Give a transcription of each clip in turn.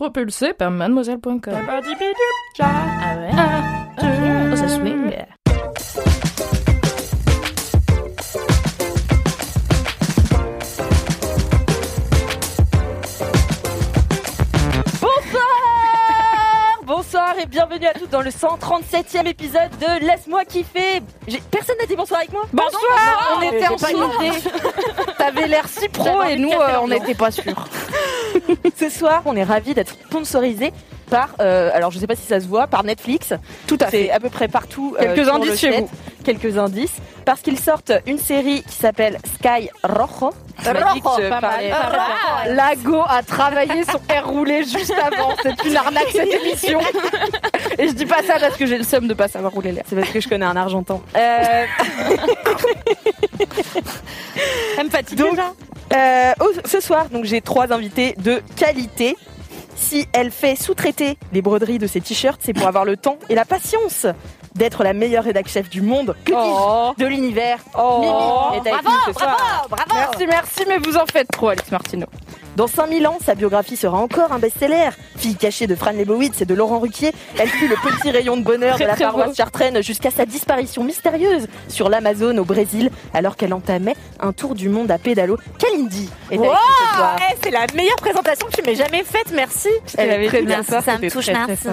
Propulsé par mademoiselle.com. Ah ouais. Oh, ça swing. Bonsoir et bienvenue à tous dans le 137e épisode de Laisse-moi kiffer J'ai- Personne n'a dit bonsoir avec moi Bonsoir, on était en soudé. T'avais l'air si pro et nous, euh, on n'était pas sûrs. Ce soir, on est ravis d'être sponsorisé par, euh, alors je sais pas si ça se voit, par Netflix. Tout à C'est fait. à peu près partout. euh, Quelques indices chez vous. Quelques indices. Parce qu'ils sortent une série qui s'appelle Sky Rojo. Je pas parlais- mal. Lago a travaillé son air roulé juste avant. C'est une arnaque cette émission. Et je dis pas ça parce que j'ai le seum de pas savoir rouler l'air. C'est parce que je connais un Argentin. Euh, Elle me fatigue Donc, euh, oh, ce soir, donc j'ai trois invités de qualité. Si elle fait sous-traiter les broderies de ses t-shirts, c'est pour avoir le temps et la patience d'être la meilleure rédac chef du monde, que Oh. de l'univers. Mimi est avec nous ce soir. Merci, merci, mais vous en faites trop, Alex Martino. Dans 5000 ans, sa biographie sera encore un best-seller. Fille cachée de Fran Lebowitz et de Laurent Ruquier, elle fut le petit rayon de bonheur Très, de la paroisse chartraine jusqu'à sa disparition mystérieuse sur l'Amazone au Brésil, alors qu'elle entamait un tour du monde à pédalo. Kalindi est soir. c'est la meilleure présentation que tu m'aies jamais faite, merci. Elle avait très bien. ça, ça me touche, merci.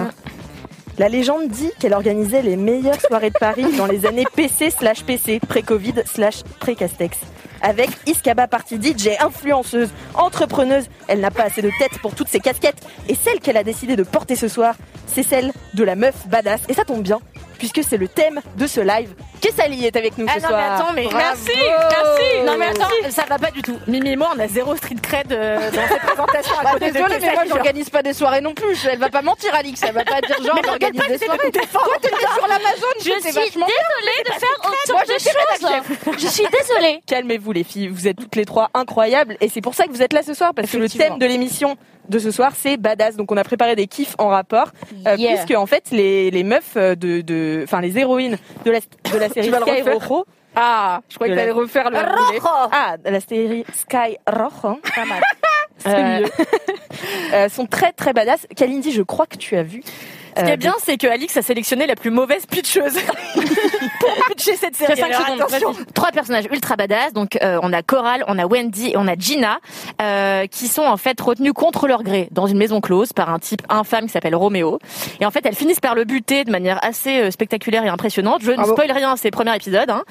La légende dit qu'elle organisait les meilleures soirées de Paris dans les années PC slash PC, pré-Covid slash pré-Castex. Avec Iskaba Party DJ, influenceuse, entrepreneuse, elle n'a pas assez de tête pour toutes ces casquettes. Et celle qu'elle a décidé de porter ce soir, c'est celle de la meuf badass. Et ça tombe bien, puisque c'est le thème de ce live. Kessali est avec nous Ah ce non, soir. mais attends, mais Bravo. merci, merci. Non, mais attends, ça va pas du tout. Mimi et moi, on a zéro street cred euh, dans cette présentation à Bah, côté de mais Kessali, moi, j'organise pas des soirées non plus. Elle va pas mentir, Alix. Elle va pas dire genre, j'organise des soirées. Toi, t'es sur l'Amazon, Je suis désolée de faire autant Moi, de choses. Je suis désolée. Calmez-vous les filles, vous êtes toutes les trois incroyables et c'est pour ça que vous êtes là ce soir parce que le thème de l'émission de ce soir c'est badass. Donc on a préparé des kiffs en rapport euh, Yeah. puisque en fait les, les meufs euh, de enfin les héroïnes de la de la série Sky Rojo. Ah, je croyais que t'allais refaire le roulé. ah la série Sky Rojo. Pas mal. euh, euh, sont très très badass. Kalindi je crois que tu as vu Ce qui euh, est bien, c'est que Alix a sélectionné la plus mauvaise pitcheuse pour pitcher cette série. Cinq Alors, secondes, attention. Trois personnages ultra badass. Donc euh, on a Coral, on a Wendy et on a Gina, euh, qui sont en fait retenus contre leur gré dans une maison close par un type infâme qui s'appelle Roméo. Et en fait, elles finissent par le buter de manière assez euh, spectaculaire et impressionnante. Je ne spoil rien, c'est le premier épisode. Hein.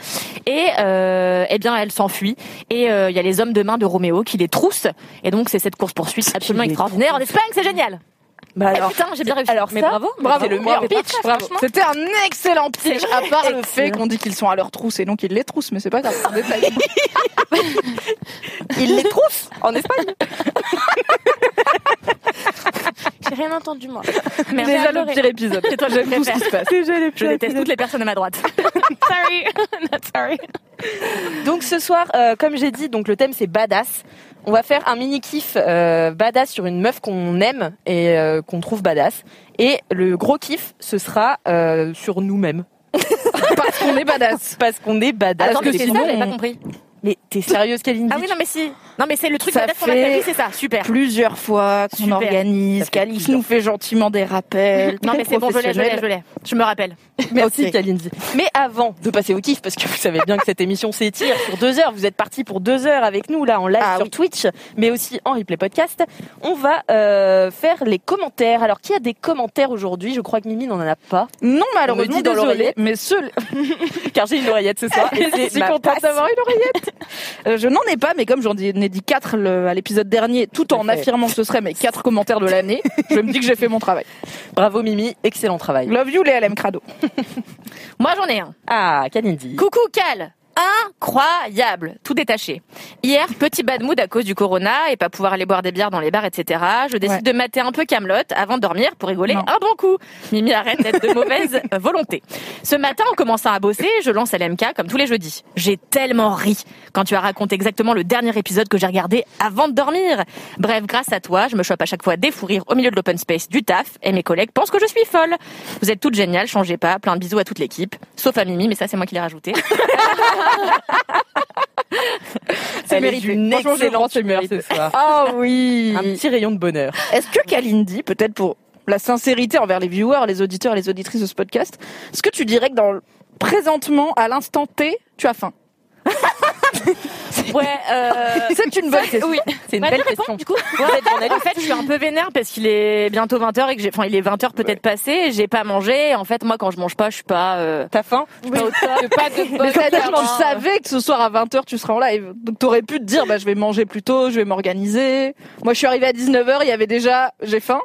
Et euh, eh bien, elles s'enfuient. Et euh, il y a les hommes de main de Roméo qui les troussent. Et donc c'est cette course poursuite absolument extraordinaire en Espagne. C'est génial. Bah Eh, alors putain, j'ai bien réussi. alors mais ça, bravo. Bravo, c'est le bravo, meilleur pitch, bravo. C'était un excellent pitch, à part le fait Excellent. qu'on dit qu'ils sont à leur trousse et non qu'ils les troussent, mais c'est pas grave, ils les troussent en Espagne J'ai rien entendu, moi. Merci. Déjà le pire épisode. C'est toi J'aime tout ce qui se passe. Je déteste toutes les personnes à ma droite. Sorry. Not sorry. Donc ce soir, euh, comme j'ai dit, donc le thème c'est badass. On va faire un mini kiff euh, badass sur une meuf qu'on aime et euh, qu'on trouve badass. Et le gros kiff, ce sera euh, sur nous-mêmes. Parce qu'on est badass. Parce qu'on est badass. Attends, que mais c'est sinon, ça, j'avais pas on- compris. Mais t'es sérieuse, Kalindi? Ah oui, non, mais si. Non, mais c'est le truc Ça badass qu'on a fait- fait. Oui, c'est ça, super. Plusieurs fois qu'on organise, plusieurs nous fait gentiment des rappels. Non, mais c'est bon, je l'ai, je l'ai, je l'ai. Je me rappelle. Merci Ok. Kalindi. Mais avant de passer au kiff, parce que vous savez bien que cette émission s'étire sur deux heures, vous êtes partis pour deux heures avec nous là en live Ah sur oui. Twitch, mais aussi en replay podcast. On va euh, faire les commentaires. Alors qui a des commentaires aujourd'hui? Je crois que Mimi n'en en a pas, Non, On me malheureusement, dit dans désolé, l'oreillette. mais seul. car j'ai une oreillette ce soir. et Je suis contente d'avoir une oreillette. Euh, je n'en ai pas, mais comme j'en ai dit quatre le- à l'épisode dernier, tout en affirmant que ce serait mes quatre commentaires de l'année, je me dis que j'ai fait mon travail. Bravo Mimi, excellent travail. Love you, les LM Crado. Moi, j'en ai un. Ah, Kalindi. Coucou, Cal. Incroyable, tout détaché. Hier, petit bad mood à cause du corona et pas pouvoir aller boire des bières dans les bars, etc. Je décide de mater un peu Camelot avant de dormir pour rigoler Non. un bon coup. Mimi arrête d'être de mauvaise volonté. Ce matin, en commençant à bosser, je lance LMK comme tous les jeudis. J'ai tellement ri quand tu as raconté exactement le dernier épisode que j'ai regardé avant de dormir. Bref, grâce à toi, je me chope à chaque fois des fous rires au milieu de l'open space du taf et mes collègues pensent que je suis folle. Vous êtes toutes géniales, changez pas. Plein de bisous à toute l'équipe. Sauf à Mimi, mais ça c'est moi qui l'ai rajouté. C'est mérité. je excellente humeur ce soir. Ah oui. Un petit rayon de bonheur. Est-ce que Kalindi, peut-être pour la sincérité envers les viewers, les auditeurs et les auditrices de ce podcast, est-ce que tu dirais que dans le- présentement, à l'instant T, tu as faim? Ouais, euh... C'est une bonne question. Oui. C'est une Bah, belle réponds, question. du coup. en fait, je suis un peu vénère parce qu'il est bientôt 20h et que j'ai, enfin, il est 20h peut-être passé, et j'ai pas mangé. En fait, moi, quand je mange pas, je suis pas, euh, T'as faim je suis pas au top. Pas de Mais tu savais que ce soir à 20h tu serais en live. Donc t'aurais pu te dire bah je vais manger plus tôt, je vais m'organiser. Moi je suis arrivée à 19h, il y avait déjà j'ai faim.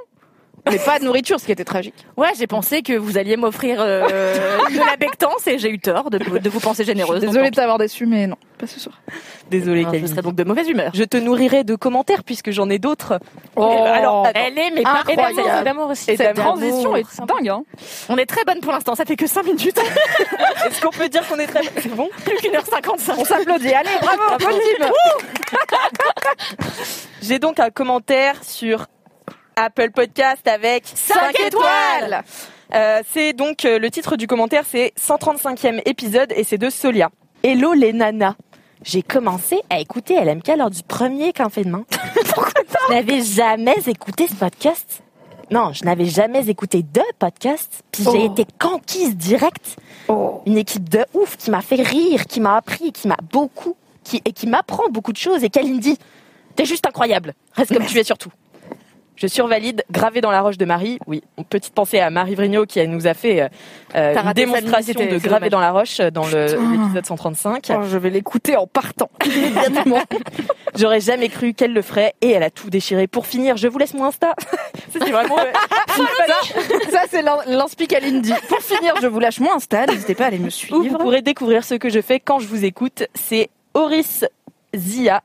Mais pas de nourriture, ce qui était tragique. Ouais, j'ai pensé que vous alliez m'offrir euh, de la bectance et j'ai eu tort de, de vous penser généreuse. Désolée de t'avoir déçu, mais non, pas ce soir. Désolée, pis. Je Camille. serai donc de mauvaise humeur. Je te nourrirai de commentaires puisque j'en ai d'autres. Oh, alors, attends. Elle est, mais Incroyable. parfaite. d'amour aussi. Et cette transition est dingue. Hein. On est très bonne pour l'instant, ça fait que 5 minutes. Est-ce qu'on peut dire qu'on est très... C'est bon Plus qu'une heure 55. On s'applaudit. Allez, bravo, bonne. J'ai donc un commentaire sur Apple Podcast avec 5 étoiles. Euh, c'est donc euh, le titre du commentaire, c'est 135e épisode et c'est de Solia. Hello les nanas. J'ai commencé à écouter LMK lors du premier confinement. je n'avais jamais écouté ce podcast. Non, je n'avais jamais écouté de podcast. Puis j'ai Oh. été conquise direct. Une équipe de ouf qui m'a fait rire, qui m'a appris, qui m'a beaucoup, qui, et qui m'apprend beaucoup de choses. Et Kalindi, t'es juste incroyable. Reste comme tu es surtout. Je survalide, gravé dans la roche de Marie. Oui, petite pensée à Marie Vrigno qui nous a fait euh, euh, une démonstration de gravé dans la roche euh, dans le- l'épisode 135. Oh, je vais l'écouter en partant. Immédiatement. J'aurais jamais cru qu'elle le ferait et elle a tout déchiré. Pour finir, je vous laisse mon Insta. C'est vraiment... ça, ça, c'est l'in- l'inspi Kalindi. Pour finir, je vous lâche mon Insta. N'hésitez pas à aller me où vous suivre. pourrez découvrir ce que je fais quand je vous écoute. C'est Oris Zia,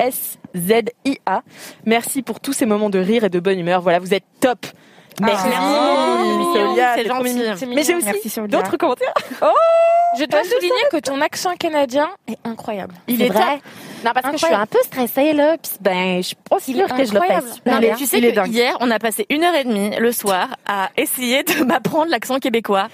O-R-I-S-Z-I-A. Merci pour tous ces moments de rire et de bonne humeur. Voilà, vous êtes top. Merci. Ah, c'est gentil. Mais j'ai aussi d'autres commentaires. Je dois souligner que ton accent canadien est incroyable. Il est vrai. Non, parce que je suis un peu stressée, là. Puis ben, je suis pas sûre que je le fais super Non, mais tu sais que hier, on a passé une heure et demie le soir à essayer de m'apprendre l'accent québécois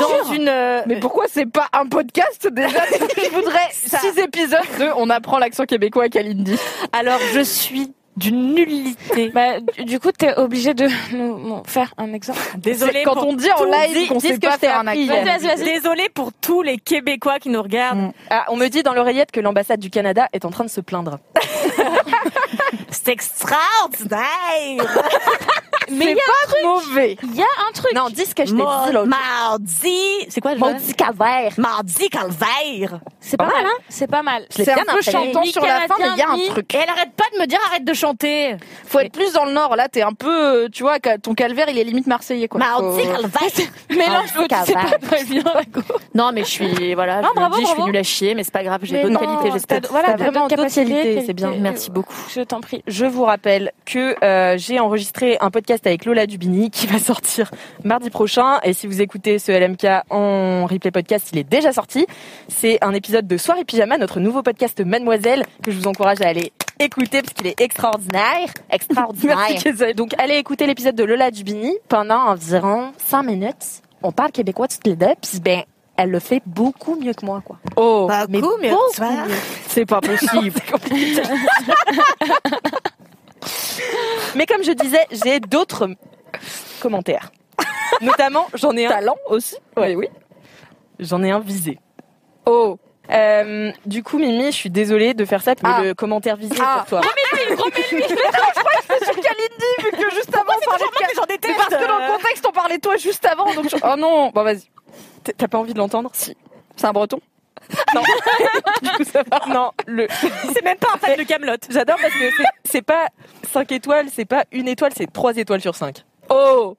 dans une. euh, Mais pourquoi c'est pas un podcast déjà? Je voudrais six épisodes de On apprend l'accent québécois à Kalindi. Alors, je suis d'une nullité. Bah, du- coup, t'es obligé de nous faire un exemple. Désolée Quand pour on dit en live qu'on sait pas faire un accent. Désolée pour tous les Québécois qui nous regardent. Ah, on me dit dans l'oreillette que l'ambassade du Canada est en train de se plaindre. C'est extraordinaire. Mais c'est pas mauvais. Il y a un truc. Non, dis ce que je t'ai dit l'autre Mardi. C'est quoi déjà Maudit calvaire. Mardi calvaire. C'est pas, mal, hein? C'est pas mal. C'est un peu chantant sur la fin, mais il y a un truc. Et elle arrête pas de me dire arrête de chanter. Faut être plus dans le nord. Là, t'es un peu, euh, tu vois, ton calvaire, il est limite marseillais, quoi. Mardi Faut- calvaire. Mélange, Ah, tu sais pas très bien. Non, mais je suis voilà, Non, je bravo, dis, je suis nulle à chier, mais c'est pas grave, j'ai non, qualités, j'espère. Voilà, vraiment capacités, c'est bien. Merci beaucoup. Je t'en prie. Je vous rappelle que euh, j'ai enregistré un podcast avec Lola Dubini qui va sortir mardi prochain. Et si vous écoutez ce LMK en replay podcast, il est déjà sorti. C'est un épisode de Soirée Pyjama, notre nouveau podcast Mademoiselle, que je vous encourage à aller écouter parce qu'il est extraordinaire. Extraordinaire. Merci. Donc allez écouter l'épisode de Lola Dubini pendant environ 100 minutes. On parle québécois toutes les deux, puis ben elle le fait beaucoup mieux que moi, quoi. Oh, Mais Beaucoup, mais beaucoup soir. mieux. c'est pas possible. Mais comme je disais, j'ai d'autres commentaires. Notamment, j'en ai un. Talent aussi. Oui, oui. J'en ai un visé. Oh. Euh, du coup, Mimi, je suis désolée de faire ça, mais Ah. le commentaire visé Ah. pour toi. sur Kalindi, vu que juste avant on parlait de j'en déteste. parce que dans le contexte on parlait de toi juste avant, donc je- oh non, bon vas-y. T- T'as pas envie de l'entendre? Si. C'est un breton? Non. du coup, ça va. Non, le. C'est même pas un fan de Camelot. J'adore parce que c'est- c'est pas 5 étoiles, c'est pas une étoile, c'est 3 étoiles sur 5. Oh.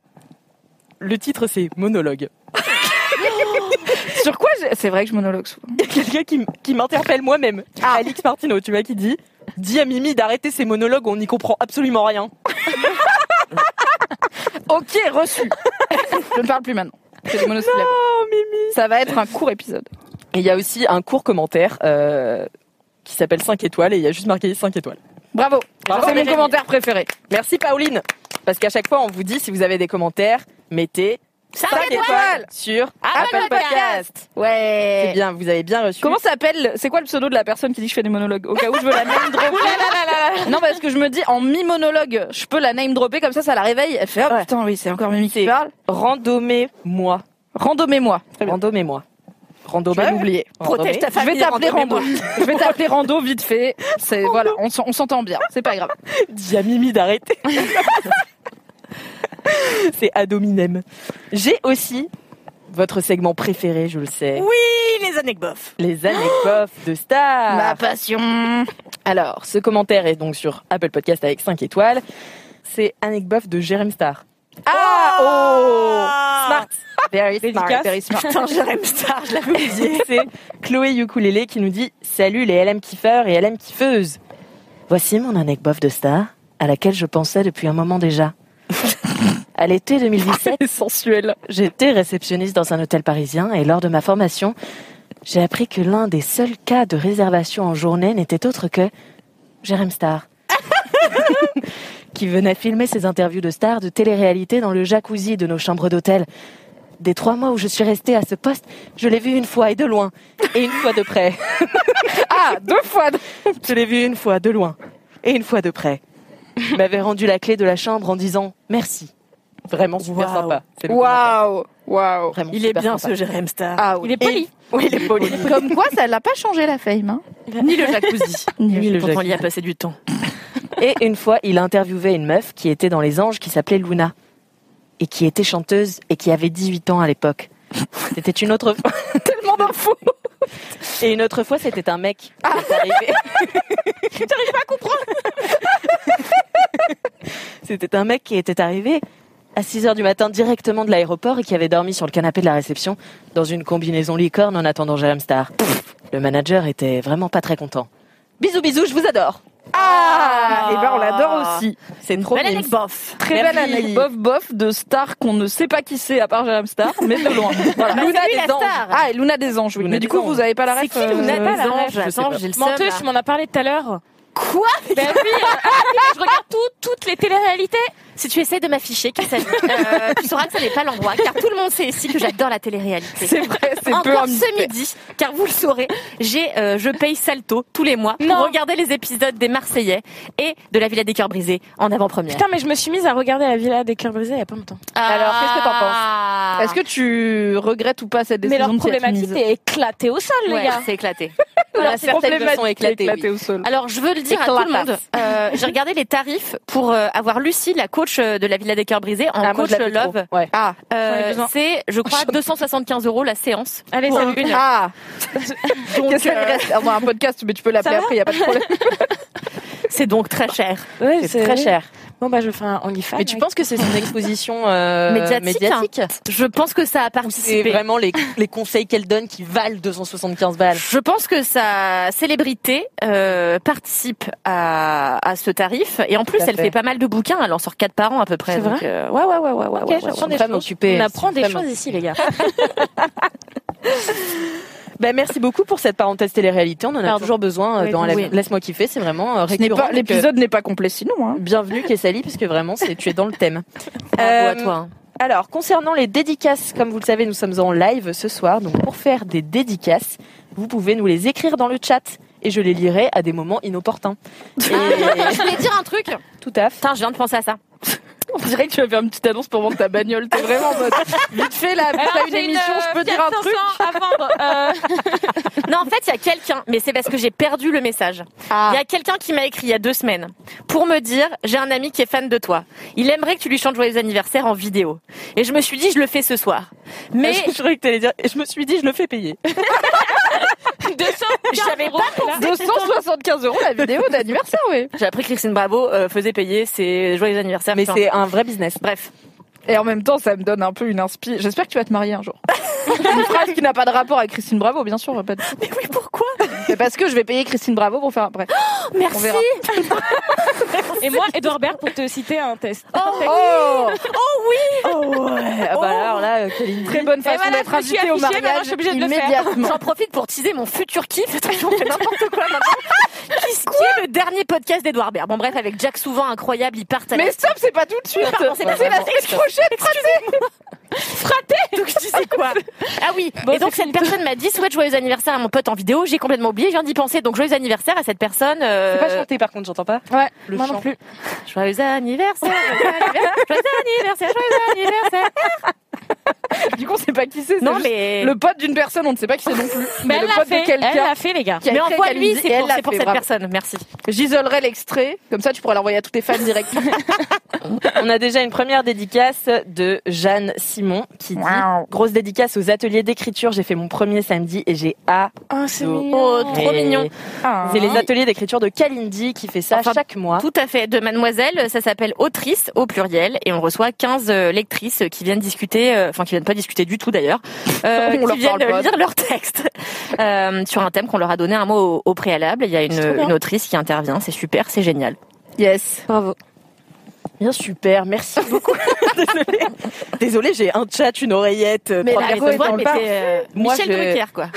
Le titre, c'est Monologue. Sur quoi C'est vrai que je monologue souvent. Il y a quelqu'un qui, m'interpelle moi-même. Ah. Alix Martineau, tu vois, qui dit Dis à Mimi d'arrêter ses monologues, on n'y comprend absolument rien. Ok, reçu. je ne parle plus maintenant. Oh, Mimi Ça va être un court épisode. Et il y a aussi un court commentaire euh, qui s'appelle 5 étoiles et il y a juste marqué 5 étoiles. Bravo. Bravo, c'est mon commentaire préféré. Merci Pauline Parce qu'à chaque fois, on vous dit si vous avez des commentaires, mettez 5 étoiles sur Apple Podcast. C'est Ouais. bien, vous avez bien reçu. Comment s'appelle C'est quoi le pseudo de la personne qui dit que je fais des monologues? Au cas où je veux la name dropper. non, parce que je me dis en mi-monologue, je peux la name dropper comme ça, ça la réveille. Elle fait oh Ouais. putain, oui, c'est encore Mimi qui C'est parle. Randomez-moi. Randomez-moi. Randomez-moi. Je Randomez. vais l'oublier. Protège ta Je vais t'appeler Rando. Je vais t'appeler Rando vite fait. C'est voilà, on s'entend bien. C'est pas grave. Dis à Mimi d'arrêter. C'est Adominem. J'ai aussi votre segment préféré, je le sais. Oui, les anecdotes. Les anecdotes de stars. Ma passion. Alors, ce commentaire est donc sur Apple Podcast avec 5 étoiles. C'est anecdote de Jérém Star. Ah oh. Smart. Very smart. Dédicace. Very smart. Putain, Jérém Star, je l'avais oublié. C'est Chloé Ukulele qui nous dit Salut les LM kiffeurs et LM kiffeuses. Voici mon anecdote de star à laquelle je pensais depuis un moment déjà. À l'été 2017, C'est sensuel. j'étais réceptionniste dans un hôtel parisien et lors de ma formation, j'ai appris que l'un des seuls cas de réservation en journée n'était autre que Jérém Star. qui venait filmer ses interviews de stars de télé-réalité dans le jacuzzi de nos chambres d'hôtel. Des trois mois où je suis restée à ce poste, je l'ai vu une fois et de loin, et une fois de près. Ah, deux fois. Je l'ai vu une fois de loin, et une fois de près. Il m'avait rendu la clé de la chambre en disant merci. Vraiment super Waouh. sympa. Waouh. Waouh. Il est bien sympa. ce Jérém Star. Ah oui. Il est poli. Oui, il est poli. Comme quoi, ça l'a pas changé la fame. Hein. Ni le jacuzzi. Ni le Pourtant, jacuzzi. il y a passé du temps. Et une fois, il a interviewé une meuf qui était dans les anges qui s'appelait Luna. Et qui était chanteuse et qui avait 18 ans à l'époque. C'était une autre fois. Tellement d'infos. Et une autre fois, c'était un mec qui est arrivé. J'arrive pas à comprendre. c'était un mec qui était arrivé à 6 heures du matin directement de l'aéroport et qui avait dormi sur le canapé de la réception dans une combinaison licorne en attendant Jérém Star. Le manager était vraiment pas très content. Bisous bisous, je vous adore. Ah, et ben on l'adore aussi. C'est trop Belle anecdote. Très Merci. belle anecdote bof de star qu'on ne sait pas qui c'est à part Jérém Star, mais de loin. Voilà. Bah, Luna c'est lui, des anges. Ah, et Luna des anges. Oui. Luna mais du coup, anges. vous avez pas la C'est ref. qui euh, Luna des ref, anges Attends, j'ai le tu m'en as parlé tout à l'heure. Quoi? Ben oui, euh, je regarde tout, toutes les téléréalités. Si tu essaies de m'afficher, euh, tu sauras que ce n'est pas l'endroit, car tout le monde sait ici que j'adore la télé-réalité. C'est vrai, c'est peu Encore un ce midi, car vous le saurez, j'ai, euh, je paye Salto tous les mois pour Non. regarder les épisodes des Marseillais et de la Villa des Cœurs Brisés en avant-première. Putain, mais je me suis mise à regarder la Villa des cœurs brisés il y a pas longtemps. Alors, qu'est-ce que t'en penses? Est-ce que tu regrettes ou pas cette Mais décision leur t'y être problématique est éclatée au sol, les gars. c'est éclaté. Voilà, certaines Problématique sont éclatées. éclatée oui. au sol. Alors, je veux le dire à tout le monde. Euh, j'ai regardé les tarifs pour euh, avoir Lucie, la coach euh, de la Villa des Cœurs Brisés, en Ah, coach love. Ouais. Ah, Euh, c'est, je crois, 275 euros la séance. Allez, salut. une. ah. Donc, euh, reste? On a un podcast, mais tu peux l'appeler après, y a pas de problème. c'est donc très cher. Ouais, C'est très cher. Bon, bah, je fais un OnlyFans. Mais tu penses que c'est une exposition euh, Médiatique, médiatique Je pense que ça a Ou c'est participé. vraiment les, les conseils qu'elle donne qui valent 275 balles? Je pense que sa célébrité euh, participe à, à ce tarif et en plus elle fait. fait pas mal de bouquins, elle en sort quatre par an à peu près. C'est donc, vrai euh, ouais ouais ouais ouais ouais. Des. On apprend des Vraiment. choses ici, les gars. Ben, merci beaucoup pour cette parenthèse télé-réalité. On en a Pardon. toujours besoin euh, Oui, dans la-. Laisse-moi kiffer. C'est vraiment euh, récurrent. donc, L'épisode n'est pas complet sinon. Hein. euh, Bienvenue Kessali, puisque vraiment c'est tu es dans le thème. Bravo Euh, à toi. hein. Alors, concernant les dédicaces, comme vous le savez, nous sommes en live ce soir. Donc, pour faire des dédicaces, vous pouvez nous les écrire dans le chat et je les lirai à des moments inopportuns. Et... Je voulais dire un truc. Tout à fait. Putain, je viens de penser à ça. On dirait que tu vas faire une petite annonce pour vendre ta bagnole. T'es vraiment en mode. Vite fait là, t'as une émission, je peux dire un truc. à vendre. Euh, Non, en fait, il y a quelqu'un, mais c'est parce que j'ai perdu le message. Il Ah. y a quelqu'un qui m'a écrit il y a deux semaines pour me dire j'ai un ami qui est fan de toi. Il aimerait que tu lui chantes joyeux anniversaire en vidéo. Et je me suis dit je le fais ce soir. Mais je croyais que t'allais dire. Et je me suis dit, je le fais payer. 200 j'avais pas pensé. 275 euros la vidéo d'anniversaire, oui. J'ai appris que Christine Bravo euh, faisait payer ses joyeux anniversaires. Mais c'est un vrai business. bref. Et en même temps, ça me donne un peu une inspi. J'espère que tu vas te marier un jour. une phrase qui n'a pas de rapport avec Christine Bravo, bien sûr. Pas de... Mais oui, pourquoi? C'est parce que je vais payer Christine Bravo pour faire après. On Merci. verra. Et moi, Edouard Baird, pour te citer un test. Oh, Oh ouais. Ah bah alors là, euh. Très bonne façon voilà, d'être invité au mariage je suis obligée de le faire. immédiatement. J'en profite pour teaser mon futur kiff. Attention, on fait n'importe quoi maintenant. qui, qui est le dernier podcast d'Edouard Baird? Bon, bref, avec Jack Souvent, incroyable, il partent à Mais stop, c'est pas tout de suite. C'est la semaine prochaine. Excusez-moi. Fraté Donc je disais quoi Ah oui, et donc cette personne m'a dit souhaite joyeux anniversaire à mon pote en vidéo, j'ai complètement oublié, je viens d'y penser, donc joyeux anniversaire à cette personne. euh, C'est pas chanté par contre, j'entends pas. Ouais, Le moi chant. non plus. Joyeux anniversaire, joyeux anniversaire, joyeux anniversaire. Du coup, on sait pas qui c'est. Non mais le pote d'une personne, on ne sait pas qui c'est non plus. Mais elle le l'a pote de fait. Elle l'a fait, les gars. mais écrit envoie lui, c'est elle pour, fait, cette bravo. personne. Merci. J'isolerai l'extrait, comme ça tu pourras l'envoyer à tous tes fans directement. On a déjà une première dédicace de Jeanne Simon qui dit Wow. grosse dédicace aux ateliers d'écriture. J'ai fait mon premier samedi et j'ai A. Oh, c'est Oh, trop mignon. C'est les ateliers d'écriture de Kalindi qui fait ça Enfin, chaque mois. Tout à fait. De mademoiselle, ça s'appelle autrice au pluriel et on reçoit 15 euh, lectrices qui viennent discuter, euh, enfin qui viennent pas discuter du tout d'ailleurs, euh, On leur qui viennent parle pas. lire leur texte euh, sur un thème qu'on leur a donné un mot au, au préalable. Il y a une, une autrice qui intervient, c'est super, c'est génial. Yes. Bravo. Bien super, merci beaucoup. Désolée. Désolée, j'ai un chat, une oreillette. euh, Mais trois personnes dans le euh, Moi, Michel je- Drucker quoi.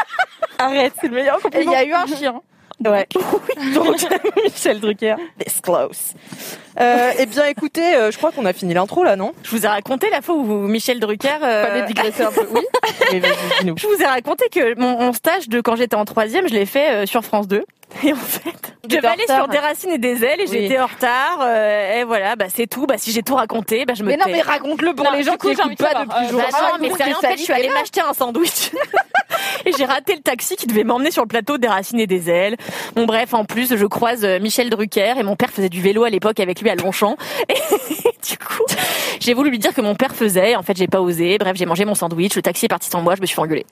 Arrête, c'est le meilleur Et il compliment. y a eu un chien. Ouais. Donc, Michel Drucker. Disclose. Euh, eh bien, écoutez, euh, je crois qu'on a fini l'intro là, non? Je vous ai raconté la fois où Michel Drucker. euh, Fallait digresser un peu. Oui. Mais vas-y, dis-nous. Je vous ai raconté que mon, mon stage de quand j'étais en troisième, je l'ai fait euh, sur France 2. Et en fait, je en aller sur des racines et des ailes et Oui. j'étais en retard. euh, et voilà, bah c'est tout. Bah si j'ai tout raconté, bah je me Mais non, mais raconte-le pour Non, les gens qui j'ai envie écoutent de pas savoir. depuis Euh, jour. Bah non, mais c'est rien. En fait, je suis allée m'acheter un sandwich. et j'ai raté le taxi qui devait m'emmener sur le plateau des racines et des ailes. Bon bref, en plus, je croise Michel Drucker et mon père faisait du vélo à l'époque avec à Longchamp. Et du coup, j'ai voulu lui dire que mon père faisait. En fait, j'ai pas osé. Bref, j'ai mangé mon sandwich. Le taxi est parti sans moi. Je me suis fait engueuler.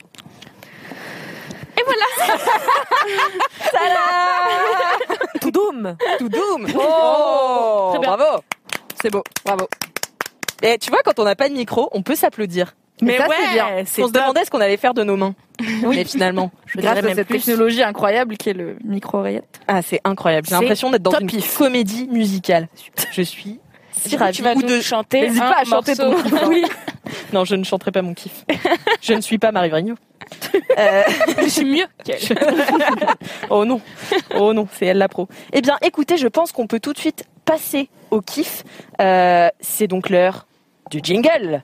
Tout doom. Tout doom. Oh, bravo. C'est beau. Bravo. Et tu vois, quand on n'a pas de micro, on peut s'applaudir. Mais ça, ouais, c'est On se demandait ce qu'on allait faire de nos mains. Mais finalement, Je Grâce à cette plus. technologie incroyable qui est le micro-oreillette. ah, c'est incroyable. J'ai l'impression d'être dans une if. comédie musicale. Je suis si ravie. tu vas Ou de- chanter N'hésite pas à chanter ton hein. Oui. Non, je ne chanterai pas mon kiff. je ne suis pas Marie Vrigno. Euh, Je suis mieux qu'elle. oh non, oh non, c'est elle la pro. Eh bien, écoutez, je pense qu'on peut tout de suite passer au kiff. Euh, c'est donc l'heure du jingle.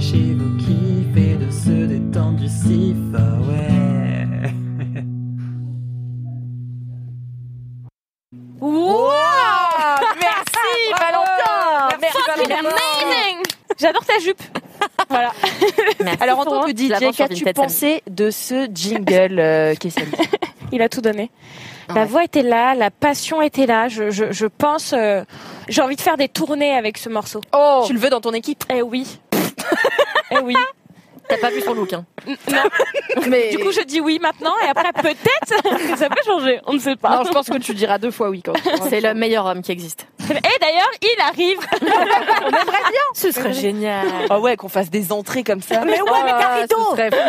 vos kiffs et de se détendre du sif. Ah ouais. Wow Merci, Valentin Merci, Valentin. Amazing J'adore ta jupe. Voilà. Merci Alors, en tant que la DJ, qu'as-tu pensé de ce jingle, euh, Kessali Il a tout donné. La Ouais. voix était là, la passion était là. Je, je, je pense, euh, j'ai envie de faire des tournées avec ce morceau. Oh Tu le veux dans ton équipe? Eh oui. Eh oui. T'as pas vu son look, hein. Mais Du coup, je dis oui maintenant et après peut-être que ça peut changer. On ne sait pas. non, je pense que tu diras deux fois oui quand. C'est le meilleur homme qui existe. Et d'ailleurs, il arrive. Ce serait génial. Ah ouais, qu'on fasse des entrées comme ça. Mais ouais, mais Carito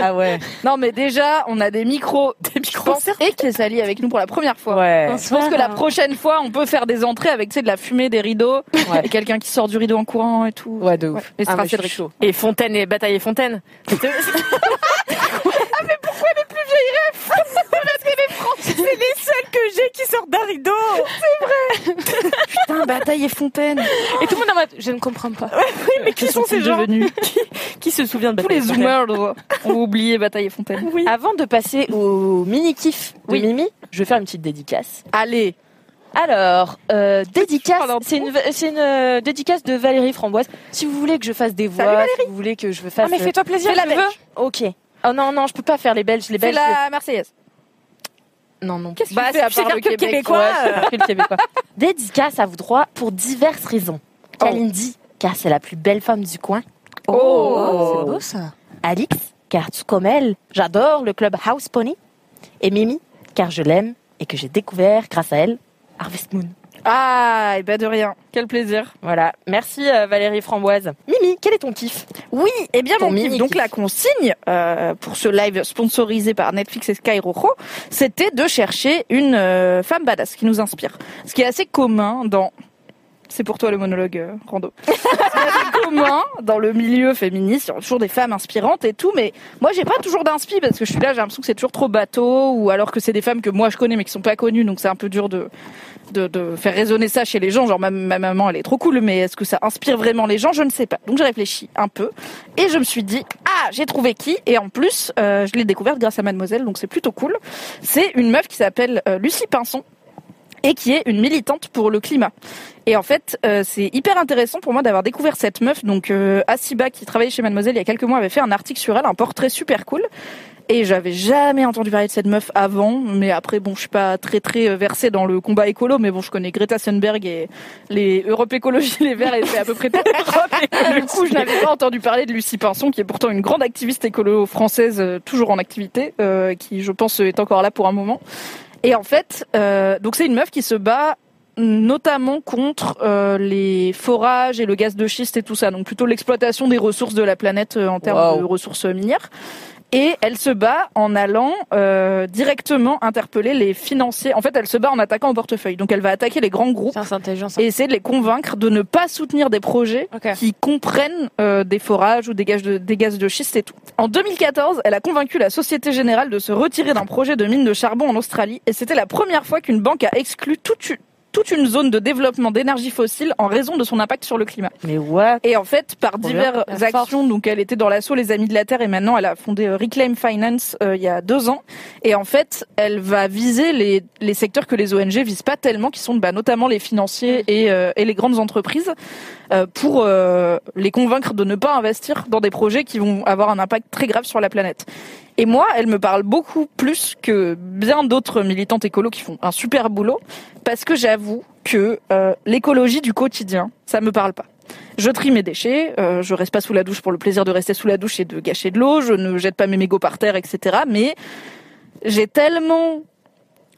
Ah ouais. Non, mais déjà, on a des micros, des micros et Kessali avec nous pour la première fois. Ouais. Je pense que la prochaine fois, on peut faire des entrées avec tu sais, de la fumée, des rideaux, Ouais. et quelqu'un qui sort du rideau en courant et tout. Ouais, de ouf. Et Ah, mais je. Et Fontaine et Bataille et Fontaine. C'est les seuls que j'ai qui sortent d'un rideau. Putain, Bataille et Fontaine. Et tout le monde est en mode, je ne comprends pas. Oui, mais qui sont ces gens devenus Qui se souvient de Tous Bataille les et Fontaine zoomers ont oublié Bataille et Fontaine. Oui. Avant de passer au mini kiff de Oui. Mimi, je vais faire une petite dédicace. Allez, Alors, euh, dédicace, c'est une, euh, dédicace de Valérie Framboise. Si vous voulez que je fasse des voix, Salut, si vous voulez que je fasse... Ah, mais fais-toi plaisir, Fais la je veux. Ok. Oh non, non, je peux pas faire les Belges. Les Fais Belges, la Marseillaise. non, non. Qu'est-ce que Bah, tu fais à c'est part le Québec Québécois. Ouais, je fais le Québécois. Dédicace à vous droit pour diverses raisons. Oh. Kalindi, car c'est la plus belle femme du coin. Oh. C'est beau ça. Alix, car tout comme elle, j'adore le club House Pony. Et Mimi, car je l'aime et que j'ai découvert grâce à elle Harvest Moon. Ah, et ben de rien. Quel plaisir. Voilà. Merci euh, Valérie Framboise. Mimi, quel est ton kiff? Oui, eh bien mon kiff, donc la consigne euh, pour ce live sponsorisé par Netflix et Sky Rojo, c'était de chercher une euh, femme badass qui nous inspire. Ce qui est assez commun dans c'est pour toi le monologue euh, rando. Ce qui est assez commun dans le milieu féministe, il y a toujours des femmes inspirantes et tout, mais moi j'ai pas toujours d'inspi parce que je suis là, j'ai l'impression que c'est toujours trop bateau ou alors que c'est des femmes que moi je connais mais qui sont pas connues, donc c'est un peu dur de de, faire résonner ça chez les gens. Genre ma, ma maman, elle est trop cool, mais est-ce que ça inspire vraiment les gens? Je ne sais pas. Donc j'ai réfléchi un peu et je me suis dit ah j'ai trouvé qui? Et en plus euh, je l'ai découverte grâce à Mademoiselle, donc c'est plutôt cool. C'est une meuf qui s'appelle euh, Lucie Pinson et qui est une militante pour le climat. Et en fait, euh, c'est hyper intéressant pour moi d'avoir découvert cette meuf. Donc, euh, Asiba, qui travaillait chez Mademoiselle il y a quelques mois, avait fait un article sur elle, un portrait super cool. Et j'avais jamais entendu parler de cette meuf avant, mais après bon, je suis pas très très euh, versée dans le combat écolo, mais bon, je connais Greta Thunberg et les Europe Écologie Les Verts, et c'est à peu près tout. du coup, je n'avais pas entendu parler de Lucie Pinson, qui est pourtant une grande activiste écolo française, euh, toujours en activité, euh, qui je pense est encore là pour un moment. Et en fait, euh, donc c'est une meuf qui se bat notamment contre euh, les forages et le gaz de schiste et tout ça, donc plutôt l'exploitation des ressources de la planète euh, en termes Wow. de ressources minières. Et elle se bat en allant euh, directement interpeller les financiers. En fait, elle se bat en attaquant au portefeuille. Donc, elle va attaquer les grands groupes et essayer de les convaincre de ne pas soutenir des projets qui comprennent euh, des forages ou des gaz, de, des gaz de schiste et tout. En 2014, elle a convaincu la Société Générale de se retirer d'un projet de mine de charbon en Australie et c'était la première fois qu'une banque a exclu toute toute une zone de développement d'énergie fossile en raison de son impact sur le climat. Mais what? Et en fait, par diverses actions, donc elle était dans l'assaut Les Amis de la Terre et maintenant elle a fondé euh, Reclaim Finance euh, il y a deux ans. Et en fait, elle va viser les, les secteurs que les ONG visent pas tellement, qui sont bah, notamment les financiers et, euh, et les grandes entreprises, euh, pour euh, les convaincre de ne pas investir dans des projets qui vont avoir un impact très grave sur la planète. Et moi, elle me parle beaucoup plus que bien d'autres militantes écolos qui font un super boulot, parce que j'avoue que euh, l'écologie du quotidien, ça me parle pas. Je trie mes déchets, euh, je reste pas sous la douche pour le plaisir de rester sous la douche et de gâcher de l'eau, je ne jette pas mes mégots par terre, etc. Mais j'ai tellement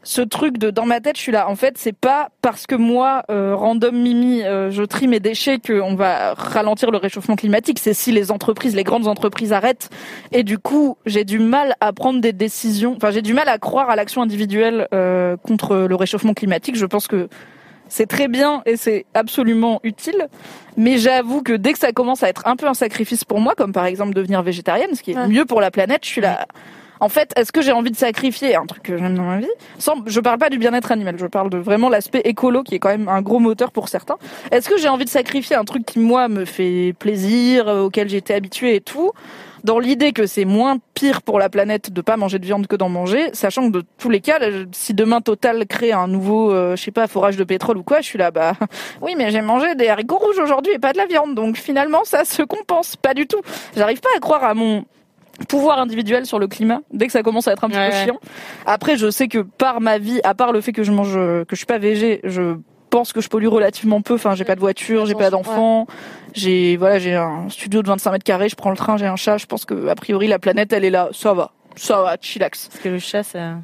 ce truc de dans ma tête, je suis là. En fait, c'est pas parce que moi, euh, random Mimi, euh, je trie mes déchets qu'on va ralentir le réchauffement climatique. C'est si les entreprises, les grandes entreprises arrêtent. Et du coup, j'ai du mal à prendre des décisions. Enfin, j'ai du mal à croire à l'action individuelle euh, contre le réchauffement climatique. Je pense que c'est très bien et c'est absolument utile. Mais j'avoue que dès que ça commence à être un peu un sacrifice pour moi, comme par exemple devenir végétarienne, ce qui est Ouais. mieux pour la planète, je suis là. En fait, est-ce que j'ai envie de sacrifier un truc que j'aime dans ma vie sans, Je parle pas du bien-être animal, je parle de vraiment l'aspect écolo qui est quand même un gros moteur pour certains. Est-ce que j'ai envie de sacrifier un truc qui moi me fait plaisir, euh, auquel j'ai été habituée et tout dans l'idée que c'est moins pire pour la planète de pas manger de viande que d'en manger, sachant que de tous les cas, si demain Total crée un nouveau, euh, je sais pas, forage de pétrole ou quoi, je suis là, bah oui, mais j'ai mangé des haricots rouges aujourd'hui et pas de la viande, donc finalement ça se compense, pas du tout. J'arrive pas à croire à mon pouvoir individuel sur le climat dès que ça commence à être un petit Ouais, peu chiant. Après, je sais que par ma vie, à part le fait que je mange, que je suis pas végé, je pense que je pollue relativement peu. Enfin, j'ai pas de voiture, j'ai pas d'enfant, j'ai voilà, j'ai un studio de 25 mètres carrés, je prends le train, j'ai un chat. Je pense que a priori la planète, elle est là, ça va, ça va, chillax. Parce que le chat, ça...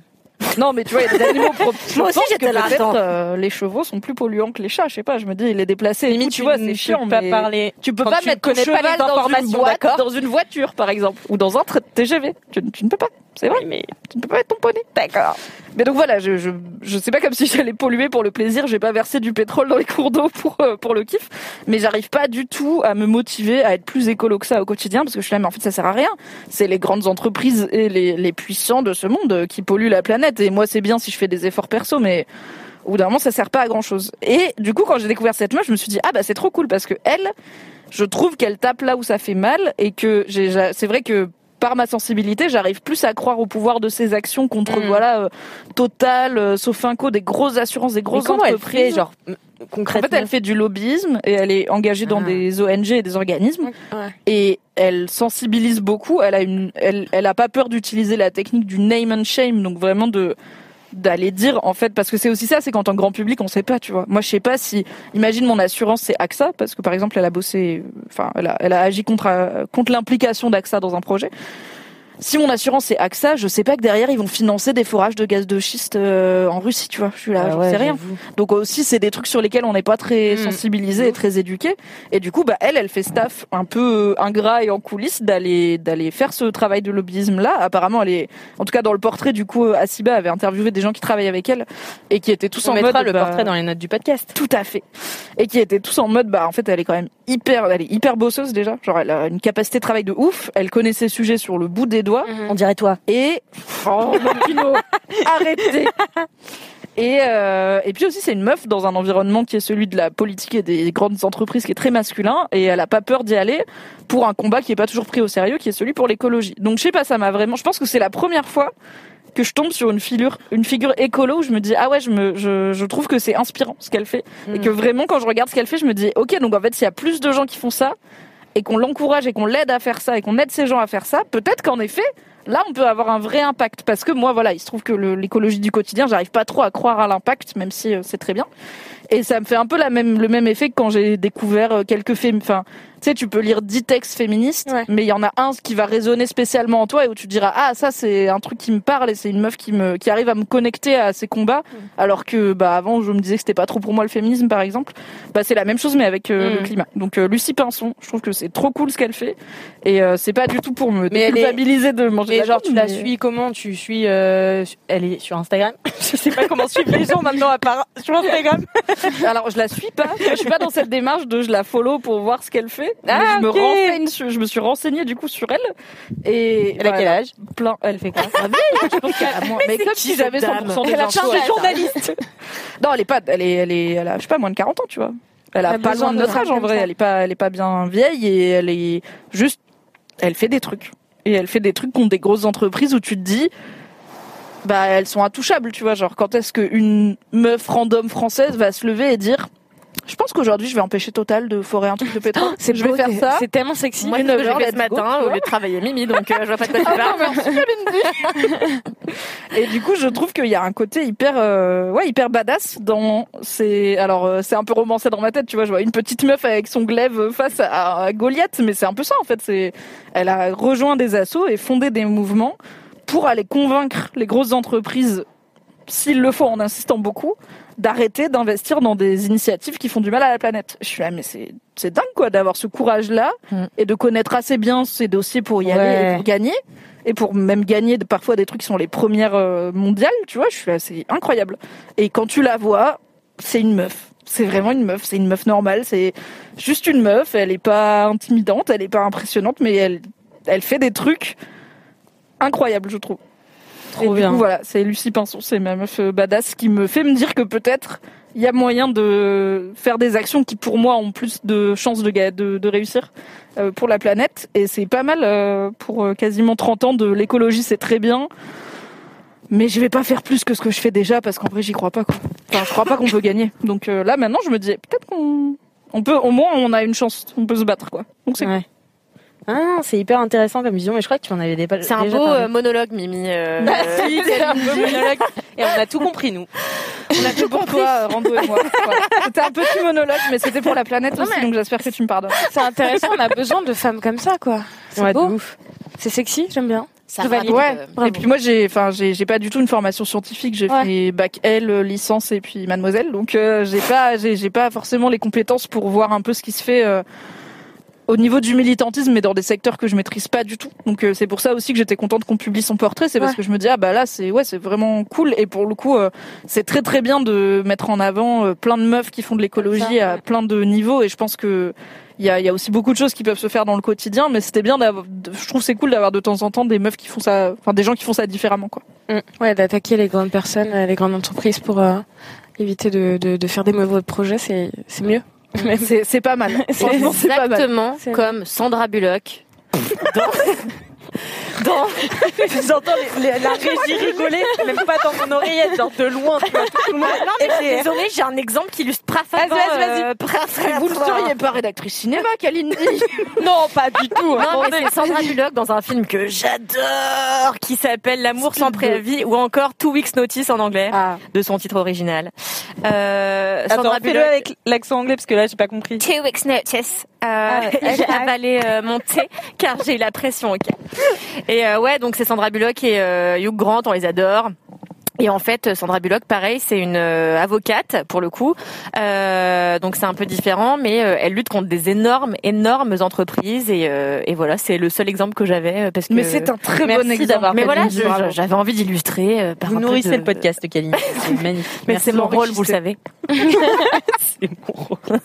Non, mais tu vois, il y a des animaux propres. Moi aussi, j'étais là, euh, les chevaux sont plus polluants que les chats. Je sais pas. Je me dis, les déplacer. Limite, Limite, tu vois, c'est peux chiant, pas mais parler. tu peux quand pas tu mettre ton pas cheval les dans une informations, boîte, d'accord dans une voiture, par exemple, ou dans un TGV. Tu, tu ne peux pas. C'est vrai. mais Tu ne peux pas mettre ton poney. D'accord. Mais donc voilà, je, je, je sais pas comme si j'allais polluer pour le plaisir. J'ai pas versé du pétrole dans les cours d'eau pour, euh, pour le kiff. Mais j'arrive pas du tout à me motiver à être plus écolo que ça au quotidien parce que je suis là, mais en fait, ça sert à rien. C'est les grandes entreprises et les, les puissants de ce monde euh, qui polluent la planète. Et moi, c'est bien si je fais des efforts perso, mais au bout d'un moment, ça sert pas à grand chose. Et du coup, quand j'ai découvert cette meuf, je me suis dit, ah bah, c'est trop cool parce que elle, je trouve qu'elle tape là où ça fait mal et que j'ai, j'a- c'est vrai que par ma sensibilité, j'arrive plus à croire au pouvoir de ces actions contre Mm. voilà euh, Total, euh, Sofinco, des grosses assurances, des Mais grosses elle entreprises. fait, genre, m- en concrètement fait, elle fait du lobbyisme et elle est engagée dans Ah. des ONG et des organismes Ouais. et elle sensibilise beaucoup. Elle a une, elle, elle a pas peur d'utiliser la technique du name and shame, donc vraiment de d'aller dire en fait parce que c'est aussi ça c'est qu'en tant grand public on sait pas tu vois. Moi je sais pas si imagine mon assurance c'est AXA parce que par exemple elle a bossé enfin elle a, elle a agi contre euh, contre l'implication d'AXA dans un projet si mon assurance c'est AXA, je sais pas que derrière ils vont financer des forages de gaz de schiste euh, en Russie, tu vois. Je suis là, Ah ouais, sais rien. Donc aussi c'est des trucs sur lesquels on n'est pas très Mm. sensibilisé et très éduqué. Et du coup, bah elle, elle fait staff un peu euh, ingrat et en coulisses d'aller d'aller faire ce travail de lobbyisme là. Apparemment, elle est, en tout cas dans le portrait du coup, euh, Asiba avait interviewé des gens qui travaillent avec elle et qui étaient tous On en mettra mode le bah, portrait dans les notes du podcast. tout à fait. Et qui étaient tous en mode, bah, en fait, elle est quand même hyper, elle est hyper bosseuse déjà. Genre, elle a une capacité de travail de ouf. Elle connaît ses sujets sur le bout des doigts. On dirait toi. Et, oh, mon arrêtez. Et, euh, et puis aussi, c'est une meuf dans un environnement qui est celui de la politique et des grandes entreprises qui est très masculin. Et elle a pas peur d'y aller pour un combat qui est pas toujours pris au sérieux, qui est celui pour l'écologie. Donc, je sais pas, ça m'a vraiment, je pense que c'est la première fois que je tombe sur une figure, une figure écolo où je me dis ah ouais je me je, je trouve que c'est inspirant ce qu'elle fait et Mm. que vraiment quand je regarde ce qu'elle fait je me dis ok donc en fait s'il y a plus de gens qui font ça et qu'on l'encourage et qu'on l'aide à faire ça et qu'on aide ces gens à faire ça peut-être qu'en effet là on peut avoir un vrai impact. Parce que moi voilà il se trouve que l'écologie du quotidien j'arrive pas trop à croire à l'impact même si euh, c'est très bien et ça me fait un peu la même le même effet que quand j'ai découvert euh, quelques fém enfin tu sais tu peux lire 10 textes féministes Ouais. mais il y en a un qui va résonner spécialement en toi et où tu te diras ah ça c'est un truc qui me parle et c'est une meuf qui me qui arrive à me connecter à ces combats alors que bah avant je me disais que c'était pas trop pour moi le féminisme par exemple bah c'est la même chose mais avec euh, Mm. le climat donc euh, Lucie Pinson je trouve que c'est trop cool ce qu'elle fait et euh, c'est pas du tout pour me Mais elle est- culpabiliser de manger de Mais la genre, tu la suis comment? Tu suis. euh, elle est sur Instagram? Je sais pas comment suivre les gens maintenant à part sur Instagram. Alors je la suis pas, je suis pas dans cette démarche de je la follow pour voir ce qu'elle fait. mais Ah, je me ok. renseigne, sur- je me suis renseignée du coup sur elle et Elle a quel âge? Plein, elle fait quoi? Ah, vieille, je pense qu'elle a moins. Mais, comme si j'avais 100% des Elle a de journalistes. Non, elle est pas, elle est, elle est, elle a, je sais pas, moins de 40 ans, tu vois. Elle a Elle a pas besoin loin de notre âge en vrai. ça. Elle est pas, elle est pas bien vieille et elle est juste, elle fait des trucs. Et elle fait des trucs contre des grosses entreprises où tu te dis, bah, elles sont intouchables, tu vois. Genre, quand est-ce qu'une meuf random française va se lever et dire, je pense qu'aujourd'hui, je vais empêcher Total de forer un truc de pétrole. C'est je vais beau, faire ça. C'est tellement sexy. Moi, Une heure, ce matin au lieu de travailler mimi, donc euh, je vois pas de quoi tu. Et du coup, je trouve qu'il y a un côté hyper, euh, ouais, hyper badass dans ces. Alors, euh, c'est un peu romancé dans ma tête, tu vois. Je vois une petite meuf avec son glaive face à, à Goliath, mais c'est un peu ça en fait. C'est, elle a rejoint des assos et fondé des mouvements pour aller convaincre les grosses entreprises, s'il le faut, en insistant beaucoup, d'arrêter d'investir dans des initiatives qui font du mal à la planète. Je suis là, mais c'est c'est dingue quoi d'avoir ce courage-là Mm. et de connaître assez bien ces dossiers pour y aller et pour gagner et pour même gagner parfois des trucs qui sont les premières euh, mondiales, tu vois, je suis là, c'est incroyable. Et quand tu la vois, c'est une meuf. C'est vraiment une meuf, c'est une meuf normale, c'est juste une meuf, elle est pas intimidante, elle est pas impressionnante, mais elle, elle fait des trucs incroyables, je trouve. Trop et du bien. coup, voilà, c'est Lucie Pinson, c'est ma meuf euh, badass qui me fait me dire que peut-être il y a moyen de faire des actions qui, pour moi, ont plus de chances de, ga- de, de réussir euh, pour la planète. Et c'est pas mal euh, pour quasiment 30 ans de l'écologie, c'est très bien. Mais je vais pas faire plus que ce que je fais déjà parce qu'en vrai, j'y crois pas. Quoi. Enfin, je crois pas qu'on peut gagner. Donc là, maintenant, je me dis peut-être qu'on on peut, au moins, on a une chance, on peut se battre, quoi. Donc c'est Ouais. Ah, c'est hyper intéressant comme vision, mais je crois que tu en avais dépa- C'est un beau euh, monologue, Mimi. euh, Bah si, c'est un beau monologue. Et on a tout compris, nous. On a fait pour toi, euh, Rando et moi. C'était un petit monologue, mais c'était pour la planète Non, aussi, mais- donc j'espère que tu me pardonnes. C'est intéressant, on a besoin de femmes comme ça, quoi. C'est Ouais, de beau. ouf. C'est sexy, j'aime bien. Ça Je valide. Ouais. euh. Et puis moi j'ai, enfin j'ai, j'ai pas du tout une formation scientifique. J'ai Ouais. fait bac L, licence et puis mademoiselle. Donc euh, j'ai pas, j'ai, j'ai pas forcément les compétences pour voir un peu ce qui se fait. euh, au niveau du militantisme, mais dans des secteurs que je maîtrise pas du tout. Donc euh, c'est pour ça aussi que j'étais contente qu'on publie son portrait, c'est parce Ouais. que je me dis ah bah là c'est ouais c'est vraiment cool et pour le coup euh, c'est très très bien de mettre en avant euh, plein de meufs qui font de l'écologie à plein de niveaux et je pense que il y a, y a aussi beaucoup de choses qui peuvent se faire dans le quotidien, mais c'était bien d'avoir, je trouve c'est cool d'avoir de temps en temps des meufs qui font ça, enfin des gens qui font ça différemment quoi. Ouais, d'attaquer les grandes personnes, euh, les grandes entreprises pour euh, éviter de, de, de faire des mauvais projets, c'est c'est mieux. C'est pas mal. C'est pas mal. Exactement comme Sandra Bullock. dans- dans J'entends les- les- la régie rigoler, même pas dans mon oreillette, genre de loin. tu vois, tout le monde. non mais Et- désolé, j'ai un exemple qui illustre parfaitement. Vas-y, vas-y, euh, Vous ne seriez pas rédactrice cinéma, Kalindi Non, pas du tout. Non, mais c'est Sandra Bullock dans un film que j'adore, qui s'appelle L'amour sans préavis, ou encore Two Weeks Notice en anglais, Ah. de son titre original. Euh, Attends, Sandra fais-le Bullock. avec l'accent anglais parce que là, j'ai pas compris. Two Weeks Notice. Euh, Ah, j'ai avalé euh, mon thé car j'ai eu la pression. ok. Et euh, ouais, donc c'est Sandra Bullock et euh, Hugh Grant, on les adore. Et en fait, Sandra Bullock, pareil, c'est une euh, avocate pour le coup. Euh, donc c'est un peu différent, mais euh, elle lutte contre des énormes, énormes entreprises. Et, euh, et voilà, c'est le seul exemple que j'avais euh, parce que. Mais c'est un très Merci bon exemple. d'avoir Mais voilà, j'avais envie d'illustrer euh, par Vous un peu nourrissez de- le podcast, Kaline. C'est magnifique. Mais Merci c'est mon rôle, vous le savez. C'est mon rôle.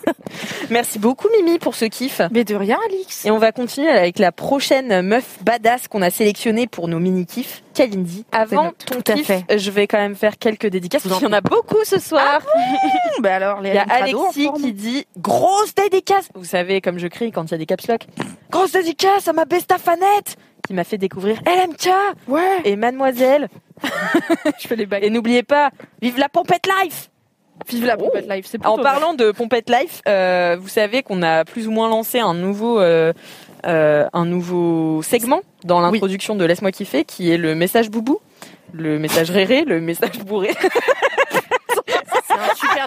Merci beaucoup, Mimi, pour ce kiff. Mais de rien, Alix. Et on va continuer avec la prochaine meuf badass qu'on a sélectionnée pour nos mini-kiffs, Kalindi. Avant ton Tout à kiff, fait. je vais quand même faire quelques dédicaces, parce qu'il y en a beaucoup ce soir. Bah alors, Il y a Alexis qui dit grosse dédicace. Vous savez, comme je crie quand il y a des caps lock. Grosse dédicace à ma besta fanette qui m'a fait découvrir LMK Ouais. et Mademoiselle. Je fais les bagues. Et n'oubliez pas, vive la pompette life Vive la pompette live. C'est plutôt En parlant de Pompette Life, euh, vous savez qu'on a plus ou moins lancé un nouveau, euh, euh, un nouveau segment dans l'introduction de Laisse-moi kiffer, qui est le message boubou, le message réré, le message bourré. C'est un super.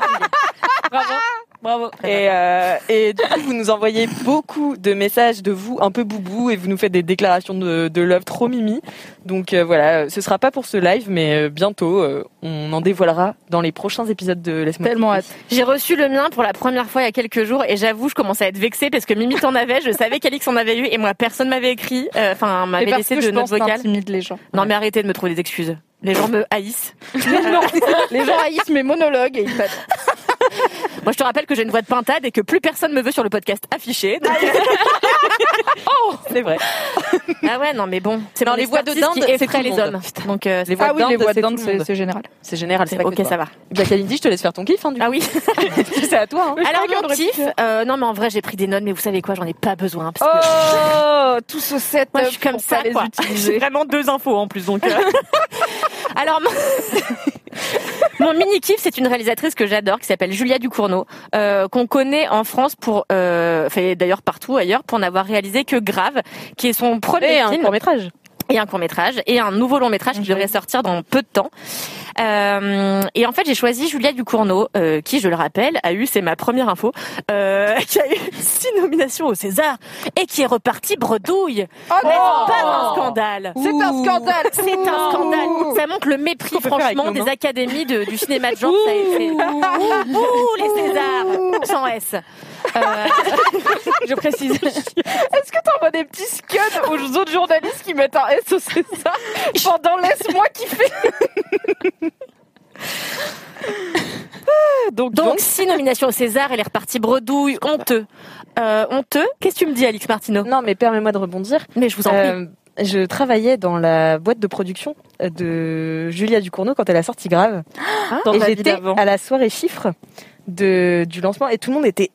Bravo. Bravo. Et, euh, et du coup, vous nous envoyez beaucoup de messages de vous un peu boubou et vous nous faites des déclarations de, de love trop mimi. Donc euh, voilà, ce sera pas pour ce live, mais euh, bientôt, euh, on en dévoilera dans les prochains épisodes de Laisse-moi Tellement hâte. J'ai reçu le mien pour la première fois il y a quelques jours et j'avoue, je commençais à être vexée parce que Mimi t'en avait, je savais qu'Alix en avait eu et moi personne m'avait écrit, euh, enfin m'avait laissé que de je pense les gens. Non mais arrêtez de me trouver des excuses. Les gens me haïssent. non, les gens haïssent mes monologues et ils. Moi je te rappelle que j'ai une voix de pintade et que plus personne me veut sur le podcast affiché. donc- C'est vrai. ah ouais non mais bon, c'est mon les voix de dinde, qui c'est les hommes. Donc euh, Les voix Ah oui, de les dinde, voix c'est de dinde, général. C'est général, c'est ok ça va. Bien Kalindi, je te laisse faire ton kiff, hein, du Ah oui. c'est à toi. Hein. Alors mon kiff, euh, non mais en vrai j'ai pris des notes mais vous savez quoi, j'en ai pas besoin parce que Oh, tout ce set. Moi, je suis comme ça, quoi. J'ai vraiment deux infos en plus, donc. euh. Alors, mon, mini kiff, c'est une réalisatrice que j'adore, qui s'appelle Julia Ducournau, euh, qu'on connaît en France pour, euh, enfin d'ailleurs partout ailleurs, pour n'avoir réalisé que Grave, qui est son premier Et un film court métrage. Et un court métrage et un nouveau long métrage qui devrait sortir dans peu de temps. Euh, et en fait, j'ai choisi Julia Ducournau, euh, qui, je le rappelle, a eu, c'est ma première info, euh, qui a eu six nominations au César et qui est reparti bredouille. Oh N'est-ce non pas un scandale C'est un scandale. C'est un scandale. Ça montre le mépris, franchement, des académies de- du cinéma de genre. Ça a été... Ouh, ouh, les Césars, sans S. Euh, Je précise. Est-ce que t'envoies des petits scuds aux autres journalistes qui mettent un S au César pendant laisse-moi kiffer Donc, donc, six nominations au César, elle est repartie bredouille, honteux. Euh, honteux Qu'est-ce que tu me dis, Alix Martineau non, mais permets-moi de rebondir. Mais je vous en prie. Euh, je travaillais dans la boîte de production de Julia Ducournau quand elle a sorti Grave. Dans et j'étais à la soirée chiffre de, du lancement et tout le monde était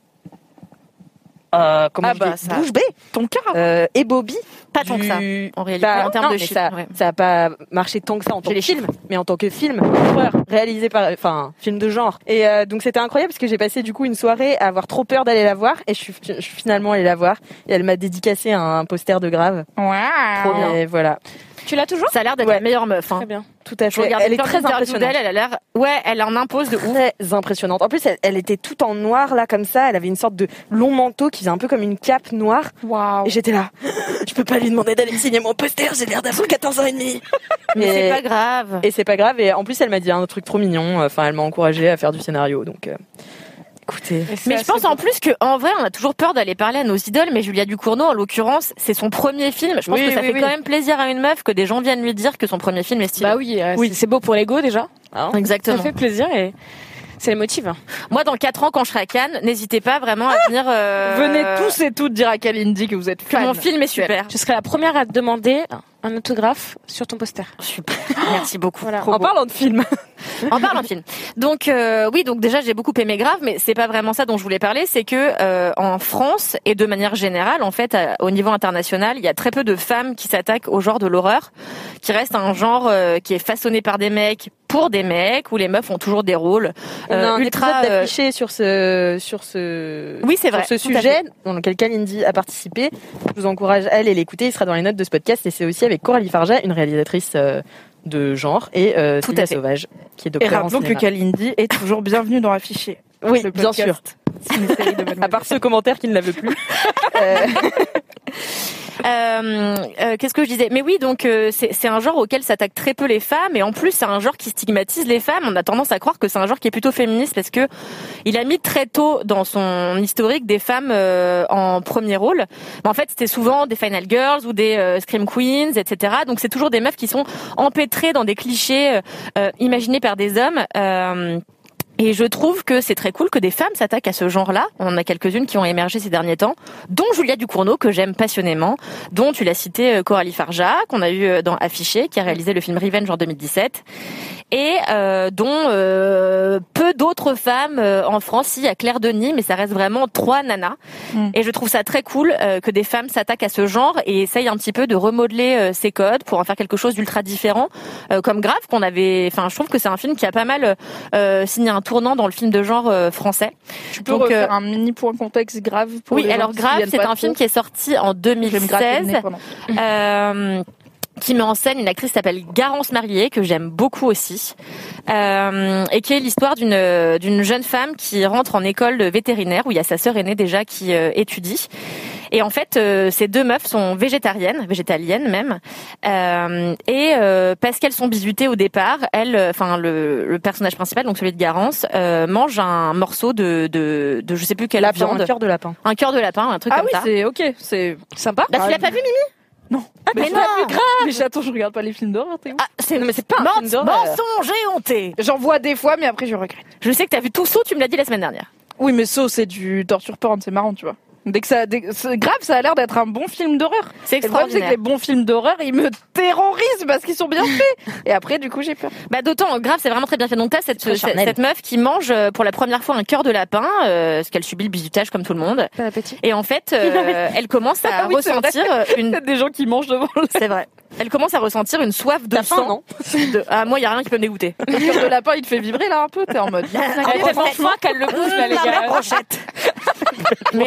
euh, comment Ah bah, dis, ça- bouche bée Ton cas. euh, et Bobby. Pas tant que ça, en réalité, Bah, en termes non, de mais chiffres. ça, ouais. ça a pas marché tant que ça en tant que les film, mais en tant que film d'horreur réalisé par, enfin, film de genre. Et euh, donc c'était incroyable parce que j'ai passé du coup une soirée à avoir trop peur d'aller la voir et je suis, je suis finalement allée la voir et elle m'a dédicacé un poster de Grave. Trop bien. Et voilà, Tu l'as toujours Ça a l'air d'être Ouais. la meilleure meuf. Hein. Très bien. tout à fait. Elle est très impressionnante. elle a l'air... Ouais, elle en impose de ouf. très impressionnante. En plus, elle, elle était toute en noir là comme ça. Elle avait une sorte de long manteau qui faisait un peu comme une cape noire. Waouh. Et j'étais là. Je peux pas lui demander d'aller me signer mon poster. J'ai l'air d'avoir 14 ans et demi. Mais c'est pas grave. Et c'est pas grave. Et en plus, elle m'a dit un truc trop mignon. Enfin, elle m'a encouragée à faire du scénario. Donc, euh, écoutez. Mais je pense en plus que en vrai, on a toujours peur d'aller parler à nos idoles, mais Julia Ducournau, en l'occurrence, c'est son premier film. Je pense Oui, que ça oui, fait oui. quand même plaisir à une meuf que des gens viennent lui dire que son premier film est stylé. Bah oui, euh, c'est- c'est beau pour l'ego déjà. Ça Exactement. fait plaisir et c'est le motif. Moi, dans 4 ans, quand je serai à Cannes, n'hésitez pas vraiment à venir. euh, Venez tous et toutes dire à Kalindi que vous êtes que fan. mon film est super. Je serai la première à te demander un autographe sur ton poster. Super. Merci beaucoup. Voilà. En parlant de film. En parlant de film. Donc euh, oui, donc déjà j'ai beaucoup aimé Grave, mais c'est pas vraiment ça dont je voulais parler. C'est que euh, en France et de manière générale, en fait, à- au niveau international, il y a très peu de femmes qui s'attaquent au genre de l'horreur, qui reste un genre euh, qui est façonné par des mecs pour des mecs, où les meufs ont toujours des rôles On a euh, un ultra. épisode euh, d'affiché sur ce sur ce Oui, c'est sur vrai, ce sujet dans lequel Kalindi a participé. Je vous encourage à aller l'écouter. Il sera dans les notes de ce podcast et c'est aussi avec Coralie Farja, une réalisatrice euh, de genre et euh, Tout à fait. Sauvage qui est Et docteur en rappelons que. Kalindi est toujours bienvenue dans Affiché. Oui, Le bien sûr. À part ce commentaire qui ne la veut plus. Euh, Euh, euh, Qu'est-ce que je disais? Mais oui, donc euh, c'est un genre auquel s'attaquent très peu les femmes, et en plus c'est un genre qui stigmatise les femmes. On a tendance à croire que c'est un genre qui est plutôt féministe parce que il a mis très tôt dans son historique des femmes euh, en premier rôle. Mais en fait, c'était souvent des final girls ou des euh, scream queens, etc. Donc c'est toujours des meufs qui sont empêtrées dans des clichés euh, euh, imaginés par des hommes. Euh, et je trouve que c'est très cool que des femmes s'attaquent à ce genre-là. On en a quelques-unes qui ont émergé ces derniers temps, dont Julia Ducournau, que j'aime passionnément, dont tu l'as cité euh, Coralie Farja, qu'on a eu euh, dans Affiché, qui a réalisé le film Revenge en 2017, et euh, dont euh, peu d'autres femmes euh, en France. Si, il y a Claire Denis, mais ça reste vraiment trois nanas. Mm. Et je trouve ça très cool que des femmes s'attaquent à ce genre et essayent un petit peu de remodeler ces codes pour en faire quelque chose d'ultra différent, comme Grave qu'on avait. Enfin, je trouve que c'est un film qui a pas mal signé un tournant dans le film de genre euh, français. Tu peux Donc, refaire euh, un mini point contexte grave pour Oui, les alors Grave, c'est un film qui est sorti en Je vais me gratter le 2016. nez pendant. Euh, qui met en scène une actrice qui s'appelle Garance Marlier que j'aime beaucoup aussi euh, et qui est l'histoire d'une d'une jeune femme qui rentre en école vétérinaire où il y a sa sœur aînée déjà qui euh, étudie et en fait euh, ces deux meufs sont végétariennes végétaliennes même euh, et euh, parce qu'elles sont bisutées au départ elle enfin le, le personnage principal donc celui de Garance mange un morceau de de, de je sais plus quelle lapin, viande un cœur de lapin. un cœur de lapin un truc Ah comme oui, ça c'est ok, c'est Sympa. bah, tu l'as pas vu Mimi? Non. mais je non vu grave. Mais attends, je regarde pas les films d'horreur. Ah, c'est Non, mais c'est pas un film d'horreur. mensonge et honté. J'en vois des fois, mais après je regrette. Je sais que t'as vu tout saut, tu me l'as dit la semaine dernière. Oui, mais ça, c'est du torture porn, c'est marrant, tu vois. Dès que ça, dès- grave, ça a l'air d'être un bon film d'horreur. C'est Et le problème, c'est que extraordinaire. les bons films d'horreur, ils me terrorisent parce qu'ils sont bien faits. Et après, du coup, j'ai peur. Bah d'autant grave, c'est vraiment très bien fait. Donc t'as cette, cette, meuf qui mange euh, pour la première fois un cœur de lapin, euh, parce qu'elle subit le bisutage comme tout le monde. Bon appétit. Et en fait, euh, elle commence à Ah oui, ressentir euh, Il une. des gens qui mangent devant le C'est vrai. Elle commence à ressentir une soif de sang. non de... Ah moi, y a rien qui peut me dégoûter. Le cœur de lapin, il te fait vibrer là un peu. T'es en mode. Allez, franchement, qu'elle le bouge, là, les gars. La brochette. Mais-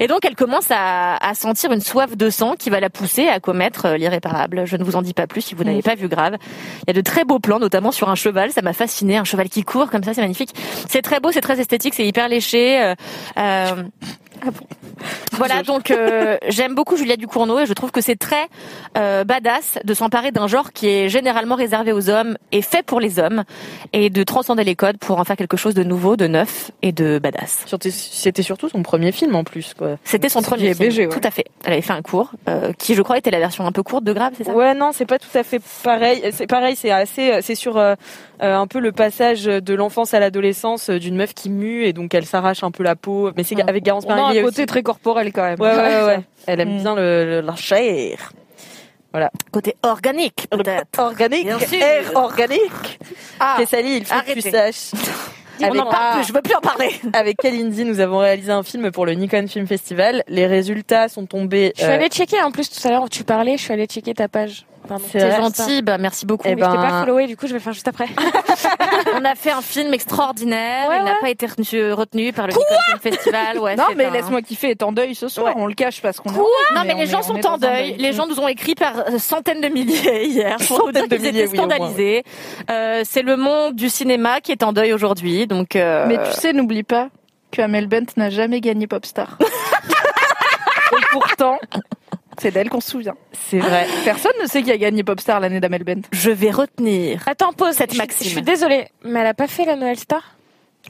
Et donc, elle commence à, à sentir une soif de sang qui va la pousser à commettre euh, l'irréparable. Je ne vous en dis pas plus si vous n'avez pas vu grave. Il y a de très beaux plans, notamment sur un cheval. Ça m'a fasciné. Un cheval qui court comme ça, c'est magnifique. C'est très beau, c'est très esthétique, c'est hyper léché. euh, euh, voilà, donc euh, j'aime beaucoup Julia Ducournau et je trouve que c'est très euh, badass de s'emparer d'un genre qui est généralement réservé aux hommes et fait pour les hommes et de transcender les codes pour en faire quelque chose de nouveau, de neuf et de badass. C'était surtout son premier film en plus, quoi. C'était son premier film, BG, ouais. tout à fait. Elle avait fait un cours euh, qui, je crois, était la version un peu courte de Grave, c'est ça? Ouais, non, c'est pas tout à fait pareil. C'est pareil, c'est assez, c'est sur euh, euh, un peu le passage de l'enfance à l'adolescence euh, d'une meuf qui mue et donc elle s'arrache un peu la peau. Mais c'est avec Garance Marlier un côté aussi. très corporel quand même. Ouais, ouais, ouais, ouais. Elle aime Mm. bien le, le- la chair. Côté organique, peut-être. Organique, Bien sûr. air organique. Ah, Kessali, il faut que arrêtez. tu saches. Avec, parle plus, je veux plus en parler. avec Kalindi, nous avons réalisé un film pour le Nikon Film Festival. Les résultats sont tombés. Je suis euh, allée checker en plus tout à l'heure tu parlais, je suis allée checker ta page. C'est gentil, bah merci beaucoup. Eh Mais je t'ai ben- pas followé, du coup je vais le faire juste après. On a fait un film extraordinaire. Ouais, il n'a pas été retenu, retenu par le Film Festival. Ouais, Non, mais un- laisse-moi kiffer est en deuil ce soir. On le cache parce qu'on Non, mais, les gens on sont en deuil. Les gens nous ont écrit par euh, centaines de milliers hier pour Centaines dire de qu'ils milliers, étaient oui, scandalisés. Euh, c'est le monde du cinéma qui est en deuil aujourd'hui. Donc, euh, Mais tu sais, n'oublie pas que Amel Bent n'a jamais gagné Popstar. Et pourtant, c'est d'elle qu'on se souvient. C'est vrai. Personne ne sait qui a gagné Popstar l'année d'Amel Bent. je vais retenir. Attends, pause. Cette maxime. Je suis désolée, mais elle a pas fait la Noël Star?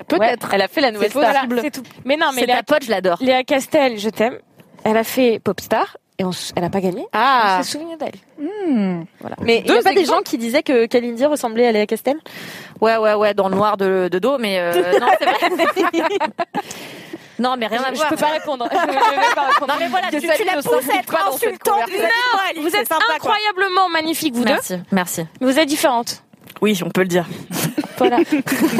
Peut-être. Elle a fait la C'est star. possible. Voilà, c'est tout. Mais non, mais C'est Léa, ta pote, je l'adore. Léa Castel, je t'aime. Elle a fait Popstar et on s- elle a pas gagné. Ah. On s'est souvenu d'elle. Hmm. Mais il y a pas des gens qui disaient que Kalindi ressemblait à Léa Castel Ouais, ouais, ouais, dans le noir de, de dos, mais euh, non, c'est vrai. Non, mais rien à Je voir. peux pas répondre. Je vais pas répondre. Non, mais voilà, tu, la pousses à être insultante. Vous êtes sympa, quoi. incroyablement magnifiques, vous deux. Merci, merci. Mais vous êtes différentes. Oui, on peut le dire. Voilà.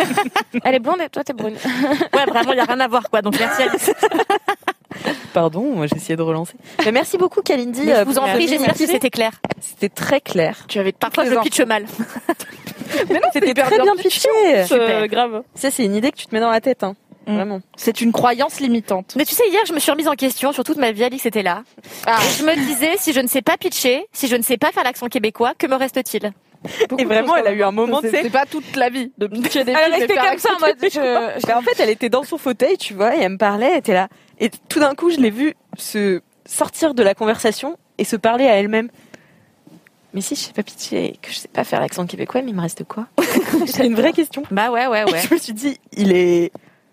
Elle est blonde et toi t'es brune. Ouais, vraiment, il y a rien à voir, quoi. Donc merci Alice. Pardon, moi j'ai essayé de relancer. Mais merci beaucoup Kalindi. Euh, je vous en prie, j'espère que c'était clair. C'était très clair. Tu avais Parfois, je le pitch mal. Mais non, C'était très bien pitché. pitché. Euh, grave. Ça c'est une idée que tu te mets dans la tête, hein. Mm. Vraiment. C'est une croyance limitante. Mais tu sais, hier, je me suis remise en question sur toute ma vie. Alix était là. Et je me disais, si je ne sais pas pitcher, si je ne sais pas faire l'accent québécois, que me reste-t-il? Et vraiment, elle a eu un moment, tu C'est sais. c'est pas toute la vie de pitcher des Elle restait comme ça en mode. Je... Bah, en fait, elle était dans son fauteuil, tu vois, et elle me parlait, elle était là. Et tout d'un coup, je l'ai vue se sortir de la conversation et se parler à elle-même. Mais si je sais pas pitcher et que je sais pas faire l'accent québécois, mais il me reste quoi? C'est une vraie question. Bah ouais, ouais, Et ouais. je me suis dit, il est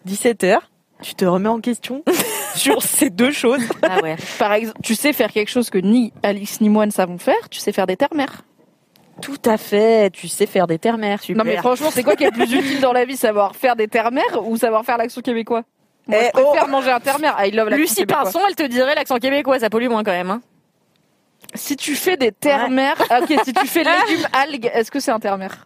17h, tu te remets en question sur ces deux choses. Ah ouais. Par exemple, tu sais faire quelque chose que ni Alix ni moi ne savons faire. Tu sais faire des terres-mères. Tout à fait, tu sais faire des terres-mères, super. Non mais franchement, c'est quoi qui est plus utile dans la vie, savoir faire des terres-mères ou savoir faire l'accent québécois? Moi, Eh, je préfère oh. manger un terre-mère. I love Lucie québécois. Pinson, elle te dirait l'accent québécois, ça pollue moins quand même. Hein. Si tu fais des terres-mères, ah, ok, si tu fais légumes algues, est-ce que c'est un terre-mère?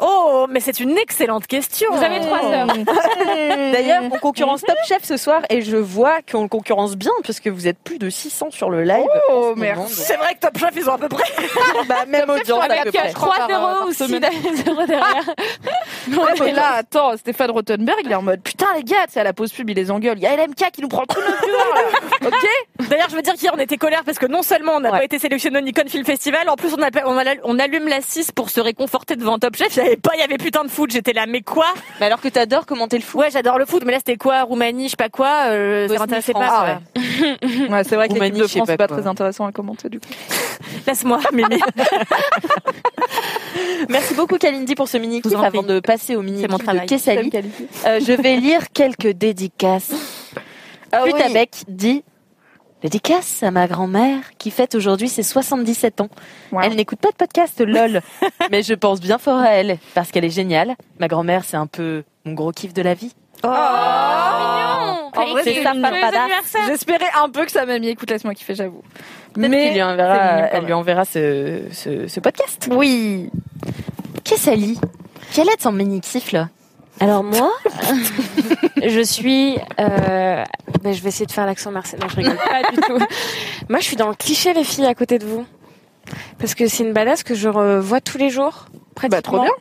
Oh, mais c'est une excellente question. Vous avez trois heures. D'ailleurs, on concurrence Top Chef ce soir et je vois qu'on le concurrence bien parce que vous êtes plus de 600 sur le live. Oh ce merde. C'est vrai que Top Chef, ils ont à peu près. bah, même audience à peu Avec près. 3-0 aussi, semaine. 0 derrière. Ouais, mais là, attends, Stéphane Rottenberg, il est en mode putain les gars, c'est à la pause pub, il les engueule. Il y a LMK qui nous prend tout notre viewers, là. Ok D'ailleurs, je veux dire qu'hier, on était colère parce que non seulement on n'a Ouais. pas été sélectionné au Nikon Film Festival, en plus on, appelle- on, a- on allume la 6 pour se réconforter devant Top Chef. Avait pas, il y avait putain de foot. J'étais là, mais quoi Mais alors que t'adores commenter le foot. Ouais, j'adore le foot, mais là c'était quoi Roumanie, je sais pas quoi. Euh, ça m'intéressait pas. ouais. Ouais, c'est vrai que l'équipe Roumanie, de France, pas c'est pas très intéressant à commenter du coup. Laisse-moi, Mimi. Merci beaucoup Kalindi pour ce mini kiff avant de passer au mini kiff de. Kessali. Euh, je vais lire quelques dédicaces. Ah oui. Dit Dédicace à ma grand-mère qui fête aujourd'hui ses 77 ans. Wow. Elle n'écoute pas de podcast, lol. mais je pense bien fort à elle parce qu'elle est géniale. Ma grand-mère, c'est un peu mon gros kiff de la vie. Oh, En vrai, c'est ça. J'espérais un peu que sa mamie écoute Laisse-moi kiffer, j'avoue. Mais lui enverra, mignon elle lui enverra ce, ce, ce podcast. Oui. Kessali, quel est ton mini kiff là? Alors moi, je suis. Euh... ben, je vais essayer de faire l'accent marseillais. Non, je rigole pas du tout. Moi, je suis dans le cliché les filles à côté de vous, parce que c'est une badass que je revois tous les jours. Pratiquement, Bah trop bien.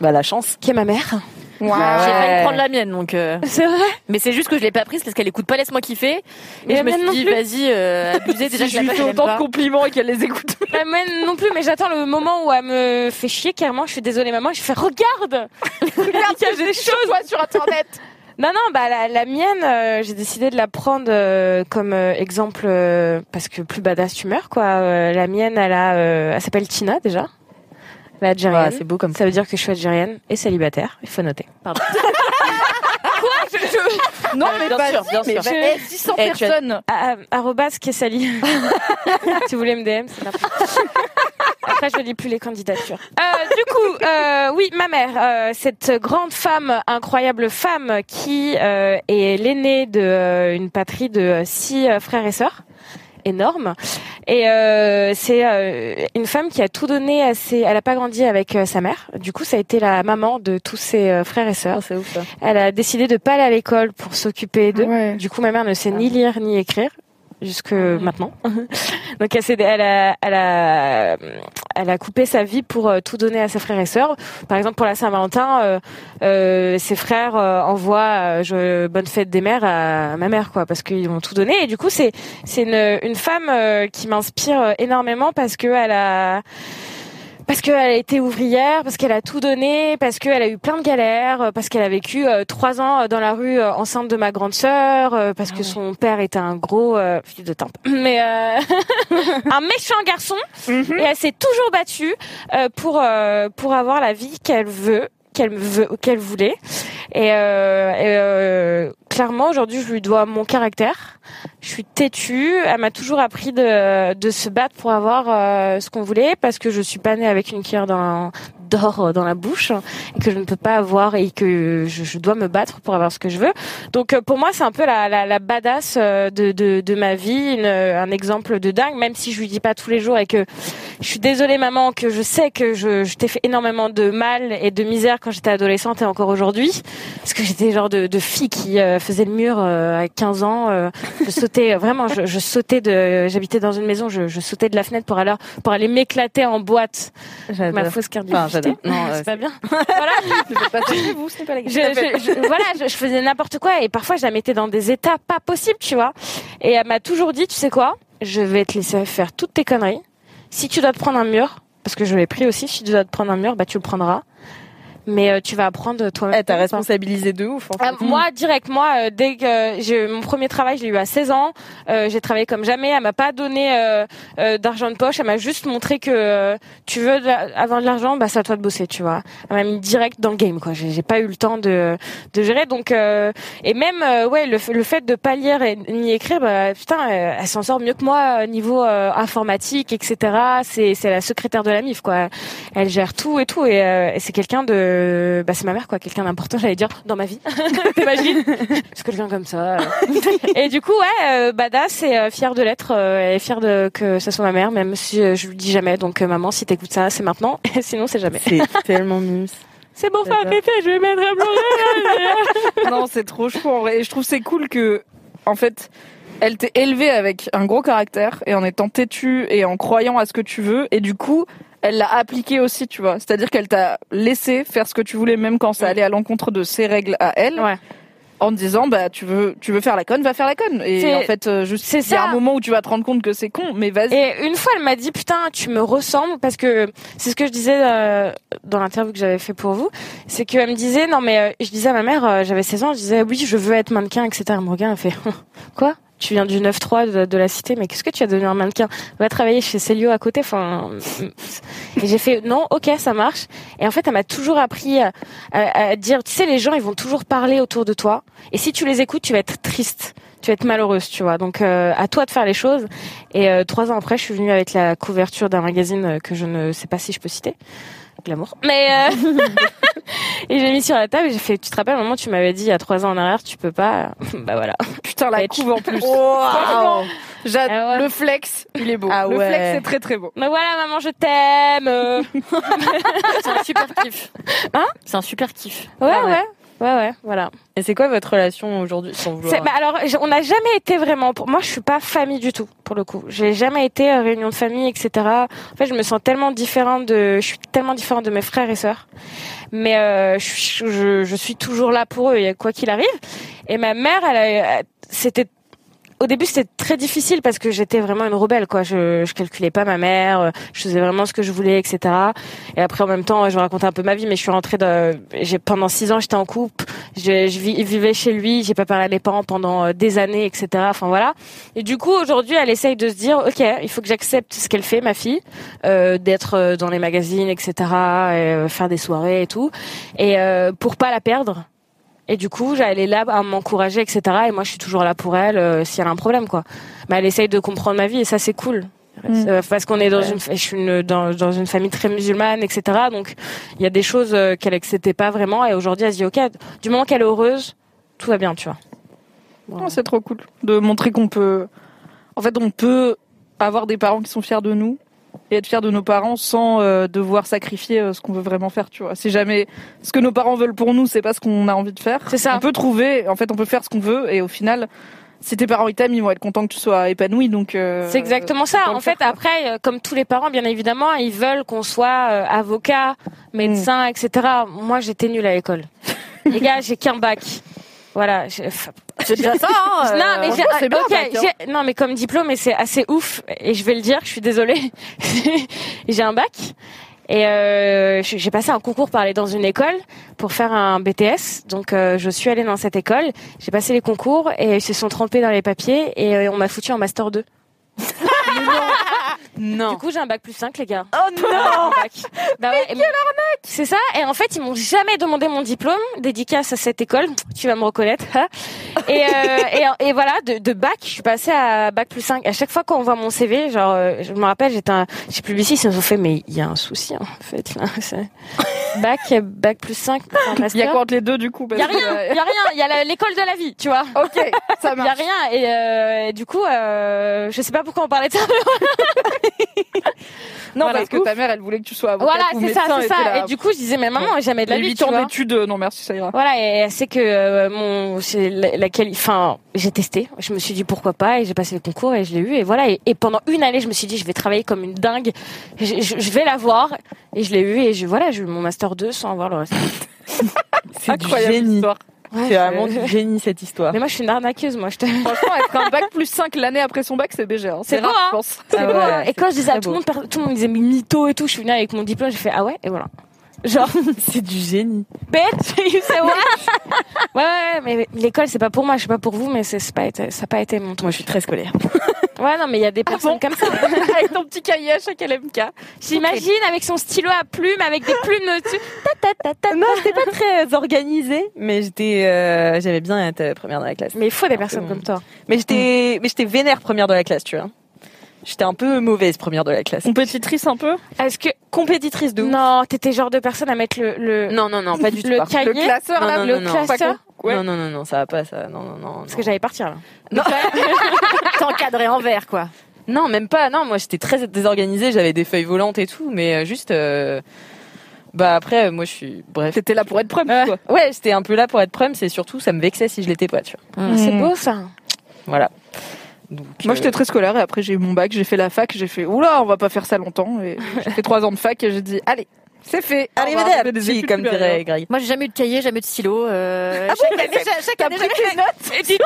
Bah la chance. Qui est ma mère. Wow. J'ai failli prendre la mienne, donc. euh, C'est vrai. Mais c'est juste que je l'ai pas prise parce qu'elle écoute pas Laisse-moi kiffer. Et Mais je me suis dit, vas-y, euh, abusez déjà Si je lui fais autant de compliments et qu'elle les écoute. La mienne non plus, mais j'attends le moment où elle me fait chier carrément. Je suis désolée, maman. Je fais regarde. Regarde, il y a des choses sur internet. Non, non, bah la, la mienne, euh, j'ai décidé de la prendre euh, comme euh, exemple euh, parce que plus badass tu meurs, quoi. Euh, la mienne, elle a, euh, elle s'appelle Tina déjà. Elle est algérienne. Ouais, c'est beau comme ça veut dire que je suis algérienne et célibataire. Il faut noter. Pardon. Non, mais bien pas sûr, bien mais sûr. va- eh, 600 Eh, tu as- personnes. Ah, ah, Arrobas Kessali. si vous voulez me DM, c'est quoi. Après, je ne lis plus les candidatures. Euh, du coup, euh, oui, ma mère, euh, cette grande femme, incroyable femme, qui euh, est l'aînée de euh, une patrie de euh, six euh, frères et sœurs énorme. Et euh, c'est euh, une femme qui a tout donné à ses elle a pas grandi avec euh, sa mère. Du coup ça a été la maman de tous ses euh, frères et sœurs. C'est ouf ça. elle a décidé de pas aller à l'école pour s'occuper d'eux. Ouais. du coup, ma mère ne sait ni lire ni écrire jusque maintenant. Donc, elle, a, elle, a, elle a coupé sa vie pour euh, tout donner à ses frères et sœurs. Par exemple, pour la Saint-Valentin, euh, euh, ses frères euh, envoient je, bonne fête des mères à ma mère, quoi, parce qu'ils ont tout donné. Et du coup, c'est c'est une, une femme qui m'inspire énormément parce que elle a parce qu'elle a été ouvrière, parce qu'elle a tout donné, parce qu'elle a eu plein de galères, euh, parce qu'elle a vécu euh, trois ans euh, dans la rue enceinte de ma grande sœur, parce que son père était un gros euh, fils de tempe, mais euh, un méchant garçon. Et elle s'est toujours battue euh, pour euh, pour avoir la vie qu'elle veut qu'elle qu'elle voulait. Et, euh, euh, clairement aujourd'hui je lui dois mon caractère. Je suis têtue. Elle m'a toujours appris de de se battre pour avoir euh, ce qu'on voulait parce que je suis pas née avec une cuillère dans d'or euh, dans la bouche et que je ne peux pas avoir et que je, je dois me battre pour avoir ce que je veux. Donc euh, pour moi, c'est un peu la, la, la badass euh, de, de, de ma vie, une, un exemple de dingue, même si je lui dis pas tous les jours et que je suis désolée maman, que je sais que je, je t'ai fait énormément de mal et de misère quand j'étais adolescente et encore aujourd'hui, parce que j'étais genre de, de fille qui euh, faisait le mur euh, à 15 ans, euh, je sautais vraiment, je, je sautais de, j'habitais dans une maison, je, je sautais de la fenêtre pour aller pour aller m'éclater en boîte, ma fausse Enfin, j'adore. Non, euh, c'est pas bien. voilà. Ne faites pas ça chez vous, ce n'est pas la Je, je- je- voilà, je, je faisais n'importe quoi et parfois je la mettais dans des états pas possibles, tu vois. Et elle m'a toujours dit, tu sais quoi, je vais te laisser faire toutes tes conneries. Si tu dois te prendre un mur, parce que je l'ai pris aussi, si tu dois te prendre un mur, bah tu le prendras. Mais euh, tu vas apprendre toi-même. Eh, t'as responsabilisé de ouf. En fait. Euh, moi, direct, moi, euh, dès que j'ai mon premier travail, je l'ai eu à 16 ans. Euh, j'ai travaillé comme jamais. Elle m'a pas donné euh, euh, d'argent de poche. Elle m'a juste montré que euh, tu veux de la- avoir de l'argent, bah c'est à toi de bosser, tu vois. Elle m'a mis direct dans le game, quoi. J'ai j'ai pas eu le temps de de gérer. Donc euh, et même euh, ouais, le, fait- le fait de pas lire et ni écrire, bah putain, elle s'en sort mieux que moi niveau euh, informatique, etc. C'est c'est la secrétaire de la MIF, quoi. Elle gère tout et tout et, euh, et c'est quelqu'un de bah c'est ma mère quoi quelqu'un d'important j'allais dire dans ma vie t'imagines c'est quelqu'un comme ça euh. et du coup ouais euh, badass et euh, fière de l'être euh, et fière de que ça soit ma mère même si euh, je lui dis jamais donc euh, maman si t'écoutes ça c'est maintenant sinon c'est jamais C'est tellement mimes. c'est bon J'adore. arrêter je vais mettre à pleurer non, c'est trop en vrai. Et je trouve c'est cool que, en fait, elle t'ait élevée avec un gros caractère et en étant têtue et en croyant à ce que tu veux. Et du coup, elle l'a appliqué aussi, tu vois. C'est-à-dire qu'elle t'a laissé faire ce que tu voulais, même quand ça allait à l'encontre de ses règles à elle. Ouais. En te disant, bah, tu veux, tu veux faire la conne, va faire la conne. Et en fait, euh, juste, c'est il y a un moment où tu vas te rendre compte que c'est con, mais vas-y. Et une fois, elle m'a dit putain, tu me ressembles parce que c'est ce que je disais euh, dans l'interview que j'avais fait pour vous, c'est qu'elle me disait non mais euh, je disais à ma mère, euh, j'avais 16 ans, je disais oui je veux être mannequin, etc. Elle me regarde, elle fait quoi? Tu viens du 9-3 de, la cité, mais qu'est-ce que tu as devenu un mannequin? Va travailler chez Célio à côté. Enfin, et j'ai fait non, ok, ça marche. Et en fait, elle m'a toujours appris à, à- dire, tu sais, les gens, ils vont toujours parler autour de toi. Et si tu les écoutes, tu vas être triste, tu vas être malheureuse, tu vois. Donc, euh, à toi de faire les choses. Et euh, trois ans après, je suis venue avec la couverture d'un magazine que je ne sais pas si je peux citer. Glamour. Mais euh, et j'ai mis sur la table et j'ai fait. Tu te rappelles, maman, tu m'avais dit il y a trois ans en arrière, tu peux pas. bah voilà. Putain, la couve en plus. Wow. Franchement, j'a- Ah ouais. le flex, il est beau. Ah le ouais. flex, c'est très très beau. Mais voilà, maman, je t'aime. C'est un super kiff. Hein C'est un super kiff. Ouais, Ah ouais. ouais. Ouais, ouais, voilà. Et c'est quoi votre relation aujourd'hui sans vouloir bah alors, on n'a jamais été vraiment. Pour moi, je suis pas famille du tout, pour le coup. J'ai jamais été à réunion de famille, etc. En fait, je me sens tellement différente de. Je suis tellement différente de mes frères et sœurs. Mais euh, je, suis- je, je suis toujours là pour eux, quoi qu'il arrive. Et ma mère, elle, a- elle- c'était au début, c'était très difficile parce que j'étais vraiment une rebelle, quoi. Je, je calculais pas ma mère, euh, je faisais vraiment ce que je voulais, etc. Et après, en même temps, je racontais un peu ma vie, mais je suis rentrée j'ai, pendant six ans, j'étais en couple, je, je vivais chez lui, j'ai pas parlé à mes parents pendant euh, des années, etc. Enfin, voilà. Et du coup, aujourd'hui, elle essaye de se dire, OK, il faut que j'accepte ce qu'elle fait, ma fille, euh, d'être euh, dans les magazines, etc., et, faire des soirées et tout. Et, euh, pour pas la perdre. Et du coup, j'allais là à m'encourager, etc. Et moi, je suis toujours là pour elle euh, s'il y a un problème, quoi. Mais elle essaye de comprendre ma vie et ça, c'est cool. Mm. Euh, Parce qu'on est dans une, je suis une- dans, dans une famille très musulmane, etc. Donc, il y a des choses euh, qu'elle acceptait pas vraiment. Et aujourd'hui, elle se dit, ok, du moment qu'elle est heureuse, tout va bien, tu vois. Oh, c'est trop cool de montrer qu'on peut. En fait, on peut avoir des parents qui sont fiers de nous et être fiers de nos parents sans euh, devoir sacrifier euh, ce qu'on veut vraiment faire, tu vois. Si jamais ce que nos parents veulent pour nous, c'est pas ce qu'on a envie de faire. C'est ça. On peut trouver, en fait, on peut faire ce qu'on veut et au final, si tes parents ils t'aiment, ils vont être contents que tu sois épanoui. Donc euh, C'est exactement ça. En fait, faire, après, euh, comme tous les parents, bien évidemment, ils veulent qu'on soit euh, avocat, médecin, etc. Moi, j'étais nulle à l'école. les gars, j'ai qu'un bac. Voilà. j'ai- C'est déjà ça, hein. non, mais j'ai, franchement, c'est bien, ok, bac, hein. j'ai- non, mais comme diplôme, et c'est assez ouf, et je vais le dire, je suis désolée. j'ai un bac. Et euh, j'ai j'ai passé un concours pour aller dans une école pour faire un BTS. Donc euh, je suis allée dans cette école, j'ai passé les concours et ils se sont trempés dans les papiers et euh, on m'a foutu en master 2. Non. Du coup, j'ai un bac plus 5, les gars. Oh non Bah ouais, et- C'est ça. Et en fait, ils m'ont jamais demandé mon diplôme. Dédicace à cette école. Tu vas me reconnaître. hein. Et, euh, et, et voilà, de, de bac, je suis passée à bac plus 5. À chaque fois qu'on voit mon CV, genre, euh, je me rappelle, j'étais plus ici, ils se sont fait, mais il y a un souci, en fait, là. Bac, bac plus 5, Il y a quoi entre les deux du coup Il y a rien, il y a rien, il y a l'école de la vie, tu vois. Ok, ça Il y a marche. rien et, euh, et du coup, euh, je sais pas pourquoi on parlait de ça. Non, Voilà. parce que ta mère, elle voulait que tu sois avocat voilà, ou c'est ça, c'est ça. là, Et du coup, je disais, mais maman, jamais de la vie, 8 tu ans vois. d'études, euh, non merci, ça ira. Voilà, et elle sait que euh, mon, c'est la- enfin, j'ai testé. Je me suis dit pourquoi pas, et j'ai passé le concours et je l'ai eu. Et voilà, et, et pendant une année, je me suis dit, je vais travailler comme une dingue. Je, je- je vais l'avoir, et je l'ai eu. Et je, voilà, j'ai eu mon master 2 sans avoir le reste. C'est du Incroyable génie. histoire. Ouais, C'est vraiment du génie cette histoire. Mais moi, je suis une arnaqueuse, moi. Je te... Franchement, être un bac plus 5 l'année après son bac, c'est BG. Hein. C'est rare, hein. je pense. C'est Ah ouais, hein. Et quand je disais à tout le monde, tout le monde disait mais mytho et tout, je suis venue avec mon diplôme, j'ai fait ah ouais, et voilà. Genre, C'est du génie. bitch, you say what? ouais, ouais, mais l'école, c'est pas pour moi, je sais pas pour vous, mais c'est c'est pas été, ça a pas été mon truc. Moi, je suis très scolaire. Ouais, non, mais il y a des personnes bon? comme ça. avec ton petit cahier à chaque LMK. J'imagine avec son stylo à plumes, avec des plumes dessus. Non, j'étais pas très organisée, mais j'étais, euh, j'aimais bien être euh, première dans la classe. Mais il faut des personnes comme toi. Mais j'étais, mais j'étais vénère première de la classe, tu vois. J'étais un peu mauvaise première de la classe. Compétitrice un peu Est-ce que Compétitrice de ouf. non, t'étais genre de personne à mettre le le Non, non, non, pas du tout. le cahier, Le classeur, Non, là, non, le non, non. classeur. Ouais. Non, non, non, non, ça va pas, ça. Non, non, non. Parce non. que j'allais partir là. T'encadré en vert, quoi. Non, même pas. Non, moi, j'étais très désorganisée. J'avais des feuilles volantes et tout, mais euh, juste. euh, Bah après, euh, moi, je suis. Bref. T'étais là pour être prême, Ouais, quoi. ouais, j'étais un peu là pour être prême. C'est surtout, ça me vexait si je l'étais pas, tu vois. C'est beau ça. Voilà. Donc, Moi, euh, j'étais très scolaire et après, j'ai eu mon bac, j'ai fait la fac, j'ai fait, oula, on va pas faire ça longtemps. Et j'ai fait trois ans de fac et j'ai dit, allez, c'est fait. Des études comme supérieures. dirait Greg. Moi, j'ai jamais eu de cahier, jamais eu de stylo. Euh, Ah chaque bon, année, chaque, année, tes notes Et tu sais.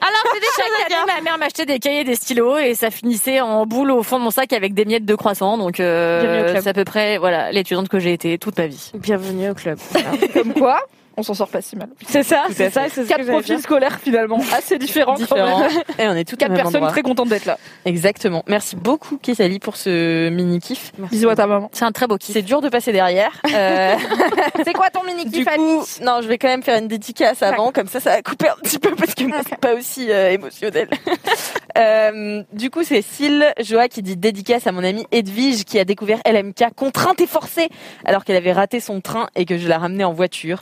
Alors, dit, chaque année, ma mère m'achetait des cahiers, des stylos, et ça finissait en boule au fond de mon sac avec des miettes de croissant. Donc, euh, Bienvenue au club. c'est à peu près, voilà, l'étudiante que j'ai été toute ma vie. Bienvenue au club. Comme quoi, on s'en sort pas si mal. c'est ça, c'est ça, c'est Quatre profils scolaires finalement assez différents. quand Différent. même. Et on est toutes au Quatre même personnes endroit. très contentes d'être là. Exactement. Merci beaucoup, Kesali, pour ce mini kiff. Bisous à ta maman. C'est un très beau kiff. C'est dur de passer derrière. Euh, C'est quoi ton mini du coup, non, je vais quand même faire une dédicace avant, comme ça, ça va couper un petit peu parce que moi, c'est pas aussi euh, émotionnel. Euh, du coup, c'est Syl Joa qui dit dédicace à mon amie Edwige qui a découvert LMK contrainte et forcée alors qu'elle avait raté son train et que je la ramenais en voiture.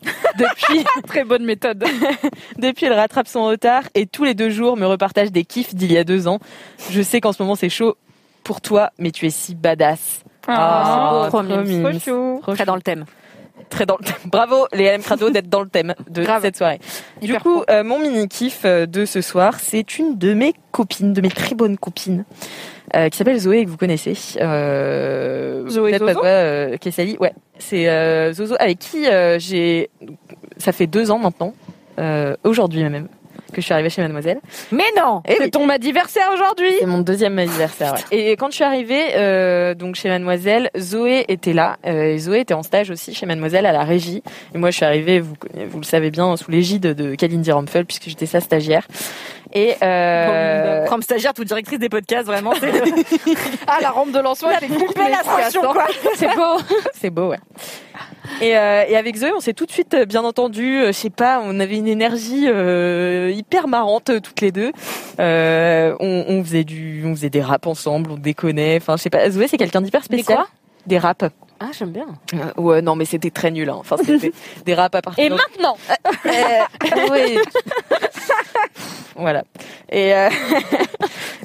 Depuis, Très bonne méthode. depuis, elle rattrape son retard et tous les deux jours me repartage des kiffs d'il y a deux ans. Je sais qu'en ce moment c'est chaud pour toi, mais tu es si badass. Ah, c'est beau, trop trop mignon. mignon. trop chou. Trop Très dans le thème. très dans le thème. Bravo les LM Crado d'être dans le thème de Grave. cette soirée. Du Hyper coup, euh, mon mini kiff euh, de ce soir, c'est une de mes copines, de mes très bonnes copines, euh, qui s'appelle Zoé que vous connaissez. Euh, Zoé peut-être pas Zozo toi, euh, Kessali. Ouais, c'est euh, Zozo avec qui euh, j'ai. Ça fait deux ans maintenant, euh, aujourd'hui même, que je suis arrivée chez Mademoiselle. Mais non! Et C'est oui. ton anniversaire aujourd'hui C'est mon deuxième anniversaire. ouais. Et quand je suis arrivée euh, donc chez Mademoiselle, Zoé était là. Euh, et Zoé était en stage aussi chez Mademoiselle à la régie. Et moi, je suis arrivée, vous, le savez bien, sous l'égide de Kalindi Rumpel puisque j'étais sa stagiaire. Et euh, Comme stagiaire, toute directrice des podcasts, vraiment, c'est Ah, la rampe de lancement, elle est coupée belle attraction, quoi. C'est beau. c'est beau, ouais. Et, euh, et avec Zoé, on s'est tout de suite euh, bien entendu. euh, Je sais pas, on avait une énergie euh, hyper marrante euh, toutes les deux. Euh, on, on faisait du, on faisait des raps ensemble, on déconnait. Enfin, je sais pas. Zoé, c'est quelqu'un d'hyper Des spécial. quoi? Des raps. Ah, j'aime bien. Euh, ouais, non, mais c'était très nul. Hein. Enfin, c'était des raps à partir. Et maintenant, Euh, oui. voilà. Et euh,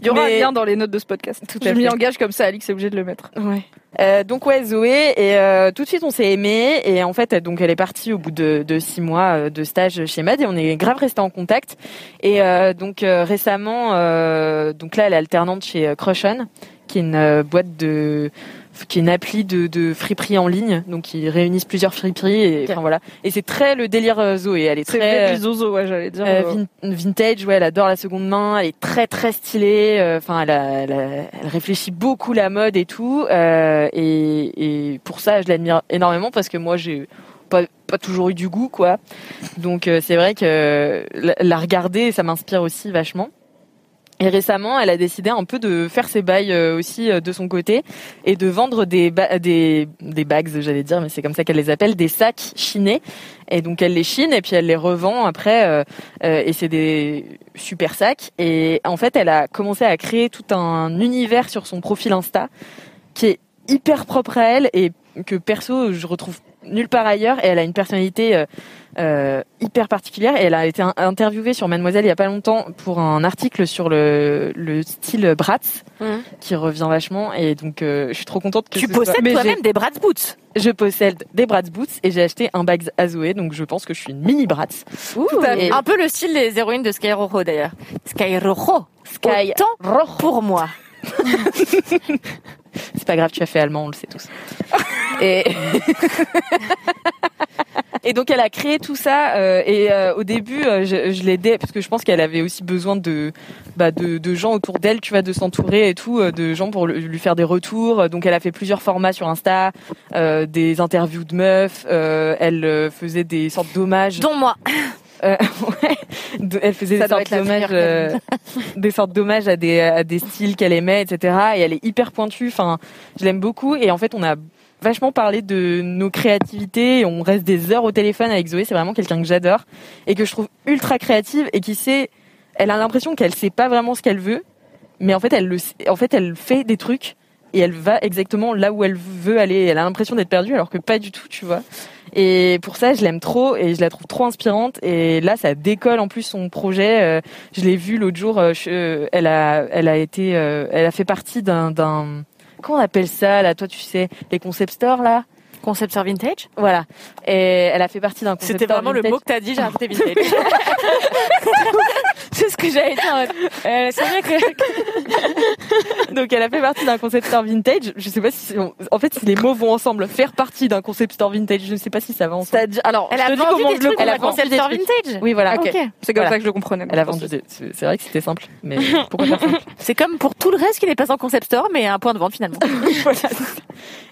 Il y aura Mais- un lien dans les notes de ce podcast. Tout Je m'y engage comme ça, Alix est obligé de le mettre. Ouais. Euh, donc ouais Zoé et euh, tout de suite on s'est aimé et en fait donc elle est partie au bout de, de six mois de stage chez Mad et on est grave resté en contact et euh, donc euh, récemment euh, donc là elle est alternante chez Crush On qui est une euh, boîte de qui est une appli de, de friperie en ligne donc ils réunissent plusieurs friperies et enfin voilà et c'est très le délire euh, Zoé elle est très vrai, Zozo, ouais, j'allais dire. euh, euh, vin- vintage, ouais, elle adore la seconde main, elle est très très stylée. euh, Enfin, elle, elle, elle réfléchit beaucoup la mode et tout. euh, et, et pour ça, je l'admire énormément parce que moi, j'ai pas, pas toujours eu du goût, quoi. Donc, euh, c'est vrai que la, la regarder, ça m'inspire aussi vachement. Et récemment, elle a décidé un peu de faire ses bails euh, aussi euh, de son côté et de vendre des ba- des des bags, j'allais dire, mais c'est comme ça qu'elle les appelle, des sacs chinés. Et donc elle les chine et puis elle les revend après. euh, euh, et c'est des super sacs. Et en fait, elle a commencé à créer tout un univers sur son profil Insta qui est hyper propre à elle et que perso je retrouve nulle part ailleurs. Et elle a une personnalité euh, euh, hyper particulière et elle a été in- interviewée sur Mademoiselle il y a pas longtemps pour un article sur le, le style Bratz Mhm. qui revient vachement et donc euh, je suis trop contente que Tu possèdes toi-même des Bratz Boots. je possède des Bratz Boots et j'ai acheté un bag à Zoé donc je pense que je suis une mini Bratz Et- Un peu le style des héroïnes de Sky Rojo d'ailleurs. Sky Rojo. Sky Autant pour moi. c'est pas grave tu as fait allemand on le sait tous et Et donc elle a créé tout ça euh, et euh, au début euh, je, je l'aidais parce que je pense qu'elle avait aussi besoin de bah, de, de gens autour d'elle, tu vois, de s'entourer et tout, euh, de gens pour lui faire des retours. Donc elle a fait plusieurs formats sur Insta, euh, des interviews de meufs, euh, elle faisait des sortes d'hommages. Dont moi. Euh, ouais, elle faisait des sortes d'hommages, euh, des sortes d'hommages à des à des styles qu'elle aimait, etc. Et elle est hyper pointue. Enfin, je l'aime beaucoup. Et en fait, on a vachement parlé de nos créativités. On reste des heures au téléphone avec Zoé. C'est vraiment quelqu'un que j'adore et que je trouve ultra créative et qui sait. Elle a l'impression qu'elle sait pas vraiment ce qu'elle veut, mais en fait, elle le, en fait, elle fait des trucs et elle va exactement là où elle veut aller. Elle a l'impression d'être perdue alors que pas du tout, tu vois. Et pour ça, je l'aime trop et je la trouve trop inspirante. Et là, ça décolle en plus son projet. Euh, je l'ai vu l'autre jour. euh, euh, elle a, elle a été, elle a fait partie d'un, d'un, comment on appelle ça là Toi, tu sais, les concept stores là? Concept store vintage? Voilà. Et elle a fait partie d'un concept C'était store vraiment le mot que t'as dit, j'ai rajouté vintage. C'est ce que j'allais dire. Euh, c'est vrai que. Donc elle a fait partie d'un concept store vintage. Je sais pas si on- en fait si les mots vont ensemble. Faire partie d'un concept store vintage. Je ne sais pas si ça va ensemble. Alors, Elle je a te dis vendu comment des je le trucs elle a vendu concept des store trucs. vintage. Oui voilà. C'est comme Voilà. ça que je le comprenais. Elle a vendu. des- C'est vrai que c'était simple, mais pourquoi faire simple C'est comme pour tout le reste qui n'est pas en concept store, mais un point de vente finalement. Voilà.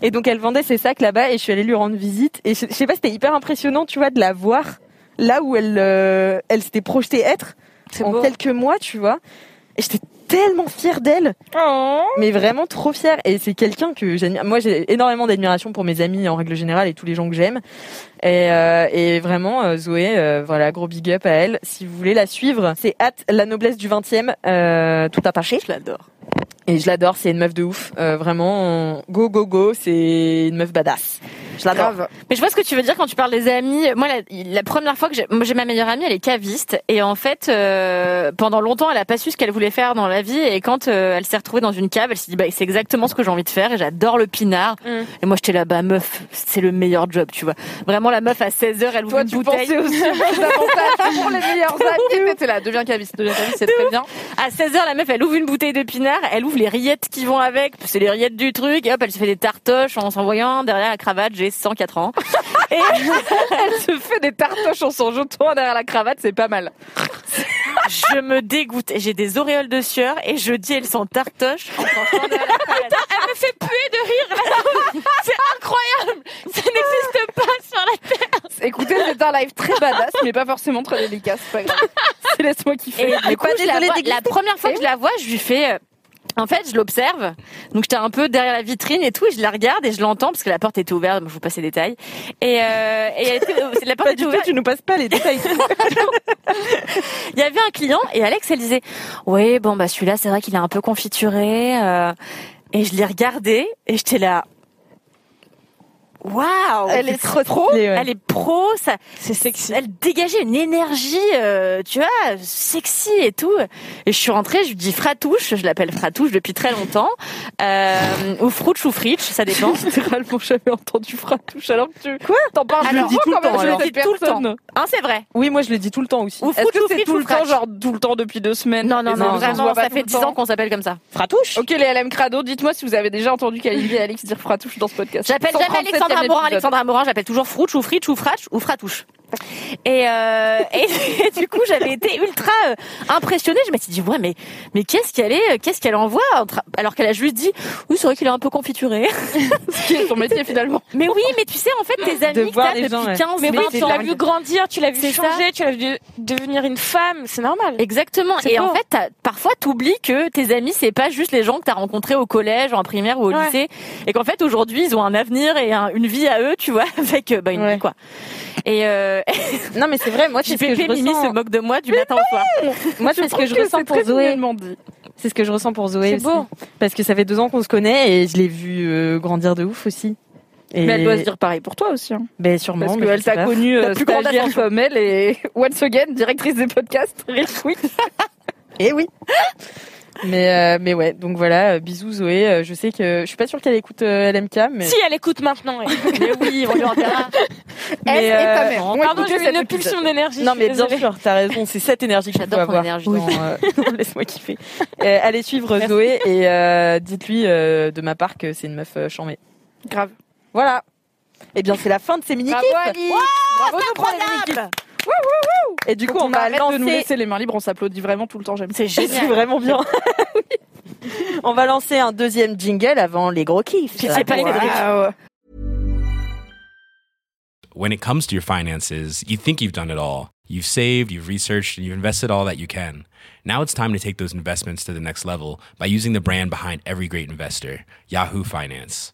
Et donc elle vendait ses sacs là-bas et je suis allée lui rendre visite et je, je sais pas c'était hyper impressionnant tu vois de la voir là où elle euh, elle s'était projetée être en beau. quelques mois tu vois. Et j'étais tellement fière d'elle. Oh. mais vraiment trop fière. Et c'est quelqu'un que j'admire. Moi j'ai énormément d'admiration pour mes amis en règle générale et tous les gens que j'aime. Et, euh, et vraiment euh, Zoé euh, voilà gros big up à elle. Si vous voulez la suivre c'est at la noblesse du 20e euh, tout attaché. Je l'adore. Et je l'adore, c'est une meuf de ouf. Euh, vraiment, go go go, c'est une meuf badass. Je l'adore. Mais je vois ce que tu veux dire quand tu parles des amis. Moi, la, la première fois que j'ai, moi, j'ai ma meilleure amie, elle est caviste et en fait, euh, pendant longtemps, elle a pas su ce qu'elle voulait faire dans la vie et quand euh, elle s'est retrouvée dans une cave, elle s'est dit bah c'est exactement ce que j'ai envie de faire et j'adore le pinard. Mm. Et moi, j'étais là bah meuf, c'est le meilleur job, tu vois. Vraiment la meuf à 16 heures, elle ouvre Toi, une tu bouteille. pensais aussi pour les meilleurs amis. T'étais là, deviens caviste, deviens caviste, c'est très bien. À 16 heures, la meuf, elle ouvre une bouteille de pinard, elle ouvre les rillettes qui vont avec, c'est les rillettes du truc, et hop, elle se fait des tartoches en s'envoyant derrière la cravate, j'ai 104 ans. Et Elle se fait des tartoches en s'en jetant derrière la cravate, c'est pas mal. je me dégoûte, j'ai des auréoles de sueur, et je dis, elles sont tartoches en s'envoyant derrière la cravate. Elle me fait puer de rire. C'est incroyable. Ça n'existe pas sur la terre. Écoutez, c'est un live très badass, mais pas forcément très délicat, c'est pas grave. C'est laisse-moi kiffer. Et du coup, je la, vois- la première fois que je la vois, je lui fais. Euh, En fait, je l'observe. Donc, j'étais un peu derrière la vitrine et tout, et je la regarde et je l'entends parce que la porte était ouverte. Je vous passe les détails. Et, euh, et elle était- la porte était du tout, ouverte. tu nous passes pas les détails. Il y avait un client et Alex, elle disait, oui, bon, bah, celui-là, c'est vrai qu'il est un peu confituré. euh, et je l'ai regardé et j'étais là. Waouh Elle est trop trop. Ouais. Elle est pro, ça, C'est sexy. elle dégageait une énergie, euh, tu vois, sexy et tout. Et je suis rentrée, je lui dis Fratouche, je l'appelle Fratouche depuis très longtemps, euh, ou Frouch ou Fritch, ça dépend. Littéralement jamais entendu fratouche alors que tu. Quoi T'en parles Je le Alors, dis tout le quand même, temps, je alors. le dis tout le temps. Hein, c'est vrai. Oui, moi je le dis tout le temps aussi. Ou Est-ce que ou c'est Fritch tout ou le temps, genre tout le temps depuis deux semaines? Non, non, non, vraiment, ça fait le 10 temps ans qu'on s'appelle comme ça. Fratouche? Ok les LM Crado, dites-moi si vous avez déjà entendu Kalindi et Alex dire fratouche dans ce podcast. J'appelle jamais 137e Alexandra Morin. Alexandra Morin, j'appelle toujours Frouch ou Fritch ou Fratch ou Fratouche. Et, euh, et, et du coup, j'avais été ultra euh, impressionnée. Je me suis dit, ouais, mais, mais qu'est-ce qu'elle est, qu'est-ce qu'elle envoie entre- Alors qu'elle a juste dit, oui, c'est vrai qu'il est un peu confituré. Ce qui est son métier finalement. Mais oui, mais tu sais, en fait, tes amis De que depuis gens, ouais. 15 Mais oui, 20 tu l'as vu grandir, tu l'as vu changer, ça. tu l'as vu devenir une femme, c'est normal. Exactement. Et beau. en fait, t'as- parfois, t'oublies que tes amis, c'est pas juste les gens que t'as rencontrés au collège, en primaire ou au Ouais. lycée, et qu'en fait, aujourd'hui, ils ont un avenir et un- une vie à eux, tu vois, avec euh, bah, une Ouais. vie quoi. Et euh, Non, mais c'est vrai, moi, c'est ce que je Mimi se ressens. moque de moi du matin au soir. Moi, c'est ce que je ressens pour Zoé. C'est ce que je ressens pour Zoé C'est aussi. beau. Parce que ça fait deux ans qu'on se connaît et je l'ai vu euh, grandir de ouf aussi. Et Mais elle doit se dire pareil pour toi aussi. Hein. Ben, sûrement. Parce mais qu'elle t'a connue euh, plus grande comme elle et once again directrice des podcasts. Real quick. Eh oui. Mais euh, mais ouais, donc voilà, euh, bisous Zoé. Euh, je sais que je suis pas sûre qu'elle écoute euh, LMK, mais Si elle écoute maintenant. elle. Mais oui, on lui en dira. Elle et ta mère. vont Pardon, j'ai une pulsion d'énergie. non mais bien sûr, t'as raison, c'est cette énergie qu'il faut avoir. énergie euh, Laisse-moi kiffer. Euh, allez suivre Zoé et euh, dites-lui euh, de ma part que c'est une meuf chambée. Grave. Voilà. Eh bien, c'est la fin de ces mini Bravo Ali. Bravo Et du coup, Quand on va arrête de nous lancer laisser les mains libres, on s'applaudit vraiment tout le temps. J'aime. C'est C'est génial. vraiment bien. Oui. On va lancer un deuxième jingle avant les gros kiffs. C'est pas les Cédric. Waouh. when it comes to your finances, you think you've done it all. You've saved, you've researched, and you've invested all that you can. Now it's time to take those investments to the next level by using the brand behind every great investor, Yahoo Finance.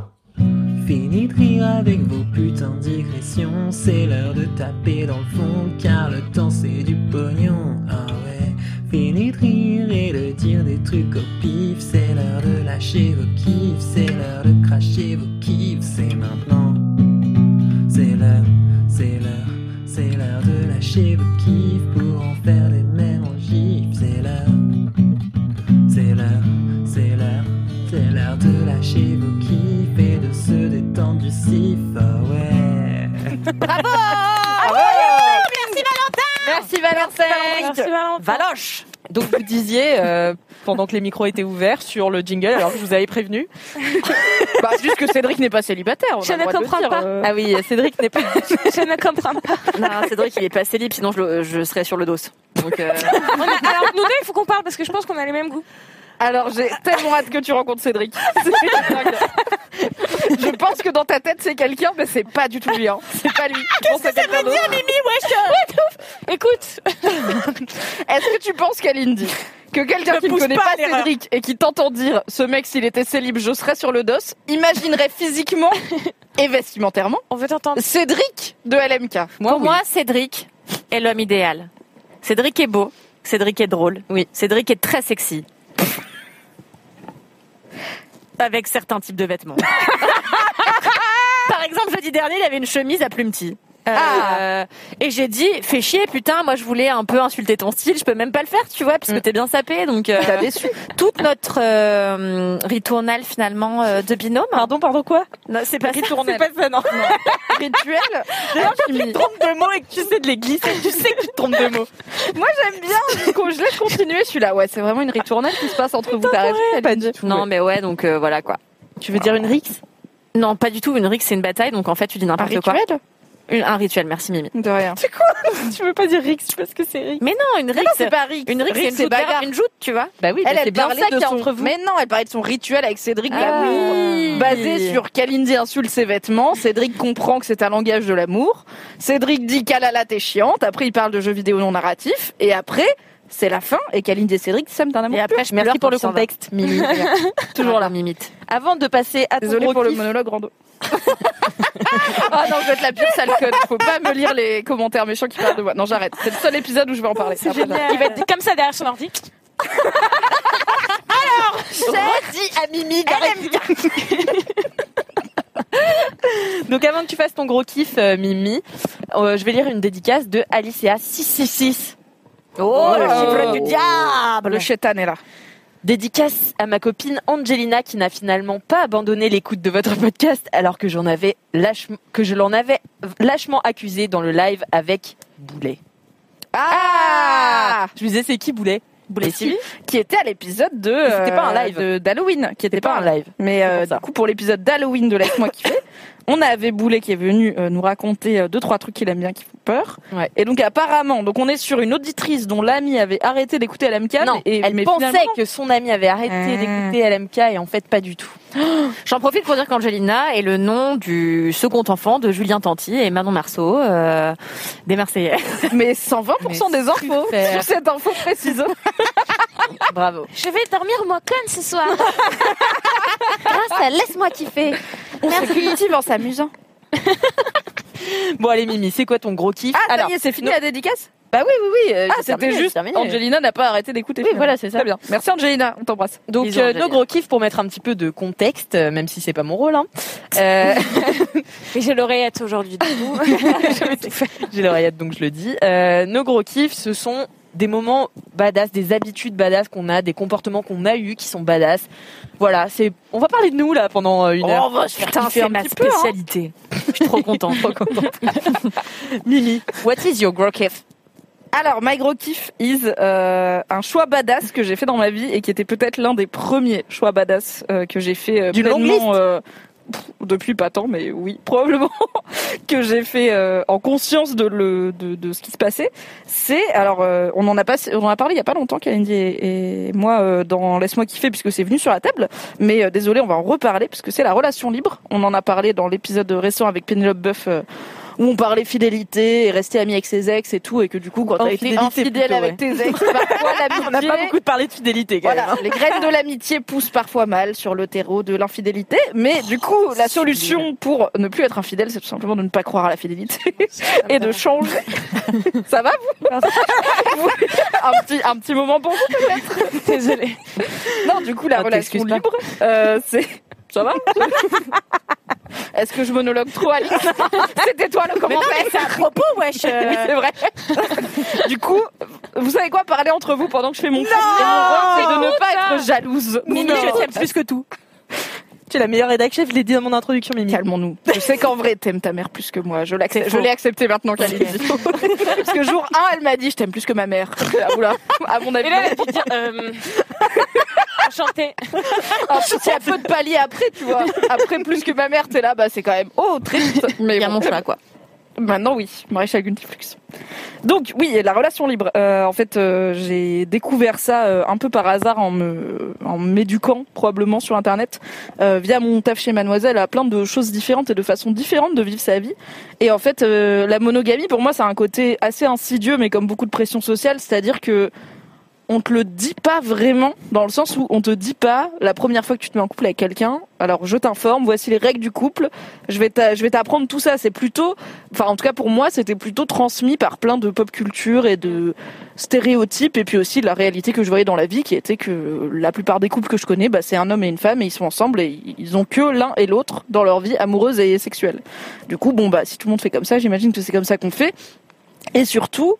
Fini de rire avec vos putains de digressions. C'est l'heure de taper dans le fond, car le temps c'est du pognon. Ah ouais. Fini de rire et de dire des trucs au pif. C'est l'heure de lâcher vos kiffs. C'est l'heure de cracher vos kiffs. C'est maintenant. C'est l'heure, c'est l'heure, c'est l'heure de lâcher vos kiffs pour en faire des mêmes en gif. C'est l'heure, de lâcher vos kiffs et de se détendre du sif. Ah ouais. Merci Valentin. Merci Valentin. Valoche. Donc vous disiez euh, pendant que les micros étaient ouverts sur le jingle, alors que je vous avais prévenu. Bah, juste que Cédric n'est pas célibataire. on Je ne comprends dire, pas. euh. Ah oui, Cédric n'est pas. Je ne comprends pas. Non, Cédric, il est pas célib, sinon je, je serais sur le dos. Donc, euh, Alors nous deux, il faut qu'on parle parce que je pense qu'on a les mêmes goûts. Alors j'ai tellement hâte que tu rencontres Cédric. Je pense que dans ta tête c'est quelqu'un, mais c'est pas du tout lui. Hein. C'est pas lui. Je pense à quelqu'un d'autre. Écoute, Est-ce que tu penses qu'Aline dit que quelqu'un qui ne connaît pas. Cédric et qui t'entend dire ce mec s'il était célib je serais sur le dos, imaginerait physiquement et vestimentairement on veut t'entendre. Cédric de LMK. pour moi, Cédric est l'homme idéal. Cédric est beau. Cédric est drôle. Oui. Cédric est très sexy. Avec certains types de vêtements. Par exemple, jeudi dernier, il avait une chemise à plumetis. Euh, Et j'ai dit, fais chier, putain, moi je voulais un peu insulter ton style, je peux même pas le faire, tu vois, parce que t'es bien sapé, donc euh, T'as déçu. toute notre euh, ritournelle finalement euh, de binôme. Pardon, pardon quoi? Non, c'est pas ça. C'est pas ça, non. Rituel. D'ailleurs, tu te trompes de mots et que tu sais de les glisser, tu sais que tu te trompes de mots. Moi j'aime bien. Quand je laisse continuer, je suis là. Ouais, c'est vraiment une ritournelle qui se passe entre vous. T'as raison. Pas du tout. Non, mais ouais, donc euh, voilà quoi. Tu veux dire une rix Non, pas du tout. Une rixe, c'est une bataille, donc en fait, tu dis n'importe quoi. rituel? Un rituel, merci Mimi. De rien. Tu veux pas dire rix parce que c'est rix Mais non, une rixe, c'est pas Rick. une rixe, c'est Rick, une, joute bagarre. une joute, tu vois. Bah oui, Elle, elle c'est bien ça de son... entre vous. Mais non, elle parlait de son rituel avec Cédric Ah l'amour. oui. Basé sur Kalindi insulte ses vêtements, Cédric comprend que c'est un langage de l'amour. Cédric dit qu'Alala t'es chiante. Après, il parle de jeux vidéo non narratifs. Et après, c'est la fin. Et Kalindi et Cédric s'aiment d'un amour. Et après, je Merci pour le contexte, Mimi. Toujours là, mimite. Avant de passer à ton Désolée pour le monologue rando. ah non, je vais être la pure sale conne. Faut pas me lire les commentaires méchants qui parlent de moi. Non, j'arrête. C'est le seul épisode où je vais en parler. Après, j'arrête. Il va être comme ça derrière son ordi. J'ai dit à Mimi Donc avant que tu fasses ton gros kiff, euh, Mimi, euh, je vais lire une dédicace de Alicia666 Oh, le chiffre du diable Le chétan est là. Dédicace à ma copine Angelina qui n'a finalement pas abandonné l'écoute de votre podcast alors que j'en avais lâchement, que je l'en avais lâchement accusé dans le live avec Boulet. Ah Je me disais c'est qui Boulet? Boulet Et si qui était à l'épisode de Mais c'était pas un euh, live. d'Halloween, qui était pas un live. Mais euh, du coup pour l'épisode d'Halloween de Laisse-moi kiffer, on avait Boulet qui est venu euh, nous raconter euh, deux trois trucs qu'il aime bien qui font peur. Et donc apparemment, donc on est sur une auditrice dont l'ami avait arrêté d'écouter LMK Non, et elle mais pensait finalement- que son ami avait arrêté Ah. d'écouter LMK et en fait pas du tout. J'en profite pour dire qu'Angelina est le nom du second enfant de Julien Tanti et Manon Marceau, euh, des Marseillais. Mais 120% des infos sur cette info précise. Bravo. Je vais dormir moi conne ce soir. Grâce à laisse-moi kiffer. On se cultive en s'amusant. Bon allez Mimi, c'est quoi ton gros kiff Ah, ça Alors, y est, c'est fini non. la dédicace Bah oui oui oui. euh, Ah, c'était juste terminé. Angelina n'a pas arrêté d'écouter. Oui, voilà, c'est ça. Très bien. Merci Angelina, on t'embrasse. Donc Bisous, euh, nos gros kiffs pour mettre un petit peu de contexte, euh, même si c'est pas mon rôle. Hein. Euh, Et j'ai l'oreillette aujourd'hui du coup. J'ai l'oreillette donc je le dis. Euh, nos gros kiffs, ce sont des moments badass, des habitudes badass qu'on a, des comportements qu'on a eu qui sont badass. Voilà, c'est. On va parler de nous là pendant euh, une heure. Oh, on va se faire Putain, c'est ma peu, hein. spécialité. Je suis trop contente, trop contente. Mimi, what is your gros kiff? Alors, my gros kiff is euh, un choix badass que j'ai fait dans ma vie et qui était peut-être l'un des premiers choix badass euh, que j'ai fait euh, D'une pleinement, euh, depuis pas tant, mais oui, probablement que j'ai fait euh, en conscience de, le, de, de ce qui se passait. C'est alors euh, on en a pas, on en a parlé il y a pas longtemps, Kalindi et, et moi euh, dans laisse-moi kiffer puisque c'est venu sur la table. Mais euh, désolé, on va en reparler puisque c'est la relation libre. On en a parlé dans l'épisode récent avec Penelope Buff. Où on parlait fidélité et rester ami avec ses ex et tout et que du coup quand t'as été infidèle plutôt, avec ouais. tes ex parfois l'amitié On n'a pas beaucoup parlé de fidélité. Quand voilà, même, hein. les graines de l'amitié poussent parfois mal sur le terreau de l'infidélité, mais du coup, la solution pour ne plus être infidèle, c'est tout simplement de ne pas croire à la fidélité et de changer. Ça va vous? Un petit un petit moment pour vous peut-être? Désolée. Non, du coup, la Ah, relation libre, euh, c'est ça va Est-ce que je monologue trop, Alice C'était toi le commentaire. c'est à propos, wesh. euh. Oui, c'est vrai. du coup, vous savez quoi Parler entre vous pendant que je fais mon kiff. Et mon rôle, c'est de ne pas être jalouse. Mimi, je t'aime plus que tout. Tu es la meilleure rédac chef, je l'ai dit dans mon introduction, Mimi. Calmons-nous. Je sais qu'en vrai, t'aimes ta mère plus que moi. Je l'ai accepté maintenant qu'elle est dit. Parce que jour 1, elle m'a dit, je t'aime plus que ma mère. Ah, oula. À mon avis. Et là, elle a dû dire euh, enchantée. Ensuite, il y a peu de paliers après, tu vois. Après, plus que ma mère, t'es là, bah, c'est quand même, oh, triste. Mais Il y a bon. mon chat, quoi. Maintenant, oui, Maréchal Guntiflux. Donc, oui, la relation libre. Euh, en fait, euh, j'ai découvert ça euh, un peu par hasard en me, en m'éduquant probablement sur Internet euh, via mon taf chez Mademoiselle à plein de choses différentes et de façons différentes de vivre sa vie. Et en fait, euh, la monogamie, pour moi, c'est un côté assez insidieux, mais comme beaucoup de pression sociale, c'est-à-dire que on te le dit pas vraiment, dans le sens où on te dit pas la première fois que tu te mets en couple avec quelqu'un. Alors je t'informe, voici les règles du couple. Je vais je vais t'apprendre tout ça. C'est plutôt, enfin en tout cas pour moi, c'était plutôt transmis par plein de pop culture et de stéréotypes et puis aussi la réalité que je voyais dans la vie, qui était que la plupart des couples que je connais, bah, c'est un homme et une femme et ils sont ensemble et ils ont que l'un et l'autre dans leur vie amoureuse et sexuelle. Du coup, bon bah si tout le monde fait comme ça, j'imagine que c'est comme ça qu'on fait. Et surtout,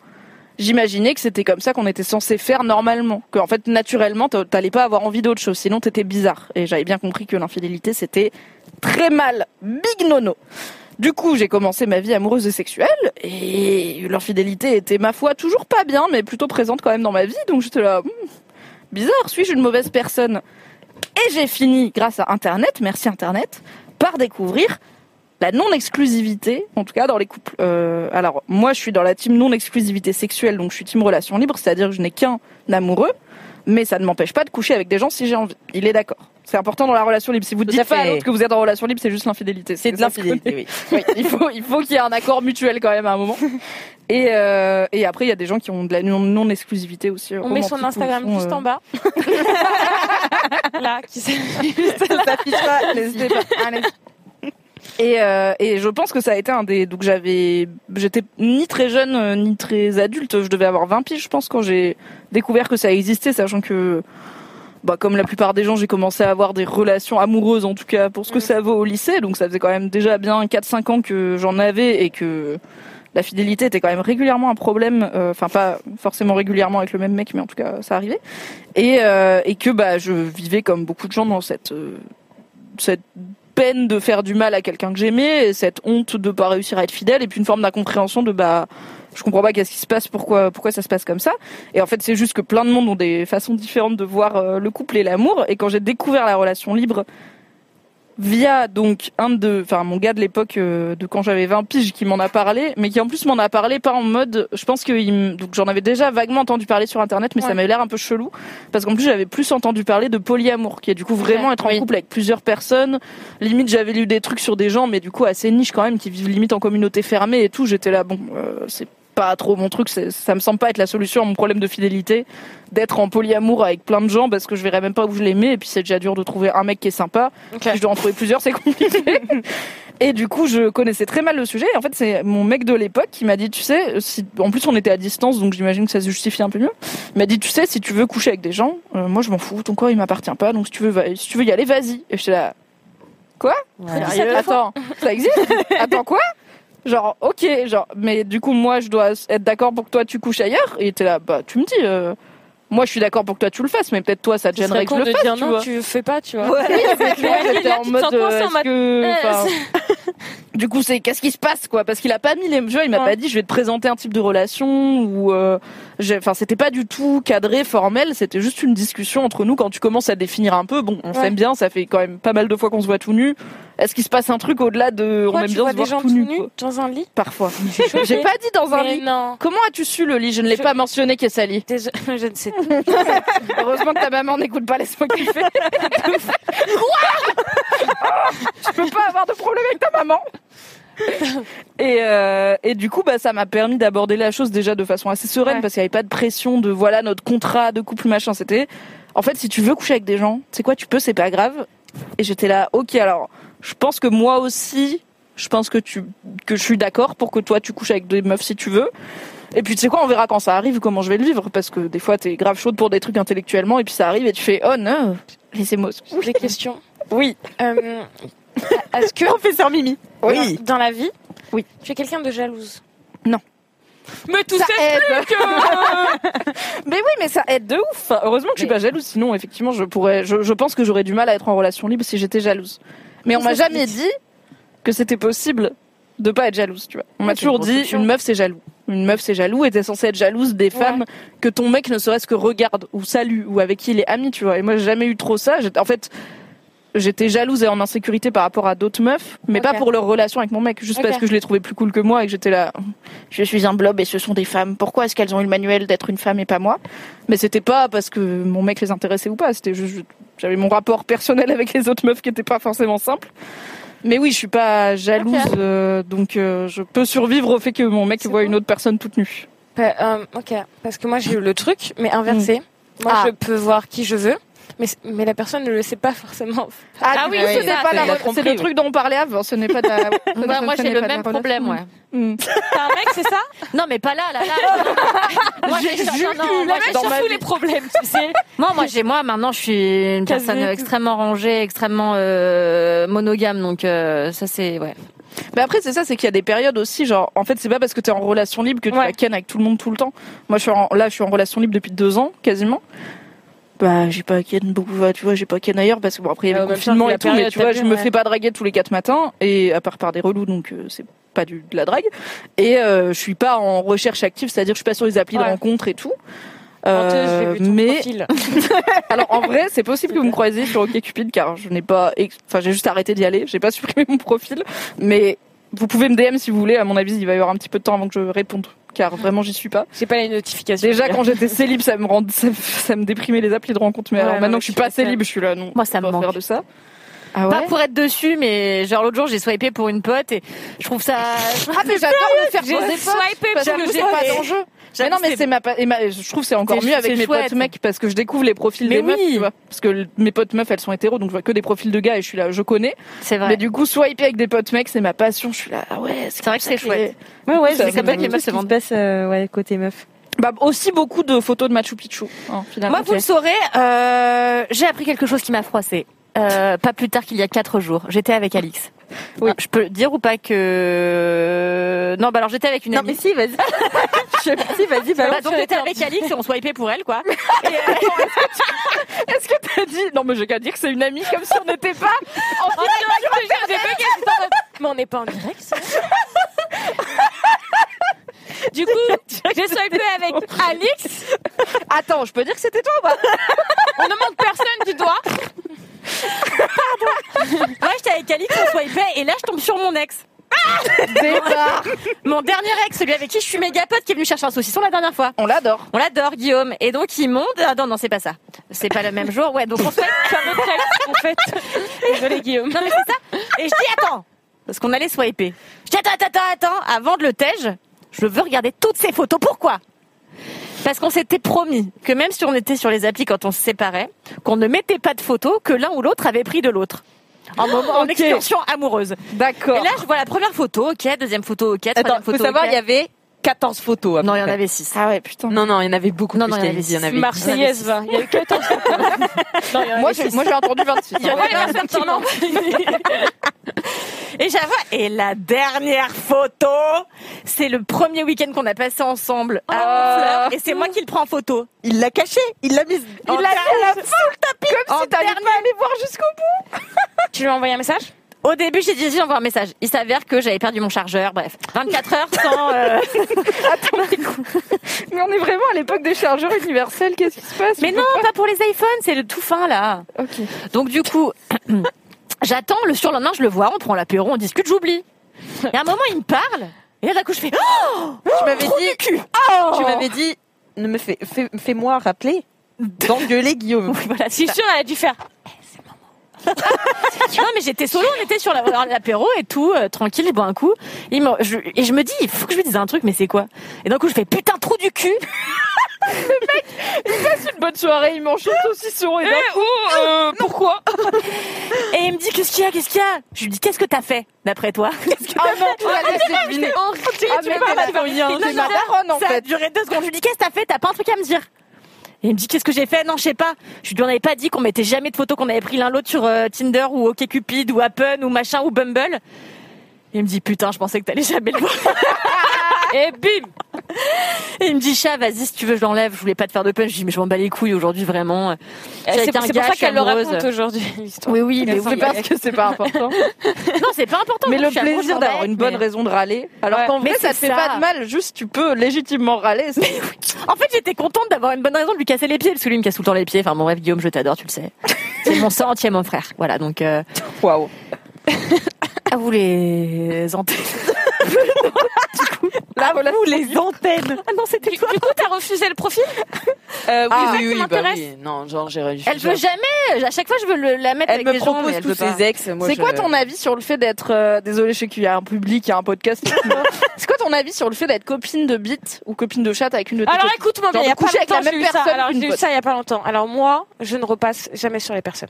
j'imaginais que c'était comme ça qu'on était censé faire normalement. Que en fait, naturellement, t'a- t'allais pas avoir envie d'autre chose, sinon t'étais bizarre. Et j'avais bien compris que l'infidélité, c'était très mal. Big nono. Du coup, j'ai commencé ma vie amoureuse et sexuelle, et l'infidélité était, ma foi, toujours pas bien, mais plutôt présente quand même dans ma vie, donc j'étais là, Hmm, bizarre, suis-je une mauvaise personne? Et j'ai fini, grâce à Internet, merci Internet, par découvrir la non-exclusivité, en tout cas dans les couples. Euh, alors, moi, je suis dans la team non-exclusivité sexuelle, donc je suis team relation libre, c'est-à-dire que je n'ai qu'un amoureux, mais ça ne m'empêche pas de coucher avec des gens si j'ai envie. Il est d'accord. C'est important dans la relation libre. Si vous dites pas à l'autre que vous êtes en relation libre, c'est juste l'infidélité. C'est de l'infidélité, oui. Oui, il faut, il faut qu'il y ait un accord mutuel quand même à un moment. Et, euh, et après, il y a des gens qui ont de la non- non-exclusivité aussi. On met son Instagram sont, juste euh, en bas. Là, qui s'affiche pas, n'hésitez pas. Allez. Et, euh, et je pense que ça a été un des. Donc j'avais, j'étais ni très jeune euh, ni très adulte. Je devais avoir 20 piges, je pense, quand j'ai découvert que ça existait, sachant que, bah, comme la plupart des gens, j'ai commencé à avoir des relations amoureuses, en tout cas pour ce que ça vaut au lycée. Donc ça faisait quand même déjà bien 4-5 ans que j'en avais et que la fidélité était quand même régulièrement un problème. euh, Enfin, pas forcément régulièrement avec le même mec, mais en tout cas, ça arrivait. Et, euh, et que bah, je vivais comme beaucoup de gens dans cette euh, cette peine de faire du mal à quelqu'un que j'aimais, et cette honte de pas réussir à être fidèle, et puis une forme d'incompréhension de bah je comprends pas qu'est-ce qui se passe, pourquoi pourquoi ça se passe comme ça. Et en fait, c'est juste que plein de monde ont des façons différentes de voir euh, le couple et l'amour. Et quand j'ai découvert la relation libre via donc un de, enfin mon gars de l'époque euh, de quand j'avais 20 piges qui m'en a parlé, mais qui en plus m'en a parlé pas en mode, je pense que il donc j'en avais déjà vaguement entendu parler sur internet, mais ça m'avait l'air un peu chelou parce qu'en plus j'avais plus entendu parler de polyamour, qui est du coup vraiment être en couple avec plusieurs personnes. Limite j'avais lu des trucs sur des gens, mais du coup assez niche quand même, qui vivent limite en communauté fermée et tout. J'étais là, bon, euh, c'est pas trop mon truc, ça me semble pas être la solution à mon problème de fidélité, d'être en polyamour avec plein de gens parce que je verrais même pas où je les mets et puis c'est déjà dur de trouver un mec qui est sympa. Si je dois en trouver plusieurs, c'est compliqué. Et du coup, je connaissais très mal le sujet. Et en fait, c'est mon mec de l'époque qui m'a dit, tu sais, si, en plus on était à distance, donc j'imagine que ça se justifie un peu mieux. Il m'a dit, tu sais, si tu veux coucher avec des gens, euh, moi je m'en fous, ton corps il m'appartient pas, donc si tu veux, va- si tu veux y aller, vas-y. Et j'étais là, quoi? Sérieux? Attends, ça existe? Attends quoi? Genre, ok, genre, mais du coup, moi, je dois être d'accord pour que toi, tu couches ailleurs. Et t'es là, bah, tu me dis, euh, moi, je suis d'accord pour que toi, tu le fasses, mais peut-être toi, ça te Ce gênerait que je le fasse, dire tu non, vois. tu fais pas, tu vois. Ouais, c'est j'étais en mode, euh, que, du coup, c'est qu'est-ce qui se passe, quoi? Parce qu'il a pas mis les jeux, il m'a pas dit, je vais te présenter un type de relation ou, euh, enfin, c'était pas du tout cadré, formel. C'était juste une discussion entre nous. Quand tu commences à définir un peu, bon, on Ouais. s'aime bien, ça fait quand même pas mal de fois qu'on se voit tout nu. Est-ce qu'il se passe un truc au-delà de, on aime tu bien vois se des voir gens tout tout nu, dans un lit? Parfois. J'ai pas dit dans un Mais lit. non. Comment as-tu su le lit? Je ne l'ai pas mentionné qui est sali. je ne sais Heureusement que ta maman n'écoute pas, laisse-moi kiffer. Je peux pas avoir de problème avec ta maman. Et, euh, et du coup, bah, ça m'a permis d'aborder la chose déjà de façon assez sereine parce qu'il n'y avait pas de pression de voilà notre contrat de couple machin. C'était en fait si tu veux coucher avec des gens, c'est quoi, tu peux, c'est pas grave. Et j'étais là, ok, alors je pense que moi aussi, je pense que tu que je suis d'accord pour que toi tu couches avec des meufs si tu veux. Et puis tu sais quoi, on verra quand ça arrive comment je vais le vivre parce que des fois t'es grave chaude pour des trucs intellectuellement et puis ça arrive et tu fais oh non, laissez-moi. Des questions. Oui. Euh, Est-ce que professeur Mimi Oui. Dans la vie, oui. Tu es quelqu'un de jalouse? Non. Mais tout Ça aide. trucs euh, Mais oui, mais ça aide de ouf. Enfin, heureusement que je suis pas jalouse, sinon effectivement je pourrais. Je, je pense que j'aurais du mal à être en relation libre si j'étais jalouse. Mais on Ça m'a jamais dit. que c'était possible de pas être jalouse, tu vois. On m'a toujours dit une meuf c'est jaloux. Une meuf c'est jaloux et t'es censée être jalouse des femmes que ton mec ne serait-ce que regarde ou salue ou avec qui il est ami, tu vois. Et moi j'ai jamais eu trop ça. En fait. J'étais jalouse et en insécurité par rapport à d'autres meufs, mais pas pour leur relation avec mon mec, juste parce que je les trouvais plus cool que moi et que j'étais là. Je suis un blob et ce sont des femmes. Pourquoi est-ce qu'elles ont eu le manuel d'être une femme et pas moi? Mais c'était pas parce que mon mec les intéressait ou pas. C'était juste j'avais mon rapport personnel avec les autres meufs qui était pas forcément simple. Mais oui, je suis pas jalouse, euh, donc euh, je peux survivre au fait que mon mec voit une autre personne toute nue. Bah, euh, ok, parce que moi j'ai eu le truc, mais inversé. Moi Ah. je peux voir qui je veux, mais, mais la personne ne le sait pas forcément. Ah, oui, ce c'est pas la- c'est le oui. truc dont on parlait avant. Ce n'est pas de la- Bah, moi j'ai le la même problème, ouais. relation. Mm. T'as un mec, c'est ça Non, mais pas là, là, là. moi, j'ai non, non, la surtout les problèmes, tu sais. moi, moi, j'ai, moi, maintenant, je suis une personne extrêmement rangée, extrêmement euh, monogame, donc euh, ça, c'est ouais. Mais après, c'est ça, c'est qu'il y a des périodes aussi, genre, en fait, c'est pas parce que t'es en relation libre que tu vas ken avec tout le monde tout le temps. Moi, je suis en- là, je suis en relation libre depuis deux ans, quasiment. Bah, j'ai pas ken beaucoup, tu vois, j'ai pas ken ailleurs parce que bon, après, il y avait le confinement et tout, mais tu vois, je me fais pas draguer tous les quatre matins, et à part par des relous, donc euh, c'est pas du, de la drague. Et euh, je suis pas en recherche active, c'est-à-dire que je suis pas sur les applis de rencontre et tout. Euh, mais alors en vrai, c'est possible que vous me croisiez sur OkCupid car je n'ai pas, enfin j'ai juste arrêté d'y aller, j'ai pas supprimé mon profil, mais vous pouvez me DM si vous voulez. À mon avis, il va y avoir un petit peu de temps avant que je réponde, car vraiment j'y suis pas. J'ai pas les notifications. Déjà quand j'étais célib, ça me rend, ça, ça me déprimait les applis de rencontre, mais Ouais, alors maintenant que je suis pas célib, je suis là non. Moi, ça me pas manque. faire de ça. Ah Pas pour être dessus, mais genre l'autre jour, j'ai swipé pour une pote et je trouve ça. Ah mais j'adore me faire J'ai swipé parce que j'ai pas d'enjeu. Mais non, mais c'est ma, ma- je trouve que c'est encore mieux avec mes chouette. potes mecs parce que je découvre les profils Mais des meufs, oui. tu vois. Parce que mes potes meufs, elles sont hétéros, donc je vois que des profils de gars et je suis là, je connais. C'est vrai. Mais du coup, swiper avec des potes mecs, c'est ma passion. Je suis là, ah ouais, c'est vrai que c'est chouette. Ouais, ouais, Ça c'est me- comme ça que les meufs se vendent. passe, euh, ouais, côté meuf. Bah, aussi beaucoup de photos de Machu Picchu, hein, finalement. Moi, vous le saurez, euh, j'ai appris quelque chose qui m'a froissé. Euh, pas plus tard qu'il y a quatre jours. J'étais avec Alix. Oui. Ah, Je peux dire ou pas que non bah alors j'étais avec une Non, amie. mais si, vas-y. Je- si, vas-y, Bah, balance. donc j'étais avec Alix et on swipait pour elle quoi. Et, euh, Est-ce que t'as dit Non, mais j'ai qu'à dire que c'est une amie comme si on n'était pas. En fait, j'ai mode, Mais on n'est pas en direct. ça du coup, j'ai swipé avec Alix. Attends, je peux dire que c'était toi ou pas? On ne montre personne du doigt. ouais j'étais avec Alix on swipait et là je tombe sur mon ex. Débat. Mon dernier ex, celui avec qui je suis méga pote, qui est venu chercher un saucisson la dernière fois. On l'adore. On l'adore, Guillaume. Et donc, il monte. Ah non, non, c'est pas ça. C'est pas le même jour. Ouais, donc on se fait un autre ex, en fait. Désolé, Guillaume. Non, mais c'est ça. Et je dis, attends. Parce qu'on allait swiper. Je dis, attends, attends, attends, attends. Avant de le tège, je veux regarder toutes ces photos. Pourquoi? Parce qu'on s'était promis que même si on était sur les applis quand on se séparait, qu'on ne mettait pas de photos que l'un ou l'autre avait pris de l'autre. En, excursion amoureuse. D'accord. Et là, je vois la première photo, ok, deuxième photo, ok, Attends, troisième faut photo, savoir, ok. il y avait 14 photos. à Non, il y en avait 6. Ah ouais, putain. Non, non, il y en avait beaucoup Non, plus. non, il y en avait Kalindi, il y en six. avait Marseillaise, va. Il y a eu 14 photos. Non, il y en a Moi, j'ai moi, j'ai entendu 26. Il y en avait un certain nombre. Et j'avoue, et la dernière photo, c'est le premier week-end qu'on a passé ensemble à Honfleur, et c'est moi qui le prends en photo. Il l'a caché, il l'a mise. Il l'a mis à la fin le tapis. Comme si t'allais pas aller voir jusqu'au bout. Tu lui as envoyé un message? Au début, j'ai dit, j'envoie un message. Il s'avère que j'avais perdu mon chargeur. Bref, 24 heures sans. euh, Mais on est vraiment à l'époque des chargeurs universels. Qu'est-ce qui se passe? Mais non, pas pour les iPhones, c'est le tout fin là. Donc du coup, j'attends le surlendemain, je le vois, on prend l'apéro, on discute, j'oublie. Et à un moment, il me parle. Et là, d'un coup, je fais oh Tu m'avais Trop dit, cul. tu m'avais dit, ne me fais, fais, fais-moi rappeler d'engueuler Guillaume. Oui, voilà, Si sûr, elle a dû faire. Non mais j'étais solo, on était sur la- l'apéro et tout, euh, tranquille, je bois un coup. Il me- je- et je me dis, il faut que je lui dise un truc, mais c'est quoi? Et d'un coup, je fais putain trou du cul. une bonne soirée, il mange son saucisson et d'un coup, euh, pourquoi? Et il me dit qu'est-ce qu'il y a, qu'est-ce qu'il y a? Je lui dis qu'est-ce que t'as fait d'après toi? Qu'est-ce que Ah non, tu l'as laissé deviner. Ah, tu mais pas fait. secondes. Je lui dis qu'est-ce que t'as fait? T'as pas un truc à me dire et il me dit qu'est-ce que j'ai fait? Non, je sais pas. Je lui en avais pas dit qu'on mettait jamais de photos qu'on avait pris l'un l'autre sur euh, Tinder ou OkCupid ou Appen ou machin ou Bumble. Il me dit putain, je pensais que t'allais jamais le voir. Et bim Et il me dit chat, vas-y si tu veux je l'enlève. Je voulais pas te faire de peine. Je dis mais je m'en bats les couilles aujourd'hui vraiment. Je suis C'est pour ça qu'elle le raconte aujourd'hui, l'histoire. Oui oui, mais oui, C'est parce que c'est pas important. non c'est pas important. Mais le je suis amoureuse, plaisir d'avoir une bonne mais- raison de râler. Alors Ouais. qu'en vrai, Mais ça te fait ça. pas de mal. Juste, tu peux légitimement râler. En fait, j'étais contente d'avoir une bonne raison de lui casser les pieds, parce que lui il me casse tout le temps les pieds. Enfin, mon rêve, Guillaume, je t'adore, tu le sais. C'est mon mon frère. Voilà, donc, euh, Waouh. à vous les antennes. Là, voilà. vous les antennes. Ah non, c'était toi. Du coup, t'as refusé le profil Euh, oui, Ah, oui, oui, bah oui. Non, genre, j'ai Elle veut jamais. À chaque fois, je veux le- la mettre Elle avec me des gens, propose elle tous veut pas. ses ex. C'est je- quoi ton avis sur le fait d'être euh, désolé je sais qu'il y a un public, il y a un podcast. C'est quoi ton avis sur le fait d'être copine de bite ou copine de chat avec une de tes Alors écoute-moi bien, il y a pas avec la longtemps, même j'ai eu ça. Alors j'ai eu ça il y a pas longtemps. Alors moi, je ne repasse jamais sur les personnes.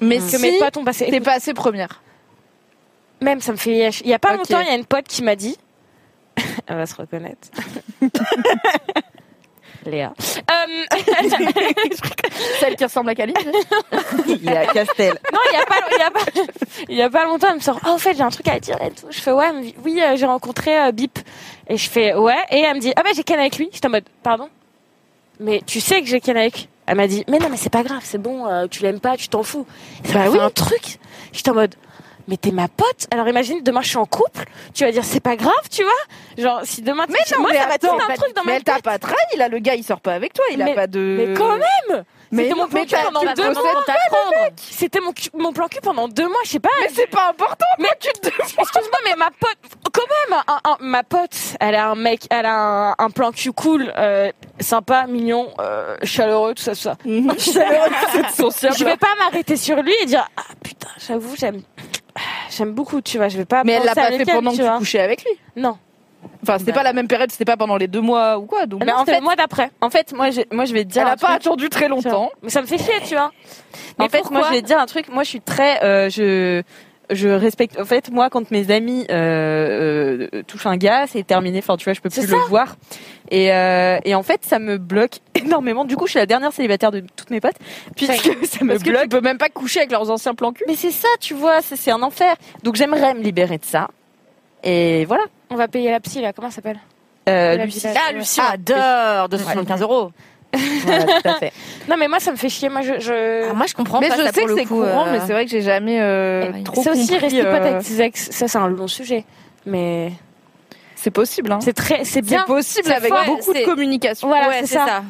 Mais Que si mes potes ont passé. t'es pas assez première. Même ça me fait. Il y a pas longtemps, il y a une pote qui m'a dit. Elle va se reconnaître. Léa. Euh, Celle qui ressemble à Kali. Il est à Castel. non, il y a pas, il y a pas, il y a pas longtemps, elle me sort. Oh, en fait, j'ai un truc à dire et tout. Je fais ouais, elle me dit, oui, euh, j'ai rencontré euh, Bip. Et je fais ouais. Et elle me dit ah bah j'ai ken avec lui. J'étais en mode pardon? Mais tu sais que j'ai ken avec? Elle m'a dit mais non mais c'est pas grave, c'est bon, euh, tu l'aimes pas, tu t'en fous. Ça m'a fait un truc. J'étais en mode mais t'es ma pote. Alors imagine demain je suis en couple, tu vas dire c'est pas grave, tu vois. Genre si demain Mais non, moi mais ça va attends, te un truc dans mais ma elle t'a pas trahi là, le gars il sort pas avec toi, il a Mais- pas de. Mais quand même. Mais C'était mon plan mais cul pendant deux mois. C'était mon, plan cul pendant deux mois, je sais pas. Mais c'est pas important. Mais tu te excuse-moi, mais ma pote, quand même, un- un- ma pote, elle a un mec, elle a un, un plan cul cool, euh, sympa, mignon, euh, chaleureux, tout ça, tout ça. Chaleureux, sociable. Je vais pas m'arrêter sur lui et dire ah putain, j'avoue, j'aime, j'aime beaucoup, tu vois. Je vais pas. Mais elle l'a pas fait elle, pendant que tu couchais avec lui? Non. Enfin, c'était Bah. pas la même période, c'était pas pendant les deux mois ou quoi. Donc, Mais en en fait, le mois d'après. En fait, moi, j'ai- moi, je vais te dire elle un a pas truc. attendu très longtemps. Mais ça me fait chier, tu vois. En Mais fait, moi, je vais te dire un truc. Moi, je suis très, euh, je, je respecte. En fait, moi, quand mes amis euh, euh, touchent un gars, c'est terminé. Enfin, tu vois, je peux plus le voir. Et, euh, et en fait, ça me bloque énormément. Du coup, je suis la dernière célibataire de toutes mes potes, puisque ça me Parce que bloque. tu peux même pas coucher avec leurs anciens plans cul. Mais c'est ça, tu vois, c'est c'est un enfer. Donc j'aimerais me libérer de ça. Et voilà. On va payer la psy là, comment ça s'appelle? Euh, La Lucie. Ah, Lucie, on adore 275 euros. Voilà, tout à fait. Non mais moi ça me fait chier, moi je... je... Ah, moi, je comprends Mais pas je ça sais pour que c'est courant, euh, mais c'est vrai que j'ai jamais euh, trop c'est aussi rester pote avec ses ex, ça c'est un long sujet. Mais C'est possible, hein. c'est très, c'est bien. C'est possible avec fort, beaucoup de communication. Voilà, ouais, c'est c'est ça. ça.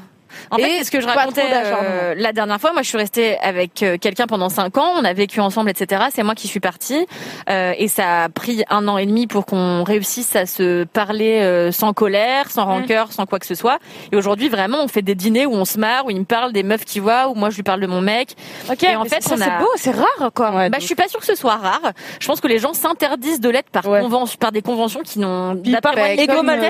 En fait, c'est ce que je pas racontais euh, la dernière fois. Moi, je suis restée avec euh, quelqu'un pendant cinq ans. On a vécu ensemble, etc. C'est moi qui suis partie. Euh, et ça a pris un an et demi pour qu'on réussisse à se parler euh, sans colère, sans rancœur, sans quoi que ce soit. Et aujourd'hui, vraiment, on fait des dîners où on se marre, où il me parle des meufs qu'il voit, où moi je lui parle de mon mec. Ok, Et en fait, ça c'est beau, c'est rare quoi. bah, je suis pas sûre que ce soit rare. Je pense que les gens s'interdisent de l'être par Ouais. convention, par des conventions qui n'ont.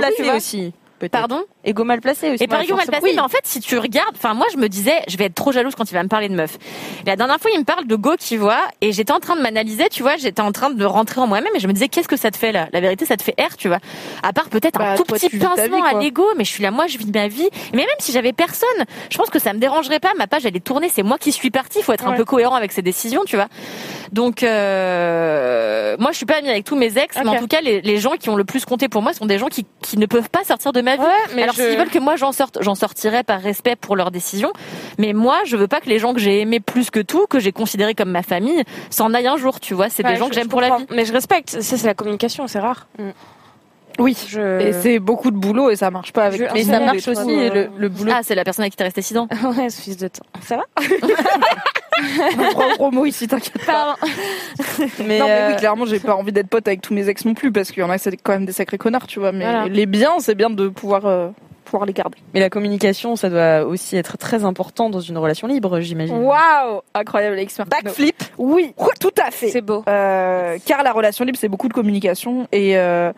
Placé vois. aussi. Pardon Ego mal placé aussi. et par mal placé, mais en fait, si tu regardes, enfin, moi, je me disais, je vais être trop jalouse quand il va me parler de meuf. Et la dernière fois, il me parle de go qui voit, et j'étais en train de m'analyser, tu vois, j'étais en train de rentrer en moi-même, et je me disais, qu'est-ce que ça te fait, là? La vérité, ça te fait R, tu vois. À part peut-être Bah, un tout toi, petit pincement vie, à l'ego, mais je suis là, moi, je vis ma vie. Mais même si j'avais personne, je pense que ça me dérangerait pas, ma page, elle est tournée, c'est moi qui suis partie, il faut être un peu cohérent avec ses décisions, tu vois. Donc, euh, moi, je suis pas amie avec tous mes ex, mais en tout cas, les, les gens qui ont le plus compté pour moi sont des gens qui, qui ne peuvent pas sortir de ma vie. Ouais, mais Alors je- s'ils veulent que moi j'en sorte, j'en sortirai par respect pour leurs décisions. Mais moi, je veux pas que les gens que j'ai aimés plus que tout, que j'ai considérés comme ma famille, s'en aillent un jour. Tu vois, c'est Ouais, des gens je- que j'aime pour la vie. Mais je respecte, ça c'est la communication, c'est rare. Oui. Je... Et c'est beaucoup de boulot et ça marche pas avec Je- Mais ça marche aussi, et le, le boulot. Ah, c'est la personne avec qui t'es resté 6 ans. ouais, ce fils de temps. Ça va? Trois gros mots ici, t'inquiète pas. Mais, non, mais euh, oui, clairement, j'ai pas envie d'être pote avec tous mes ex non plus parce qu'il y en a, c'est quand même des sacrés connards, tu vois. Mais Voilà. les biens, c'est bien de pouvoir, euh, pouvoir les garder. mais la communication, ça doit aussi être très important dans une relation libre, j'imagine. Waouh Incroyable, Alex Martino. Backflip. Oui, tout à fait. C'est beau. Euh, car la relation libre, c'est beaucoup de communication et euh,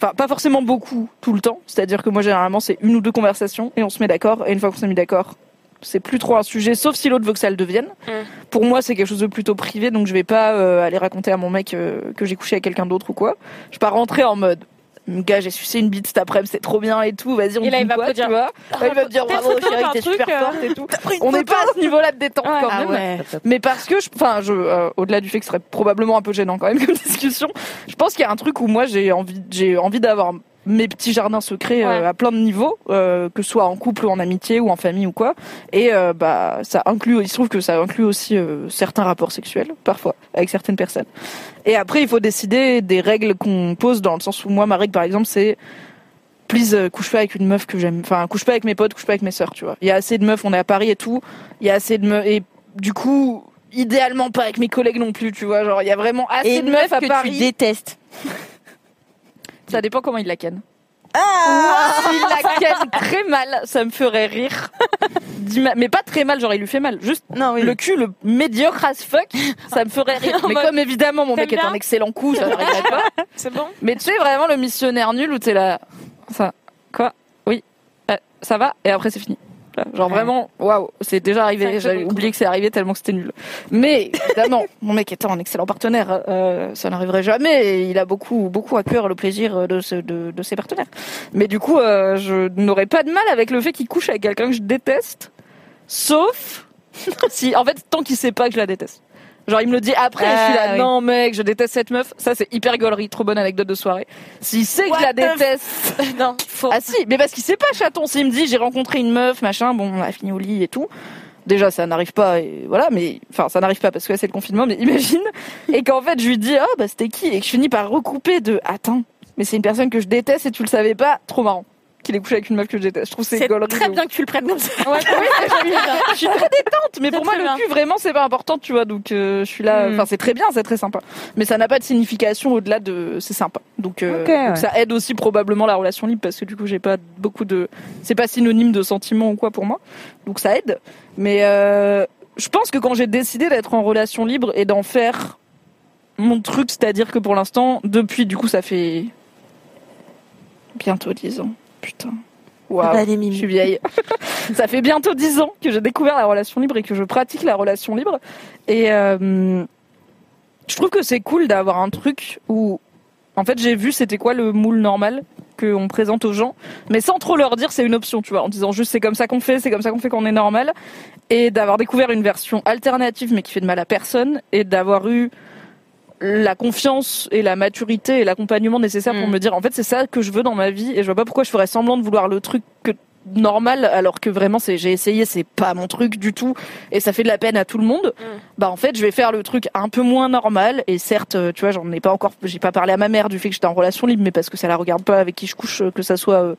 enfin pas forcément beaucoup tout le temps. C'est-à-dire que moi généralement c'est une ou deux conversations et on se met d'accord. Et une fois qu'on s'est mis d'accord, c'est plus trop un sujet, sauf si l'autre veut que ça le devienne. Mm. Pour moi, c'est quelque chose de plutôt privé, donc je vais pas euh, aller raconter à mon mec euh, que j'ai couché avec quelqu'un d'autre ou quoi. Je vais pas rentrer en mode. Gars, j'ai sucé une bite cet après-midi, c'est trop bien et tout. Vas-y, on Et là, dit il va quoi, applaudir. tu vois Ouais, Il va me dire bravo, chérie, t'es truc, super euh, forte et tout. On n'est pas à ce niveau-là de détente Ouais. quand Ah même. ouais. Mais parce que, je- enfin, je, euh, au-delà du fait que ce serait probablement un peu gênant quand même comme discussion, je pense qu'il y a un truc où moi j'ai envie, j'ai envie d'avoir mes petits jardins secrets euh, Ouais. à plein de niveaux, euh, que ce soit en couple ou en amitié ou en famille ou quoi. Et euh, bah ça inclut, il se trouve que ça inclut aussi certains rapports sexuels parfois avec certaines personnes. Et après il faut décider des règles qu'on pose dans le sens où moi ma règle par exemple c'est please couche pas avec une meuf que j'aime enfin couche pas avec mes potes couche pas avec mes sœurs tu vois il y a assez de meufs on est à Paris et tout il y a assez de meufs et du coup idéalement pas avec mes collègues non plus tu vois genre il y a vraiment assez Et de meufs meuf à que Paris tu détestes. Ça dépend comment ils la kennent ah S'il la ken très mal, ça me ferait rire. Mais pas très mal, genre il lui fait mal. Juste Non, oui. le cul, le médiocre as fuck, ça me ferait rire. Mais comme évidemment mon mec est un excellent coup, ça pas. C'est bon Mais tu sais vraiment le missionnaire nul où t'es là, ça, quoi, oui, euh, ça va, et après c'est fini. Là, Genre Ouais. vraiment, waouh, c'est déjà arrivé. J'avais oublié que c'est arrivé tellement que c'était nul. Mais évidemment, mon mec étant un excellent partenaire, euh, ça n'arriverait jamais. Et il a beaucoup, beaucoup à cœur le plaisir de, ce, de, de ses partenaires. Mais du coup, euh, je n'aurais pas de mal avec le fait qu'il couche avec quelqu'un que je déteste, sauf si, en fait, tant qu'il sait pas que je la déteste. Genre, il me le dit après, je suis là, Ah, oui. non mec, je déteste cette meuf. Ça, c'est hyper gaulerie, trop bonne anecdote de soirée. S'il sait que je la déteste, Non, faux. ah si, mais parce qu'il sait pas, chaton. S'il me dit j'ai rencontré une meuf, machin, bon, on a fini au lit et tout. Déjà, ça n'arrive pas, et voilà, mais enfin, ça n'arrive pas parce que là, c'est le confinement, mais imagine. Et qu'en fait, je lui dis, ah bah c'était qui? Et que je finis par recouper de, attends, mais c'est une personne que je déteste et tu le savais pas, trop marrant. Qu'il ait couché avec une meuf que je déteste. Je trouve que c'est C'est gaulerie. très bien que tu le prennes comme ça. ouf. Ouais, oui, je suis très détente, mais pour moi, le cul, vraiment, c'est pas important, tu vois. Donc, euh, je suis là. Mm. Enfin, c'est très bien, c'est très sympa. Mais ça n'a pas de signification au-delà de c'est sympa. Donc, euh, Ok, donc ouais. ça aide aussi probablement la relation libre parce que du coup, j'ai pas beaucoup de. C'est pas synonyme de sentiment ou quoi pour moi. Donc, ça aide. Mais euh, je pense que quand j'ai décidé d'être en relation libre et d'en faire mon truc, c'est-à-dire que pour l'instant, depuis, du coup, ça fait bientôt 10 ans. Putain. Waouh. Bah. Je suis vieille. ça fait bientôt 10 ans que j'ai découvert la relation libre et que je pratique la relation libre. Et, euh, je trouve que c'est cool d'avoir un truc où, en fait, j'ai vu c'était quoi le moule normal qu'on présente aux gens, mais sans trop leur dire c'est une option, tu vois, en disant juste c'est comme ça qu'on fait, c'est comme ça qu'on fait qu'on est normal, et d'avoir découvert une version alternative mais qui fait de mal à personne, et d'avoir eu la confiance et la maturité et l'accompagnement nécessaire pour Mm. me dire en fait c'est ça que je veux dans ma vie et je vois pas pourquoi je ferais semblant de vouloir le truc que normal alors que vraiment c'est j'ai essayé c'est pas mon truc du tout et ça fait de la peine à tout le monde. Bah en fait je vais faire le truc un peu moins normal et certes euh, tu vois j'en ai pas encore j'ai pas parlé à ma mère du fait que j'étais en relation libre mais parce que ça la regarde pas avec qui je couche euh, que ça soit euh,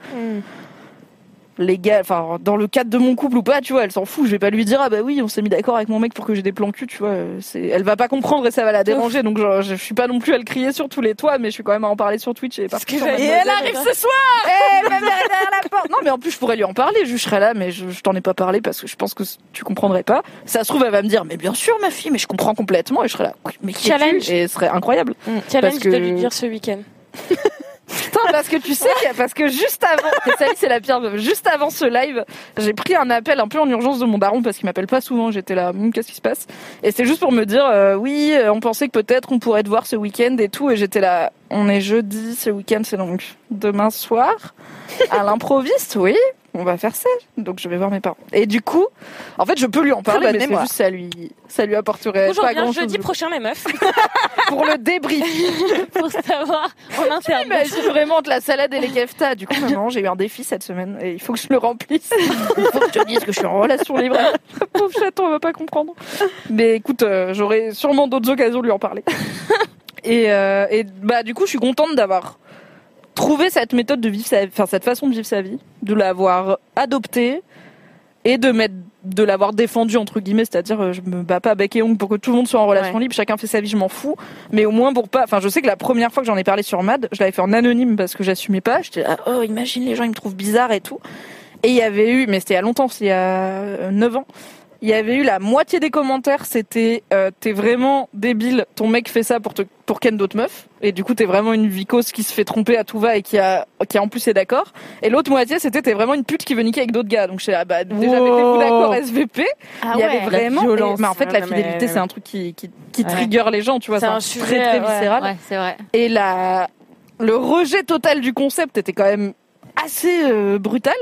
légal enfin dans le cadre de mon couple ou pas tu vois elle s'en fout je vais pas lui dire ah bah oui on s'est mis d'accord avec mon mec pour que j'ai des plans cul tu vois c'est elle va pas comprendre et ça va la déranger donc genre, je suis pas non plus à le crier sur tous les toits mais je suis quand même à en parler sur Twitch et sur Mademoiselle. dire. Et elle arrive ce soir Eh, mère est derrière la porte non mais en plus je pourrais lui en parler je serais là mais je, je t'en ai pas parlé parce que je pense que tu comprendrais pas ça se trouve elle va me dire mais bien sûr ma fille mais je comprends complètement et je serais là mais qui Challenge. et ce serait incroyable Challenge Parce que- de lui dire ce week-end. Putain, parce que tu sais, parce que juste avant, c'est la pire, juste avant ce live, j'ai pris un appel un peu en urgence de mon daron parce qu'il m'appelle pas souvent. J'étais là, Hum, qu'est-ce qui se passe? Et c'est juste pour me dire, euh, oui, euh, on pensait que peut-être on pourrait te voir ce week-end et tout. Et j'étais là, on est jeudi, ce week-end, c'est donc demain soir à l'improviste, oui. On va faire ça. Donc je vais voir mes parents. Et du coup, en fait, je peux lui en parler, mais c'est juste ça lui, ça lui apporterait Bonjour, pas bien grand chose jeudi prochain les meufs pour le débrief. pour savoir en interne. Imagine vraiment de la salade et les keftas. Du coup, maman, j'ai eu un défi cette semaine et il faut que je le remplisse. Il faut que je te dise que je suis en relation libre. Pauvre chaton, elle va pas comprendre. Mais écoute, euh, j'aurai sûrement d'autres occasions de lui en parler. Et, euh, et bah du coup, je suis contente d'avoir trouvé cette méthode de vivre sa, enfin cette façon de vivre sa vie, de l'avoir adoptée et de mettre de l'avoir défendue entre guillemets, c'est-à-dire euh, je me bats pas bec et ongle pour que tout le monde soit en relation Ouais. libre, chacun fait sa vie, je m'en fous, mais au moins pour pas, enfin je sais que la première fois que j'en ai parlé sur Mad, je l'avais fait en anonyme parce que j'assumais pas, j'étais là, oh imagine les gens ils me trouvent bizarre et tout, et il y avait eu, mais c'était il y a longtemps, c'était il y a 9 ans, il y avait eu la moitié des commentaires, c'était euh, t'es vraiment débile, ton mec fait ça pour te pour ken d'autres meufs, et du coup t'es vraiment une vicose qui se fait tromper à tout va et qui a qui en plus est d'accord. Et l'autre moitié c'était t'es vraiment une pute qui veut niquer avec d'autres gars. Donc je là, bah déjà Wow. mettez-vous d'accord SVP. Ah il y avait ouais, vraiment, la violence. mais en fait Ouais, la mais- fidélité c'est un truc qui qui, qui Ouais. trigger les gens, tu vois, C'est un un sujet, très très viscéral. Ouais, c'est vrai. Et la, le rejet total du concept était quand même assez euh, brutal.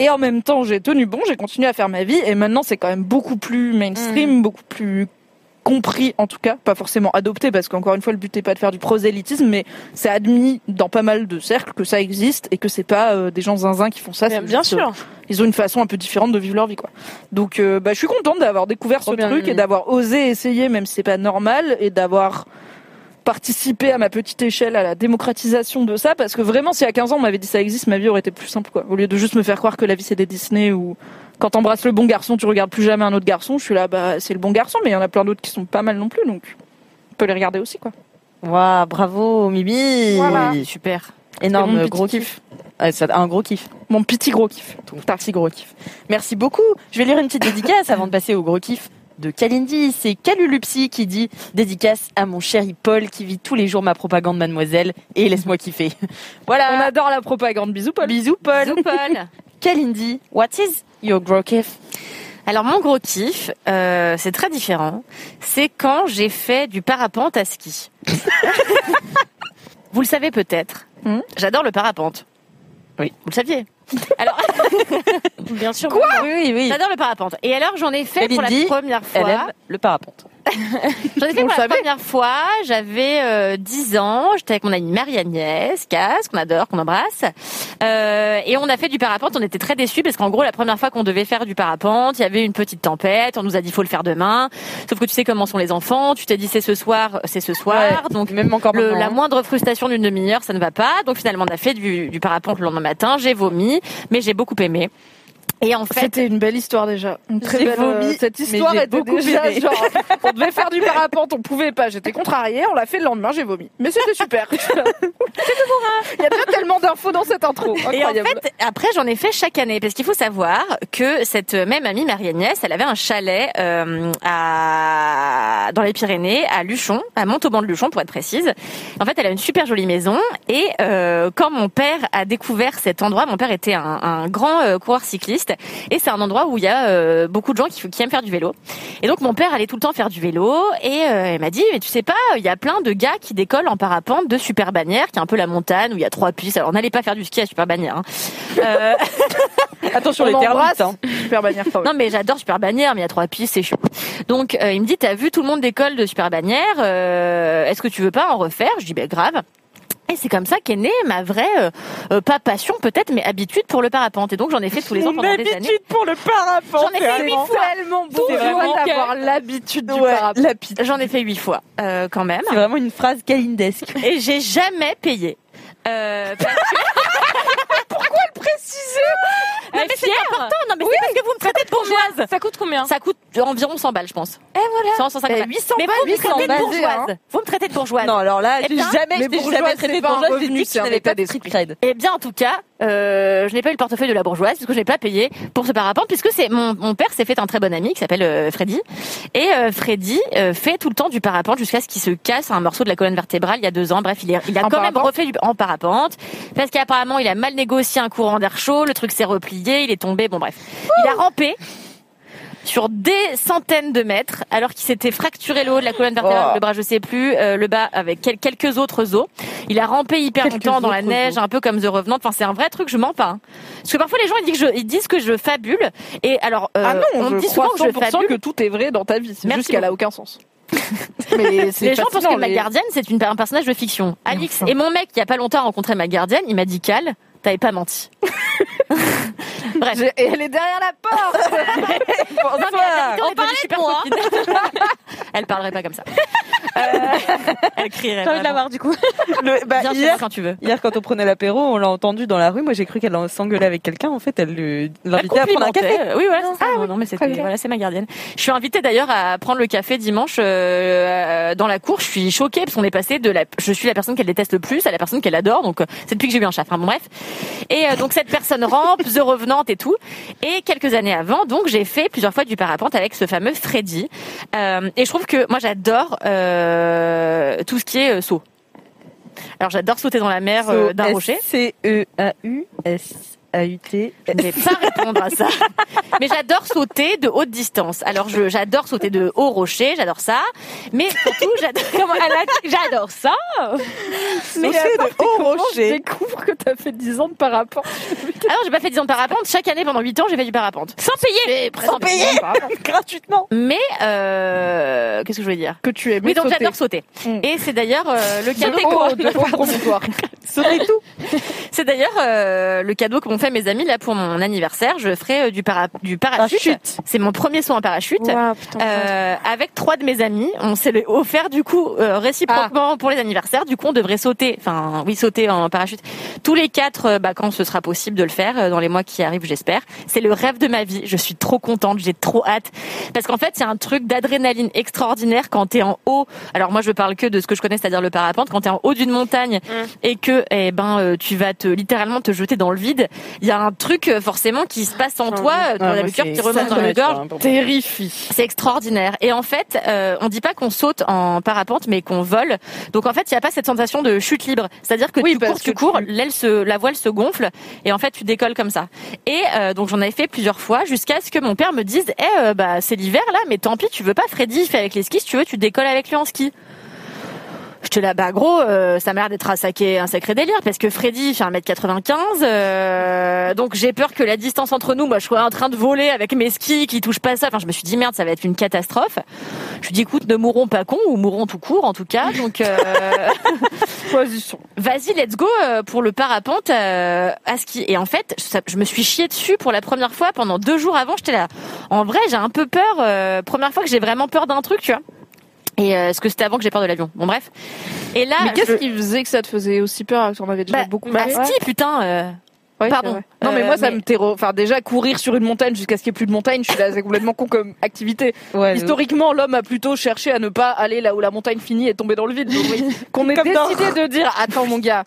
Et en même temps, j'ai tenu bon, j'ai continué à faire ma vie. Et maintenant, c'est quand même beaucoup plus mainstream, beaucoup plus compris en tout cas, pas forcément adopté parce qu'encore une fois le but n'est pas de faire du prosélytisme mais c'est admis dans pas mal de cercles que ça existe et que c'est pas euh, des gens zinzins qui font ça, Bien, bien juste, euh, sûr. ils ont une façon un peu différente de vivre leur vie quoi. Donc euh, bah je suis contente d'avoir découvert Trop ce bien, truc et d'avoir osé essayer même si c'est pas normal et d'avoir participé à ma petite échelle à la démocratisation de ça parce que vraiment si à 15 ans on m'avait dit ça existe ma vie aurait été plus simple quoi. Au lieu de juste me faire croire que la vie c'est des Disney ou quand t'embrasses le bon garçon tu regardes plus jamais un autre garçon, je suis là bah c'est le bon garçon mais il y en a plein d'autres qui sont pas mal non plus donc on peut les regarder aussi quoi. Waouh, bravo Mimi. Voilà. Super. C'est Énorme mon petit gros kiff. Ça- un gros kiff. Mon petit gros kiff. Ton petit gros kiff. Merci beaucoup. Je vais lire une petite dédicace avant de passer au gros kiff de Kalindi. C'est Calulupsi qui dit dédicace à mon chéri Paul qui vit tous les jours ma propagande mademoiselle et laisse-moi kiffer. Voilà. On adore la propagande. Bisous Paul. Bisous Paul. Bisous, Paul. Kalindi, what is your gros kiff Alors mon gros kiff, euh, c'est très différent. C'est quand j'ai fait du parapente à ski. Vous le savez peut-être. Hmm J'adore le parapente. Oui. Vous le saviez. Alors, Bien sûr. Quoi Oui, oui. j'adore le parapente. Et alors j'en ai fait pour la première Elle fois. aime le parapente. J'en ai fait pour la première fois. J'avais euh, 10 ans. J'étais avec mon amie Marie-Agnès Casse, qu'on adore, qu'on embrasse. Euh, et on a fait du parapente. On était très déçus parce qu'en gros, la première fois qu'on devait faire du parapente, il y avait une petite tempête. On nous a dit faut le faire demain. Sauf que tu sais comment sont les enfants. Tu t'es dit c'est ce soir, c'est ce soir. Donc Même encore le- la hein. moindre frustration d'une demi-heure, ça ne va pas. Donc finalement, on a fait du, du parapente le lendemain matin. J'ai vomi, mais j'ai beaucoup aimé. Et en fait, C'était une belle histoire déjà. Une très belle. vomi, euh, cette mais histoire était beaucoup déjà genre. On devait faire du parapente, on pouvait pas. J'étais contrariée. On l'a fait le lendemain, j'ai vomi. Mais c'était super. Il y a déjà tellement d'infos dans cette intro. Et en fait, après, j'en ai fait chaque année parce qu'il faut savoir que cette même amie Marie-Agnès, elle avait un chalet euh, à dans les Pyrénées, à Luchon, à Montauban de Luchon pour être précise. En fait, elle a une super jolie maison et euh, quand mon père a découvert cet endroit, mon père était un, un grand euh, coureur cycliste et c'est un endroit où il y a euh, beaucoup de gens qui, qui aiment faire du vélo. Et donc mon père allait tout le temps faire du vélo et euh, il m'a dit mais tu sais pas, il y a plein de gars qui décollent en parapente de Super Bannière, qui est un peu la montagne où il y a trois pistes. Alors n'allez pas faire du ski à Super Bannière. Hein. Euh, Attention On les termites. Hein. Super bannière quand même. non mais j'adore Super Bannière, mais il y a trois pistes, c'est chiant. Donc euh, il me dit t'as vu tout le monde décolle de Super Bannière, euh, est-ce que tu veux pas en refaire? Je dis ben grave. Et c'est comme ça qu'est née ma vraie, euh, euh, pas passion peut-être, mais habitude pour le parapente. Et donc j'en ai fait tous les ans pendant des années. pour le parapente. J'en ai fait huit fois. tellement beau d'avoir l'habitude du Ouais, parapente. J'en ai fait huit fois euh, quand même. C'est vraiment une phrase calindesque. Et j'ai jamais payé. Euh, parce que- Non, mais c'est important. Non, mais c'est parce que vous me traitez de bourgeoise. Ça coûte combien? Ça coûte environ 100 balles, je pense. Et voilà. 100, 150 Eh, balles. 800 mais balles, vous me 800 traitez de bourgeoise. hein. Vous me traitez de bourgeoise. Non, alors là, Eh bien, jamais, mais je t'ai jamais traité de bourgeoise, j'ai dit que n'avais pas de street cred. Eh bien, en tout cas, euh, je n'ai pas eu le portefeuille de la bourgeoise puisque je n'ai pas payé pour ce parapente puisque c'est mon, mon père s'est fait un très bon ami qui s'appelle euh, Freddy et euh, Freddy euh, fait tout le temps du parapente jusqu'à ce qu'il se casse un morceau de la colonne vertébrale il y a deux ans. Bref, il, est, il a En quand même parapente? refait du en parapente parce qu'apparemment il a mal négocié un courant d'air chaud, le truc s'est replié, il est tombé. Bon bref, il a rampé sur des centaines de mètres, alors qu'il s'était fracturé le haut de la colonne vertébrale, Oh. le bras je sais plus, euh, le bas avec quel- quelques autres os. Il a rampé hyper Quelques longtemps dans la neige, os. un peu comme The Revenant. Enfin, c'est un vrai truc, je mens pas. hein. Parce que parfois les gens ils disent que je, ils disent que je fabule. Et alors, euh, Ah non, on je me dit crois souvent que je 100% fabule. que tout est vrai dans ta vie. C'est juste qu'elle a aucun sens. Mais c'est Les gens pensent que ma gardienne, c'est une- un personnage de fiction. Alix et mon mec, il y a pas longtemps, a rencontré ma gardienne. Il m'a dit, Cal, t'avais pas menti. Bref. Et elle est derrière la porte. Non, mais la vérité, on devenues super copines. Elle parlerait pas comme ça. Euh, elle crierait. J'ai envie de la voir du coup. Le- bah, Viens hier, moi quand tu veux. hier, quand on prenait l'apéro, on l'a entendu dans la rue. Moi, j'ai cru qu'elle s'engueulait avec quelqu'un. En fait, elle le- l'invitait à prendre un café. Oui, voilà. Non, non, mais c'était, voilà, c'est ma gardienne. Je suis invitée d'ailleurs à prendre le café dimanche euh, dans la cour. Je suis choquée parce qu'on est passé de la, je suis la personne qu'elle déteste le plus à la personne qu'elle adore. Donc, c'est depuis que j'ai eu un chat. Enfin, bon, bref. Et euh, donc cette personne rampe, The Revenant et tout. Et quelques années avant, donc j'ai fait plusieurs fois du parapente avec ce fameux Freddy. Euh, et je trouve que moi j'adore euh, tout ce qui est euh, saut. Alors j'adore sauter dans la mer euh, d'un rocher. C-E-A-U-S-A-U-T. Je ne vais pas répondre à ça. Mais j'adore sauter de haute distance. Alors je j'adore sauter de haut rocher, j'adore ça. Mais surtout j'adore ça. Mais c'est de haut Je rocher. découvre que t'as fait 10 ans de parapente. Alors j'ai pas fait 10 ans de parapente, chaque année pendant 8 ans, j'ai fait du parapente sans payer. Sans payer Gratuitement. Mais euh, qu'est-ce que je voulais dire? Que tu aimes Oui, donc sauter. j'adore sauter. Mm. Et c'est d'ailleurs euh, le cadeau De haut, de haut. Sauter. C'est d'ailleurs euh, le cadeau que m'ont fait mes amis là pour mon anniversaire. Je ferai euh, du, para- du parachute. C'est mon premier saut en parachute. Putain. Euh, avec trois de mes amis, on s'est offert du coup euh, réciproquement pour les anniversaires. Du coup, on devrait sauter, enfin oui, sauter en parachute tous les quatre, euh, bah, quand ce sera possible de le faire euh, dans les mois qui arrivent, j'espère. C'est le rêve de ma vie. Je suis trop contente, j'ai trop hâte parce qu'en fait, c'est un truc d'adrénaline extraordinaire quand t'es en haut. Alors moi, je parle que de ce que je connais, c'est-à-dire le parapente. Quand t'es en haut d'une montagne et que, eh ben, tu vas te littéralement te jeter dans le vide. Il y a un truc euh, forcément qui se passe en toi, euh, dans le cœur qui remonte dans la gorge. Terrifie. C'est extraordinaire. Et en fait, euh, on dit pas qu'on saute en parapente, mais qu'on vole. Donc en fait, il n'y a pas cette sensation de chute libre. C'est-à-dire que Oui, tu cours, tu que cours, tu- l'aile se, la voile se gonfle, et en fait, tu décolles comme ça. Et euh, donc j'en avais fait plusieurs fois, jusqu'à ce que mon père me dise, eh, euh, bah c'est l'hiver là, mais tant pis, tu veux pas Freddy fait avec les skis, si tu veux, tu décolles avec lui en ski. J'étais là, bah gros, euh, ça m'a l'air d'être un sacré, un sacré délire, parce que Freddy fait 1m95, euh, donc j'ai peur que la distance entre nous, moi je sois en train de voler avec mes skis qui touchent pas ça. Enfin, je me suis dit, merde, ça va être une catastrophe. Je lui dis, écoute, ne mourrons pas cons, ou mourrons tout court, en tout cas. Donc, euh, vas-y, let's go euh, pour le parapente euh, à ski. Et en fait, je me suis chié dessus pour la première fois pendant deux jours avant. J'étais là. En vrai, j'ai un peu peur. euh, première fois que j'ai vraiment peur d'un truc, tu vois. Et euh, ce que c'était avant que j'ai peur de l'avion. Bon bref. Et là, Mais qu'est-ce je- qui faisait que ça te faisait aussi peur t'en avais déjà bah, beaucoup bah, ski, putain. euh, Ouais, Pardon. Non, mais Euh, moi, ça mais- me terror. Enfin, déjà, courir sur une montagne jusqu'à ce qu'il n'y ait plus de montagne, je suis là, c'est complètement con comme activité. Ouais, Historiquement, l'homme a plutôt cherché à ne pas aller là où la montagne finit et tomber dans le vide. Donc, oui, qu'on ait décidé de dire, attends, mon gars.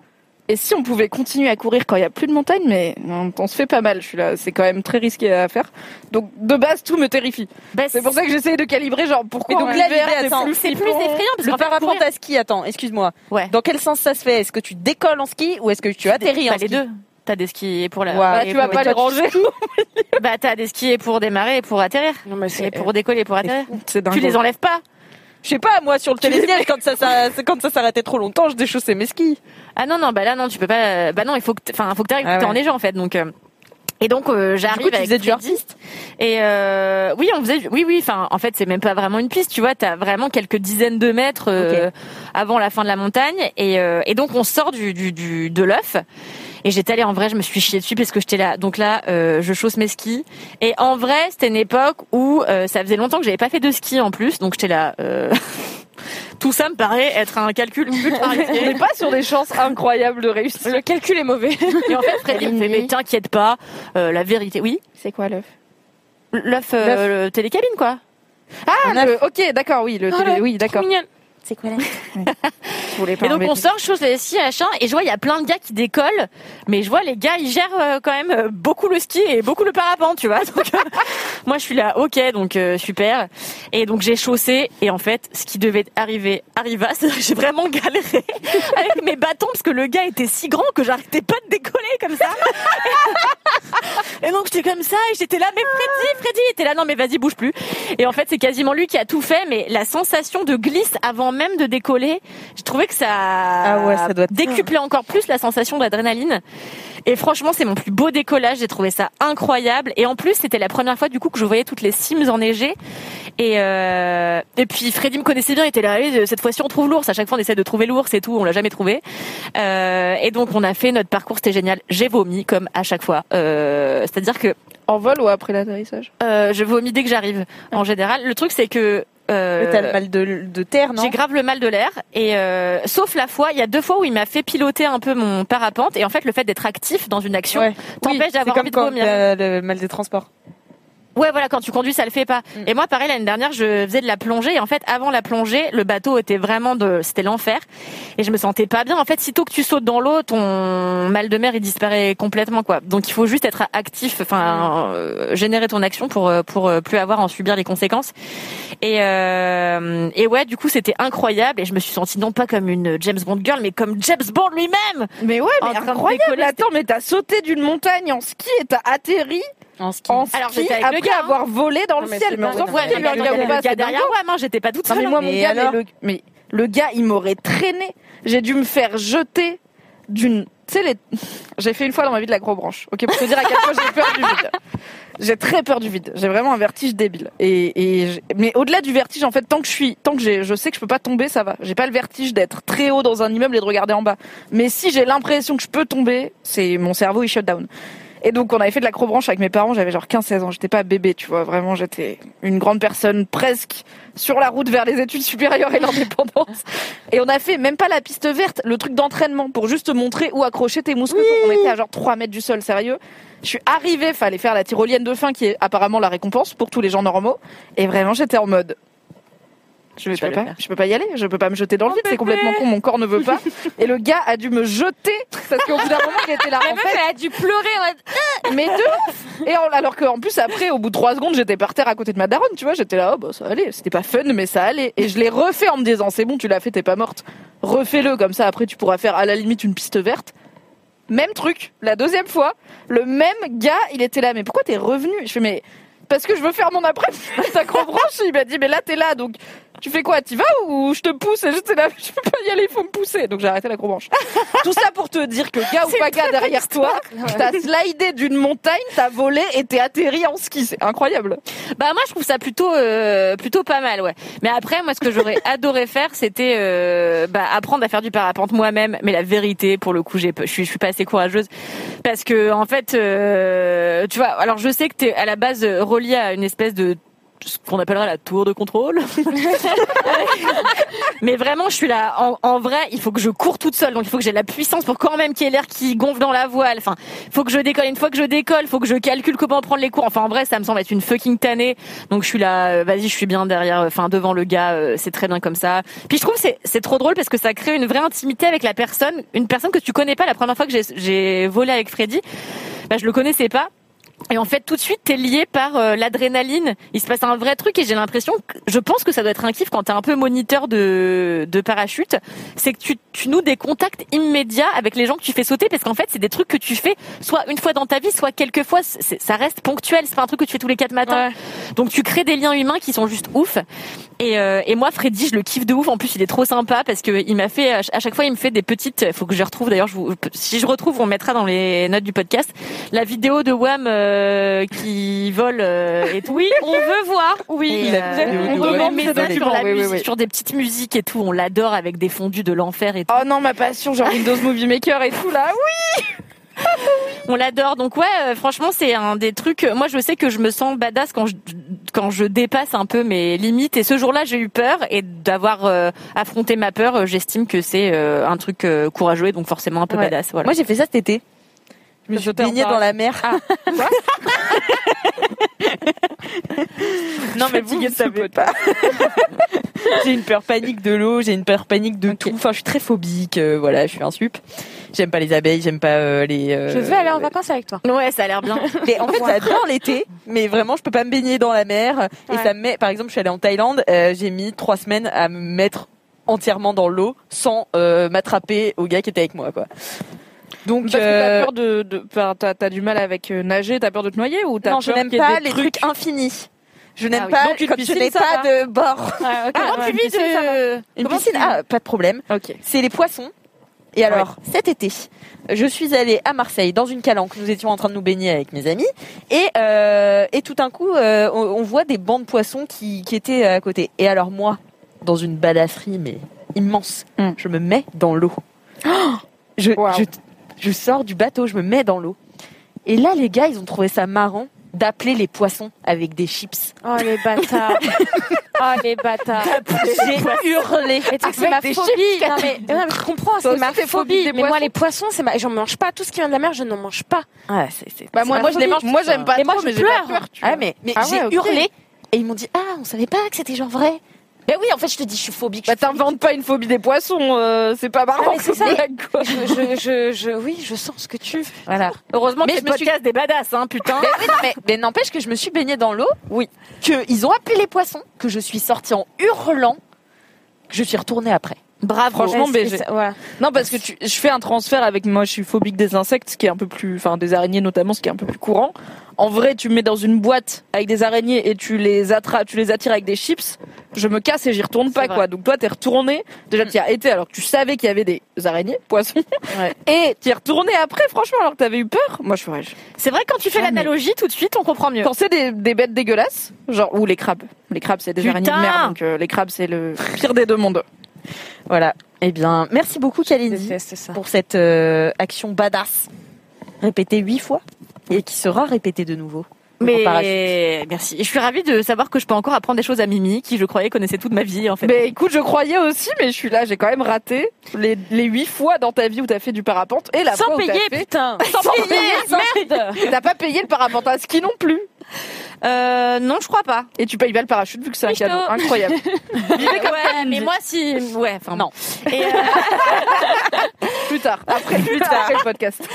Et si on pouvait continuer à courir quand il n'y a plus de montagne, mais on, on se fait pas mal. Je suis là, c'est quand même très risqué à faire. Donc de base, tout me terrifie. bah, C'est pour ça que j'essaye de calibrer, genre pourquoi Mais donc en là, c'est attends, plus c'est plus effrayant parce Le parapente courir- à ski, attends, excuse-moi. Ouais. Dans quel sens ça se fait? Est-ce que tu décolles en ski ou est-ce que tu atterris Bah, en les ski? deux. T'as des skis pour la. Bah, et tu vas pas les ranger. Bah t'as des skis pour démarrer et pour atterrir. Non, mais Et pour décoller et pour atterrir. C'est. Tu les enlèves pas. Je sais pas, moi sur le télésiège, quand ça, ça, quand ça s'arrêtait trop longtemps, je déchaussais mes skis. Ah non non bah là non tu peux pas. Bah non il faut que enfin faut que t'arrives Ah t'es ouais. enneigé en fait donc. euh, Et donc euh, j'arrive avec faisais du Freddy. Et euh, oui, on faisait du- oui oui, enfin en fait, c'est même pas vraiment une piste, tu vois, tu as vraiment quelques dizaines de mètres euh, avant la fin de la montagne et, euh, et donc on sort du, du, du de l'œuf. Et j'étais allée en vrai, je me suis chiée dessus parce que j'étais là. Donc là, euh, je chausse mes skis. Et en vrai, c'était une époque où euh, ça faisait longtemps que j'avais pas fait de ski en plus, donc j'étais là. euh, Tout ça me paraît être un calcul ultra On n'est pas sur des chances incroyables de réussir. Le calcul est mauvais. Et en fait, Freddy me fait, mais t'inquiète pas, euh, la vérité, oui. C'est quoi l'œuf? L'œuf, euh, le télécabine, quoi. Ah, le- ok, d'accord, oui, le télé- oui, d'accord. C'est quoi voulais pas Et donc on sort, je chose les skis, machin, et je vois il y a plein de gars qui décollent, mais je vois les gars ils gèrent euh, quand même euh, beaucoup le ski et beaucoup le parapente, tu vois. Donc euh, moi je suis là, ok, donc euh, super. Et donc j'ai chaussé et en fait ce qui devait arriver arriva, j'ai vraiment galéré avec mes bâtons parce que le gars était si grand que j'arrêtais pas de décoller comme ça. Et donc j'étais comme ça et j'étais là, mais Freddy, Freddy était là, non mais vas-y bouge plus. Et en fait c'est quasiment lui qui a tout fait, mais la sensation de glisse avant même de décoller, je trouvais que ça, Ah ouais, ça doit être décuplait encore plus la sensation d'adrénaline. Et franchement c'est mon plus beau décollage, j'ai trouvé ça incroyable. Et en plus c'était la première fois du coup que je voyais toutes les cimes enneigées. Et euh, et puis Freddy me connaissait bien, il était là, cette fois-ci on trouve l'ours. À chaque fois on essaie de trouver l'ours et tout, on l'a jamais trouvé. Euh, et donc on a fait notre parcours, c'était génial. J'ai vomi comme à chaque fois. Euh, C'est-à-dire que En vol ou après l'atterrissage? Euh, je vomis dès que j'arrive. En général, le truc c'est que euh, T'as le mal de, de terre, non j'ai grave le mal de l'air et euh, sauf la fois, il y a deux fois où il m'a fait piloter un peu mon parapente et en fait le fait d'être actif dans une action Ouais. t'empêche Oui, d'avoir envie de comme quand vomir. le mal des transports. Ouais, voilà, quand tu conduis, ça le fait pas. Mm. Et moi, pareil, l'année dernière, je faisais de la plongée. Et en fait, avant la plongée, le bateau était vraiment de, c'était l'enfer. Et je me sentais pas bien. En fait, sitôt que tu sautes dans l'eau, ton mal de mer, il disparaît complètement, quoi. Donc, il faut juste être actif, enfin, euh, générer ton action pour, euh, pour euh, plus avoir à en subir les conséquences. Et, euh, et ouais, du coup, c'était incroyable. Et je me suis sentie non pas comme une James Bond girl, mais comme James Bond lui-même. Mais ouais, mais incroyable. décoller, Attends, mais t'as sauté d'une montagne en ski et t'as atterri En ski. en ski Alors, j'étais avec le après gars, hein. avoir volé dans le Non, ciel. Mais on s'en fout le gars derrière moi, moi, j'étais pas toute seule. mais moi hein. mon Mais gars, mais le, mais le gars il m'aurait traîné. J'ai dû me faire jeter d'une. Tu sais les. J'ai fait une fois dans ma vie de la gros branche. Ok pour te dire à quel point j'ai peur du vide. J'ai très peur du vide. J'ai vraiment un vertige débile. Et, mais au-delà du vertige en fait tant que je suis tant que je sais que je peux pas tomber ça va. J'ai pas le vertige d'être très haut dans un immeuble et de regarder en bas. Mais si j'ai l'impression que je peux tomber, c'est mon cerveau il shut down. Et donc, on avait fait de l'acrobranche avec mes parents, j'avais genre 15-16 ans, j'étais pas bébé, tu vois, vraiment, j'étais une grande personne presque sur la route vers les études supérieures et l'indépendance. Et on a fait même pas la piste verte, le truc d'entraînement pour juste te montrer où accrocher tes mousquetons. On était à genre 3 mètres du sol, sérieux. Je suis arrivée, fallait faire la tyrolienne de fin qui est apparemment la récompense pour tous les gens normaux. Et vraiment, j'étais en mode, Je vais je pas le pas, faire. je peux pas y aller, je peux pas me jeter dans le vide, c'est complètement con, mon corps ne veut pas. Et le gars a dû me jeter parce qu'au bout d'un moment, il était là. La En meuf, fait, elle a dû pleurer en mode, mais de ouf Et en- alors qu'en plus après, au bout de trois secondes, j'étais par terre à côté de ma daronne, tu vois, j'étais là, oh bah ça allait, c'était pas fun, mais ça allait. Et je l'ai refait en me disant, c'est bon, tu l'as fait, t'es pas morte. Refais-le comme ça, après tu pourras faire à la limite une piste verte. Même truc, la deuxième fois, le même gars, il était là, mais pourquoi t'es revenu? Je fais, mais parce que je veux faire mon après ta branche. Il m'a dit, mais là t'es là, donc tu fais quoi T'y vas ou je te pousse Et j'étais là, je peux pas y aller, il faut me pousser. Donc j'ai arrêté la branche. Tout ça pour te dire que gars ou pas gars derrière toi, t'as slidé d'une montagne, t'as volé et t'es atterri en ski. C'est incroyable. Bah moi je trouve ça plutôt euh, plutôt pas mal ouais. Mais après moi ce que j'aurais adoré faire c'était euh, bah, apprendre à faire du parapente moi-même. Mais la vérité pour le coup j'ai je suis je suis pas assez courageuse parce que en fait euh, tu vois alors je sais que t'es à la base relié à une espèce de ce qu'on appellerait la tour de contrôle. Mais vraiment, je suis là. En, en vrai, il faut que je cours toute seule. Donc, il faut que j'ai la puissance pour quand même qu'il y ait l'air qui gonfle dans la voile. Enfin, il faut que je décolle. Une fois que je décolle, il faut que je calcule comment prendre les cours. Enfin, en vrai, ça me semble être une fucking tannée. Donc, je suis là. euh, Vas-y, je suis bien derrière. Enfin, devant le gars. euh, c'est très bien comme ça. Puis, je trouve que c'est c'est trop drôle parce que ça crée une vraie intimité avec la personne. Une personne que tu connais pas. La première fois que j'ai- j'ai volé avec Freddy, bah, je le connaissais pas. Et en fait, tout de suite, t'es lié par euh, l'adrénaline. Il se passe un vrai truc et j'ai l'impression, que, je pense que ça doit être un kiff quand t'es un peu moniteur de, de parachute. C'est que tu, tu noues des contacts immédiats avec les gens que tu fais sauter parce qu'en fait, c'est des trucs que tu fais soit une fois dans ta vie, soit quelques fois. C'est- Ça reste ponctuel. C'est pas un truc que tu fais tous les quatre matins. Donc tu crées des liens humains qui sont juste ouf. Et, euh, et moi, Freddy, je le kiffe de ouf. En plus, il est trop sympa parce que il m'a fait à chaque fois, il me fait des petites. Faut que je retrouve. D'ailleurs, je vous, si je retrouve, on mettra dans les notes du podcast la vidéo de Wham euh, qui vole euh, et tout. Oui, on veut voir. Oui, Et, euh, on demande demande ça des sur, la documents, oui, oui, musique, oui. sur des petites musiques et tout. On l'adore avec des fondus de l'enfer et tout. Oh non, ma passion, genre Windows Movie Maker et tout là. Oui. On l'adore. Donc ouais, euh, franchement, c'est un des trucs. Moi, je sais que je me sens badass quand je quand je dépasse un peu mes limites. Et ce jour-là, j'ai eu peur et d'avoir euh, affronté ma peur, euh, j'estime que c'est euh, un truc euh, courageux et donc forcément un peu Ouais. badass. Voilà. Moi, j'ai fait ça cet été. Je me suis baignée dans la mer. non, mais vous, vous savez pas. j'ai une peur panique de l'eau, j'ai une peur panique de tout. Enfin, je suis très phobique. euh, voilà, je suis un sup. J'aime pas les abeilles, j'aime pas euh, les. euh, Je veux aller en vacances avec toi. Ouais, ça a l'air bien. Mais en fait, j'adore l'été, mais vraiment, je peux pas me baigner dans la mer. Et Ouais. ça me met, par exemple, je suis allée en Thaïlande, euh, j'ai mis trois semaines à me mettre entièrement dans l'eau sans euh, m'attraper au gars qui était avec moi, quoi. Donc, Parce que euh, t'as peur de, de enfin, t'as, t'as du mal avec euh, nager, t'as peur de te noyer ou t'as non, je peur n'aime qu'il y ait pas des les trucs infinis. Je n'aime Ah oui. pas Donc, une quand piscine, je n'ai ça pas va. de bord. Comment tu vis de Une Comment piscine, ah, pas de problème. Ok. C'est les poissons. Et alors, cet été, je suis allée à Marseille dans une calanque. Nous étions en train de nous baigner avec mes amis. Et, euh, et tout d'un coup, euh, on, on voit des bancs de poissons qui, qui étaient à côté. Et alors moi, dans une badasserie, mais immense, Mm. je me mets dans l'eau. Je, Wow. je, je sors du bateau, je me mets dans l'eau. Et là, les gars, ils ont trouvé ça marrant d'appeler les poissons avec des chips. Oh les bâtards. oh les bâtards. J'ai hurlé. Mais tu sais que c'est ma phobie. chips, Non mais, non, mais je comprends, c'est ma phobie. Mais moi les poissons, c'est ma, j'en mange pas. Tout ce qui vient de la mer, je n'en mange pas. Ah, Bah moi, ma moi je les mange. Moi j'aime pas Et trop, moi, je mais j'ai peur. Tu Ah mais, mais Ah j'ai hurlé et ils m'ont dit ah on savait pas que c'était genre vrai. Ben oui en fait je te dis je suis phobique. Bah t'inventes pas une phobie des poissons, euh, c'est pas marrant. Ah, mais c'est ça. quoi. Je, je, je, je- oui, je sens ce que tu. Voilà. Heureusement Mais que je me suis- des badass, hein, putain. Mais, oui, mais, mais n'empêche que je me suis baignée dans l'eau. Oui. Que ils ont appelé les poissons. Que je suis sortie en hurlant. Que je suis retournée après. Bravo. Franchement, Ouais, mais. Non, parce que tu, je fais un transfert avec moi, je suis phobique des insectes, ce qui est un peu plus, enfin des araignées notamment, ce qui est un peu plus courant. En vrai, tu me mets dans une boîte avec des araignées et tu les attrapes, tu les attires avec des chips. Je me casse et j'y retourne pas vrai. quoi. Donc toi, t'es retourné. Déjà, tu y as été alors que tu savais qu'il y avait des araignées, poissons, Ouais. et tu es retourné après. Franchement, alors que t'avais eu peur. Moi, je ferais. C'est vrai quand tu fais l'analogie, tout de suite, on comprend mieux. Quand c'est des, des bêtes dégueulasses, genre ou les crabes. Les crabes, c'est des Putain araignées de mer, donc euh, les crabes, c'est le pire des deux mondes. Voilà. Eh bien merci beaucoup Kalindi pour cette euh, action badass répétée huit fois et qui sera répétée de nouveau. Mais merci. Et je suis ravie de savoir que je peux encore apprendre des choses à Mimi, qui je croyais connaissait toute ma vie en fait. Mais écoute, je croyais aussi, mais je suis là, j'ai quand même raté les, les huit fois dans ta vie où t'as fait du parapente et la Sans fois où payer, t'as fait... putain. Sans payer, merde T'as pas payé le parapente à ski non plus. Euh, non, je crois pas. Et tu payes pas le parachute vu que c'est un cadeau incroyable. ouais, mais moi si, ouais, enfin Non. Et, euh, plus tard, après, plus tard, après le podcast.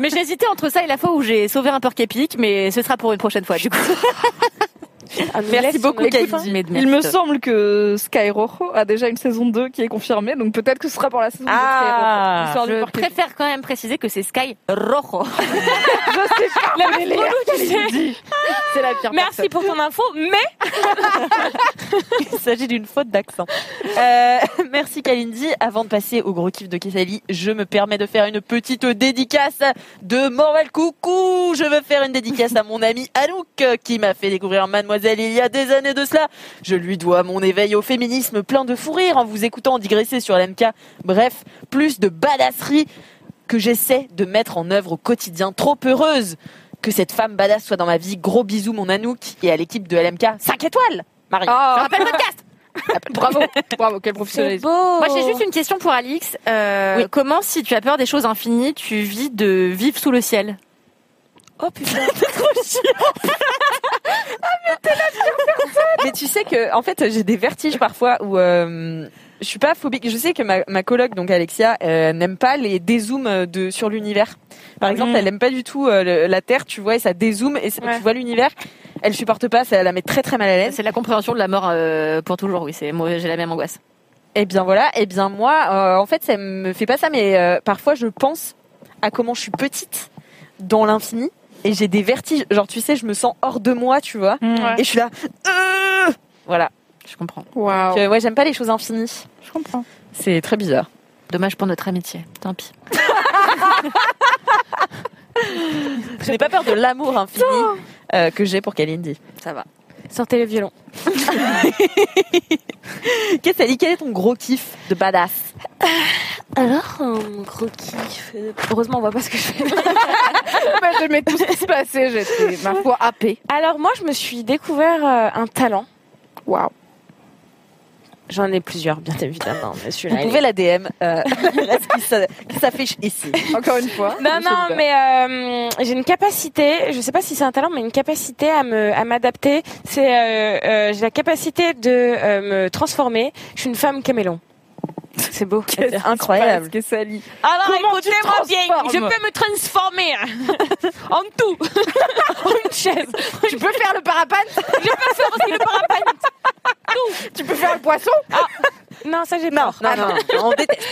mais j'hésitais entre ça et la fois où j'ai sauvé un porc épic, mais ce sera pour une prochaine fois du coup. Ah, Merci beaucoup. Mais de Il me semble que Sky Rojo a déjà une saison 2 qui est confirmée, donc peut-être que ce sera pour la saison 2 de Sky Rojo. Ah, L'histoire du Je porc épic. préfère quand même préciser que c'est Sky Rojo. C'est la pire Merci pour ton info, mais Il s'agit d'une faute d'accent. Euh, merci Kalindi. Avant de passer au gros kiff de Kessali, je me permets de faire une petite dédicace de Morel Coucou. Je veux faire une dédicace à mon ami Anouk euh, qui m'a fait découvrir Mademoiselle il y a des années de cela. Je lui dois mon éveil au féminisme plein de fou rire en vous écoutant digresser sur l'MK. Bref, plus de badasserie que j'essaie de mettre en œuvre au quotidien. Trop heureuse que cette femme badass soit dans ma vie. Gros bisous mon Anouk et à l'équipe de LMK. 5 étoiles Marie. Ah, Rappelle le podcast. bravo, bravo, quel c'est professionnalisme. beau. Moi j'ai juste une question pour Alix. Euh, Oui. Comment si tu as peur des choses infinies, tu vis de vivre sous le ciel? Oh putain. Mais tu sais que, en fait, j'ai des vertiges parfois où euh, je suis pas phobique. Je sais que ma, ma coloc, donc Alexia, euh, n'aime pas les dézooms de sur l'univers. Par exemple, elle aime pas du tout euh, le- la Terre, tu vois, et ça dézoome et ça- Ouais. tu vois l'univers. Elle supporte pas, ça la met très très mal à l'aise. C'est la compréhension de la mort euh, pour toujours, oui. C'est moi, j'ai la même angoisse. Et bien voilà, et bien moi, euh, en fait, ça me fait pas ça, mais euh, parfois je pense à comment je suis petite dans l'infini et j'ai des vertiges. Genre, tu sais, je me sens hors de moi, tu vois, Ouais. et je suis là. euh, voilà. Je comprends. Euh, ouais, j'aime pas les choses infinies. Je comprends. C'est très bizarre. Dommage pour notre amitié. Tant pis. Je n'ai pas peur de l'amour infini euh, que j'ai pour Kalindi. Ça va. Sortez le violon. Qu'est-ce que quel est ton gros kiff de badass? Alors, un gros kiff. Heureusement, on voit pas ce que je fais. Bah, J'aimais tout ce qui se passait, j'étais, ma foi, happée. Alors, moi, je me suis découvert euh, un talent. Waouh. J'en ai plusieurs, bien évidemment. Mais Vous pouvez la DM, euh, qui s'a- qui s'affiche ici. Encore une fois. Non, non, mais euh, j'ai une capacité, je sais pas si c'est un talent, mais une capacité à me à m'adapter. C'est euh, euh, j'ai la capacité de euh, me transformer. Je suis une femme caméléon. C'est beau. C'est incroyable. Qu'est-ce que ça lit Alors écoutez-moi bien, je peux me transformer en tout, en une chaise. Tu peux faire le parapente Je peux faire aussi le parapente. Tu peux faire le poisson Non, ça j'ai Non, peur. non, non, on déteste.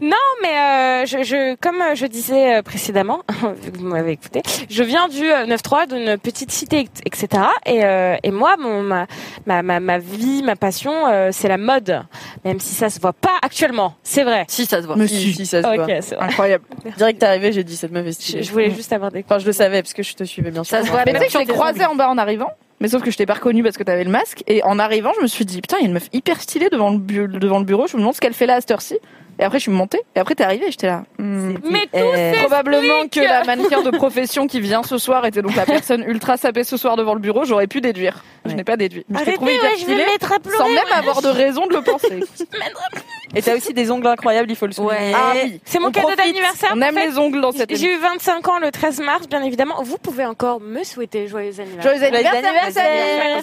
Non, mais euh, je, je, comme euh, je disais euh, précédemment, vu que vous m'avez écouté, je viens du euh, 9-3, d'une petite cité, etc. Et, euh, et moi, mon, ma, ma, ma, ma vie, ma passion, euh, c'est la mode. Même si ça se voit pas actuellement, c'est vrai. Si, ça se voit. Si, si, ça se Ok, voit. c'est vrai. Incroyable. Direct t'es arrivé, j'ai dit cette meuf est Je, je voulais juste avoir des Enfin, je le savais parce que je te suivais bien sûr. Ça se voit. Mais tu sais que je croisé en bas en arrivant. Mais sauf que je t'ai pas reconnu parce que t'avais le masque. Et en arrivant, je me suis dit, putain, il y a une meuf hyper stylée devant le, devant le bureau. Je me demande ce qu'elle fait là à cette heure-ci. Et après, je suis montée. Et après, t'es arrivée et j'étais là. hmm. Mais tout Euh, Probablement que la mannequin de profession qui vient ce soir était donc la personne ultra sapée ce soir devant le bureau. J'aurais pu déduire. Je n'ai pas déduit. Mais je Arrêtez, trouvé hyper ouais, je vais mettre à pleurer. sans même ouais. avoir de raison de le penser. Et t'as aussi des ongles incroyables, il faut le souligner. Ouais. Ah oui. C'est mon On cadeau d'anniversaire. On en aime fait. les ongles dans cette. J'ai eu 25 ans le 13 mars, bien évidemment. Vous pouvez encore me souhaiter joyeux anniversaire. Joyeux anniversaire, anniversaire.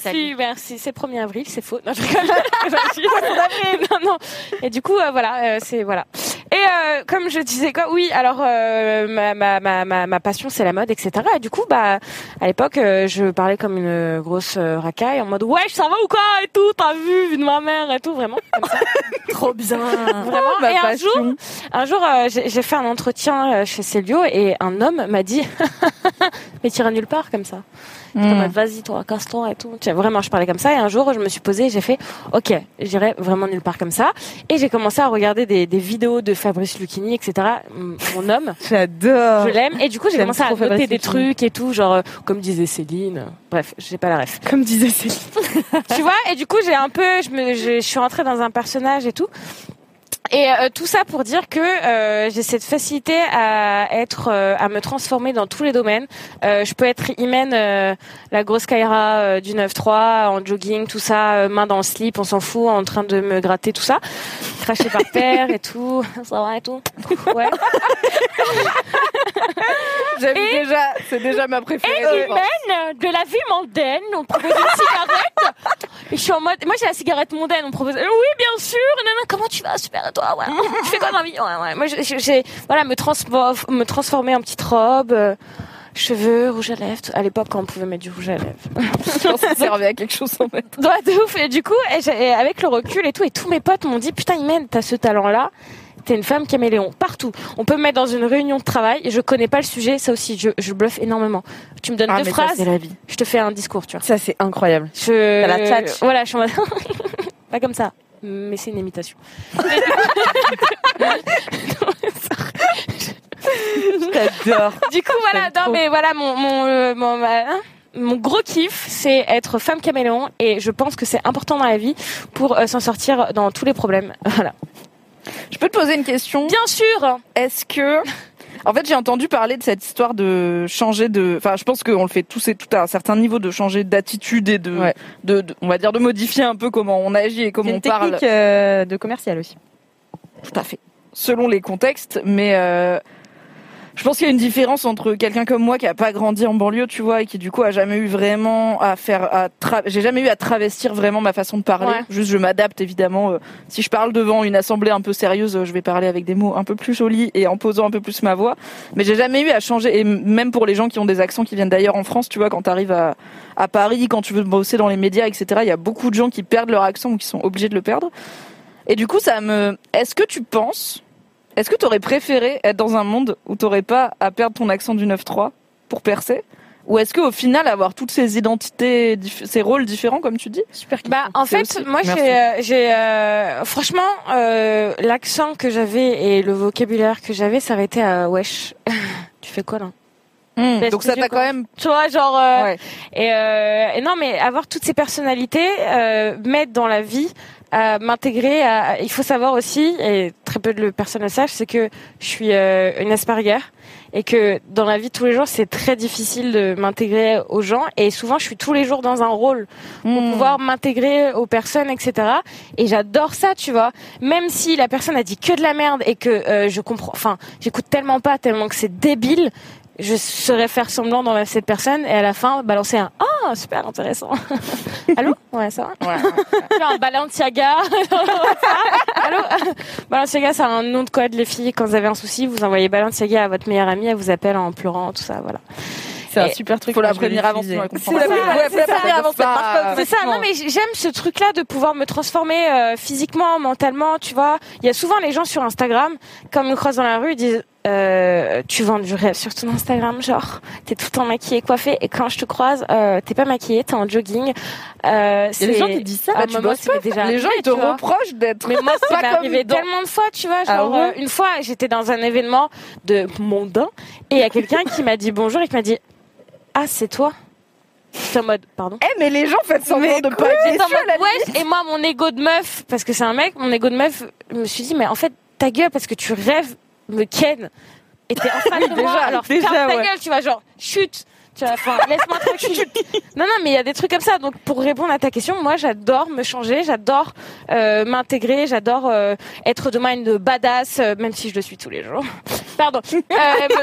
Merci, merci. C'est 1er avril, c'est faux. Non, je rigole. Non, non. Et du coup, euh, voilà, euh, c'est voilà. Et euh, comme je disais quoi, oui. Alors euh, ma, ma, ma, ma, passion, c'est la mode, etc. Et du coup, bah, à l'époque, euh, je parlais comme une grosse euh, racaille en mode ouais, ça va ou quoi et tout. T'as vu, vu de ma mère et tout, vraiment. Comme ça. Trop bien. Vraiment. ma et un jour, un jour, euh, j'ai fait un entretien chez Célio et un homme m'a dit mais t'iras nulle part comme ça. Hmm. vas-y toi, casse-toi et tout. Vois, vraiment, je parlais comme ça et un jour, je me suis posée, et j'ai fait ok, j'irai vraiment nulle part comme ça et j'ai commencé à regarder des, des vidéos de Fabrice Lucchini, etc. Mon homme. J'adore. Je l'aime et du coup j'ai commencé à noter Fabrice des Lucchini. trucs et tout genre euh, comme disait Céline bref j'ai pas la ref Comme disait Céline. tu vois et du coup j'ai un peu je me je, je suis rentrée dans un personnage et tout et euh, tout ça pour dire que euh, j'ai cette facilité à être euh, à me transformer dans tous les domaines je peux être Imen la grosse Kaira du 9-3 en jogging tout ça main dans le slip on s'en fout en train de me gratter tout ça cracher par terre et tout ça va et tout? Ouais J'aime déjà, c'est déjà ma préférée. Et humaine de la vie mondaine. On propose une cigarette. Et je suis en mode, moi j'ai la cigarette mondaine. On propose, oui bien sûr. Non, non, comment tu vas? Super et toi. Ouais. Tu fais quoi dans la vie Ouais, ouais. Moi j'ai- voilà, me, transfor- me transformer en petite robe. euh, Cheveux, rouge à lèvres, à l'époque quand on pouvait mettre du rouge à lèvres. Je pense que ça servait à quelque chose sans mettre. Ouais, de ouf. Et du coup, et j'ai- et avec le recul et tout, et tous mes potes m'ont dit, putain, Imen, t'as ce talent-là. T'es une femme caméléon, partout. On peut me mettre dans une réunion de travail, je connais pas le sujet, ça aussi, je, je bluffe énormément. Tu me donnes Ah, deux mais ça, phrases, c'est la vie. je te fais un discours, tu vois. Ça, c'est incroyable. Je... T'as la. Voilà, je suis en mode... pas comme ça, mais c'est une imitation. J'adore. Du coup, voilà, non, trop. mais voilà, mon, mon, euh, mon, ma- hein, mon gros kiff, c'est être femme caméléon, et je pense que c'est important dans la vie pour euh, s'en sortir dans tous les problèmes. Voilà. Je peux te poser une question? Bien sûr Est-ce que en fait, j'ai entendu parler de cette histoire de changer de. Enfin, je pense qu'on le fait tous et tout à un certain niveau de changer d'attitude et de, Ouais. de, de- on va dire, de modifier un peu comment on agit et comment une on parle. technique euh, de commercial aussi. Tout à fait. Selon les contextes, mais euh, Je pense qu'il y a une différence entre quelqu'un comme moi qui a pas grandi en banlieue, tu vois, et qui du coup a jamais eu vraiment à faire, à tra- j'ai jamais eu à travestir vraiment ma façon de parler. Ouais. Juste, je m'adapte évidemment. euh, si je parle devant une assemblée un peu sérieuse, euh, je vais parler avec des mots un peu plus jolis et en posant un peu plus ma voix. Mais j'ai jamais eu à changer. Et même pour les gens qui ont des accents qui viennent d'ailleurs en France, tu vois, quand t'arrives à à Paris, quand tu veux bosser dans les médias, etc. Il y a beaucoup de gens qui perdent leur accent ou qui sont obligés de le perdre. Et du coup, ça me. Est-ce que tu penses est-ce que tu aurais préféré être dans un monde où tu n'aurais pas à perdre ton accent du 9-3 pour percer Ou est-ce qu'au final, avoir toutes ces identités, ces rôles différents, comme tu dis Super Bah, en fait, aussi- moi, j'ai, euh, j'ai, euh, franchement, euh, l'accent que j'avais et le vocabulaire que j'avais s'arrêtait à wesh. tu fais quoi là? Hmm, donc ça t'a quand même. Tu vois, genre. euh, Ouais. et, euh, et non, mais avoir toutes ces personnalités, euh, m'aide dans la vie à m'intégrer. À, il faut savoir aussi, et très peu de personnes le savent, c'est que je suis euh, une Asperger et que dans la vie de tous les jours, c'est très difficile de m'intégrer aux gens. Et souvent, je suis tous les jours dans un rôle pour Hmm. pouvoir m'intégrer aux personnes, etc. Et j'adore ça, tu vois. Même si la personne a dit que de la merde et que euh, je comprends, enfin, j'écoute tellement pas, tellement que c'est débile. Je saurais faire semblant dans cette personne et à la fin balancer un ah super intéressant. Allô? Ouais ça va? Genre Balenciaga. Allô? Balenciaga c'est un nom de code les filles quand vous avez un souci vous envoyez Balenciaga à votre meilleure amie elle vous appelle en pleurant tout ça voilà. C'est un super truc. Faut la prévenir avant, C'est ça, pas. Ouais, faut la c'est ça. prévenir avant, ça marche pas C'est ça, non mais j'aime ce truc-là de pouvoir me transformer euh, physiquement, mentalement, tu vois. Il y a souvent les gens sur Instagram, comme ils me croisent dans la rue, ils disent euh, tu vends du rêve sur ton Instagram, genre t'es tout le temps maquillée, coiffée, et quand je te croise, euh, t'es pas maquillée, t'es en jogging. Euh, a des gens qui disent ça, Ah, Bah, tu bosses m'est déjà Les gens, ils te reprochent d'être. Mais moi, ça pas m'est arrivé dans- tellement de fois, tu vois. Ah Genre, ouais euh, une fois, j'étais dans un événement de mondain et il y a quelqu'un qui m'a dit bonjour et qui m'a dit Ah, c'est toi? J'étais en mode Pardon Eh, mais les gens font semblant de pas être ouais, et moi, mon ego de meuf, parce que c'est un mec, mon ego de meuf, je me suis dit, mais en fait, ta gueule, parce que tu rêves, me ken. Et t'es en face de moi, alors déjà, ferme ta ouais. gueule, tu vois, genre, chute. Tu vois, enfin, laisse-moi tranquille. non, non, mais il y a des trucs comme ça. Donc, pour répondre à ta question, moi, j'adore me changer, j'adore euh, m'intégrer, j'adore euh, être demain une badass, euh, même si je le suis tous les jours. Pardon. Euh,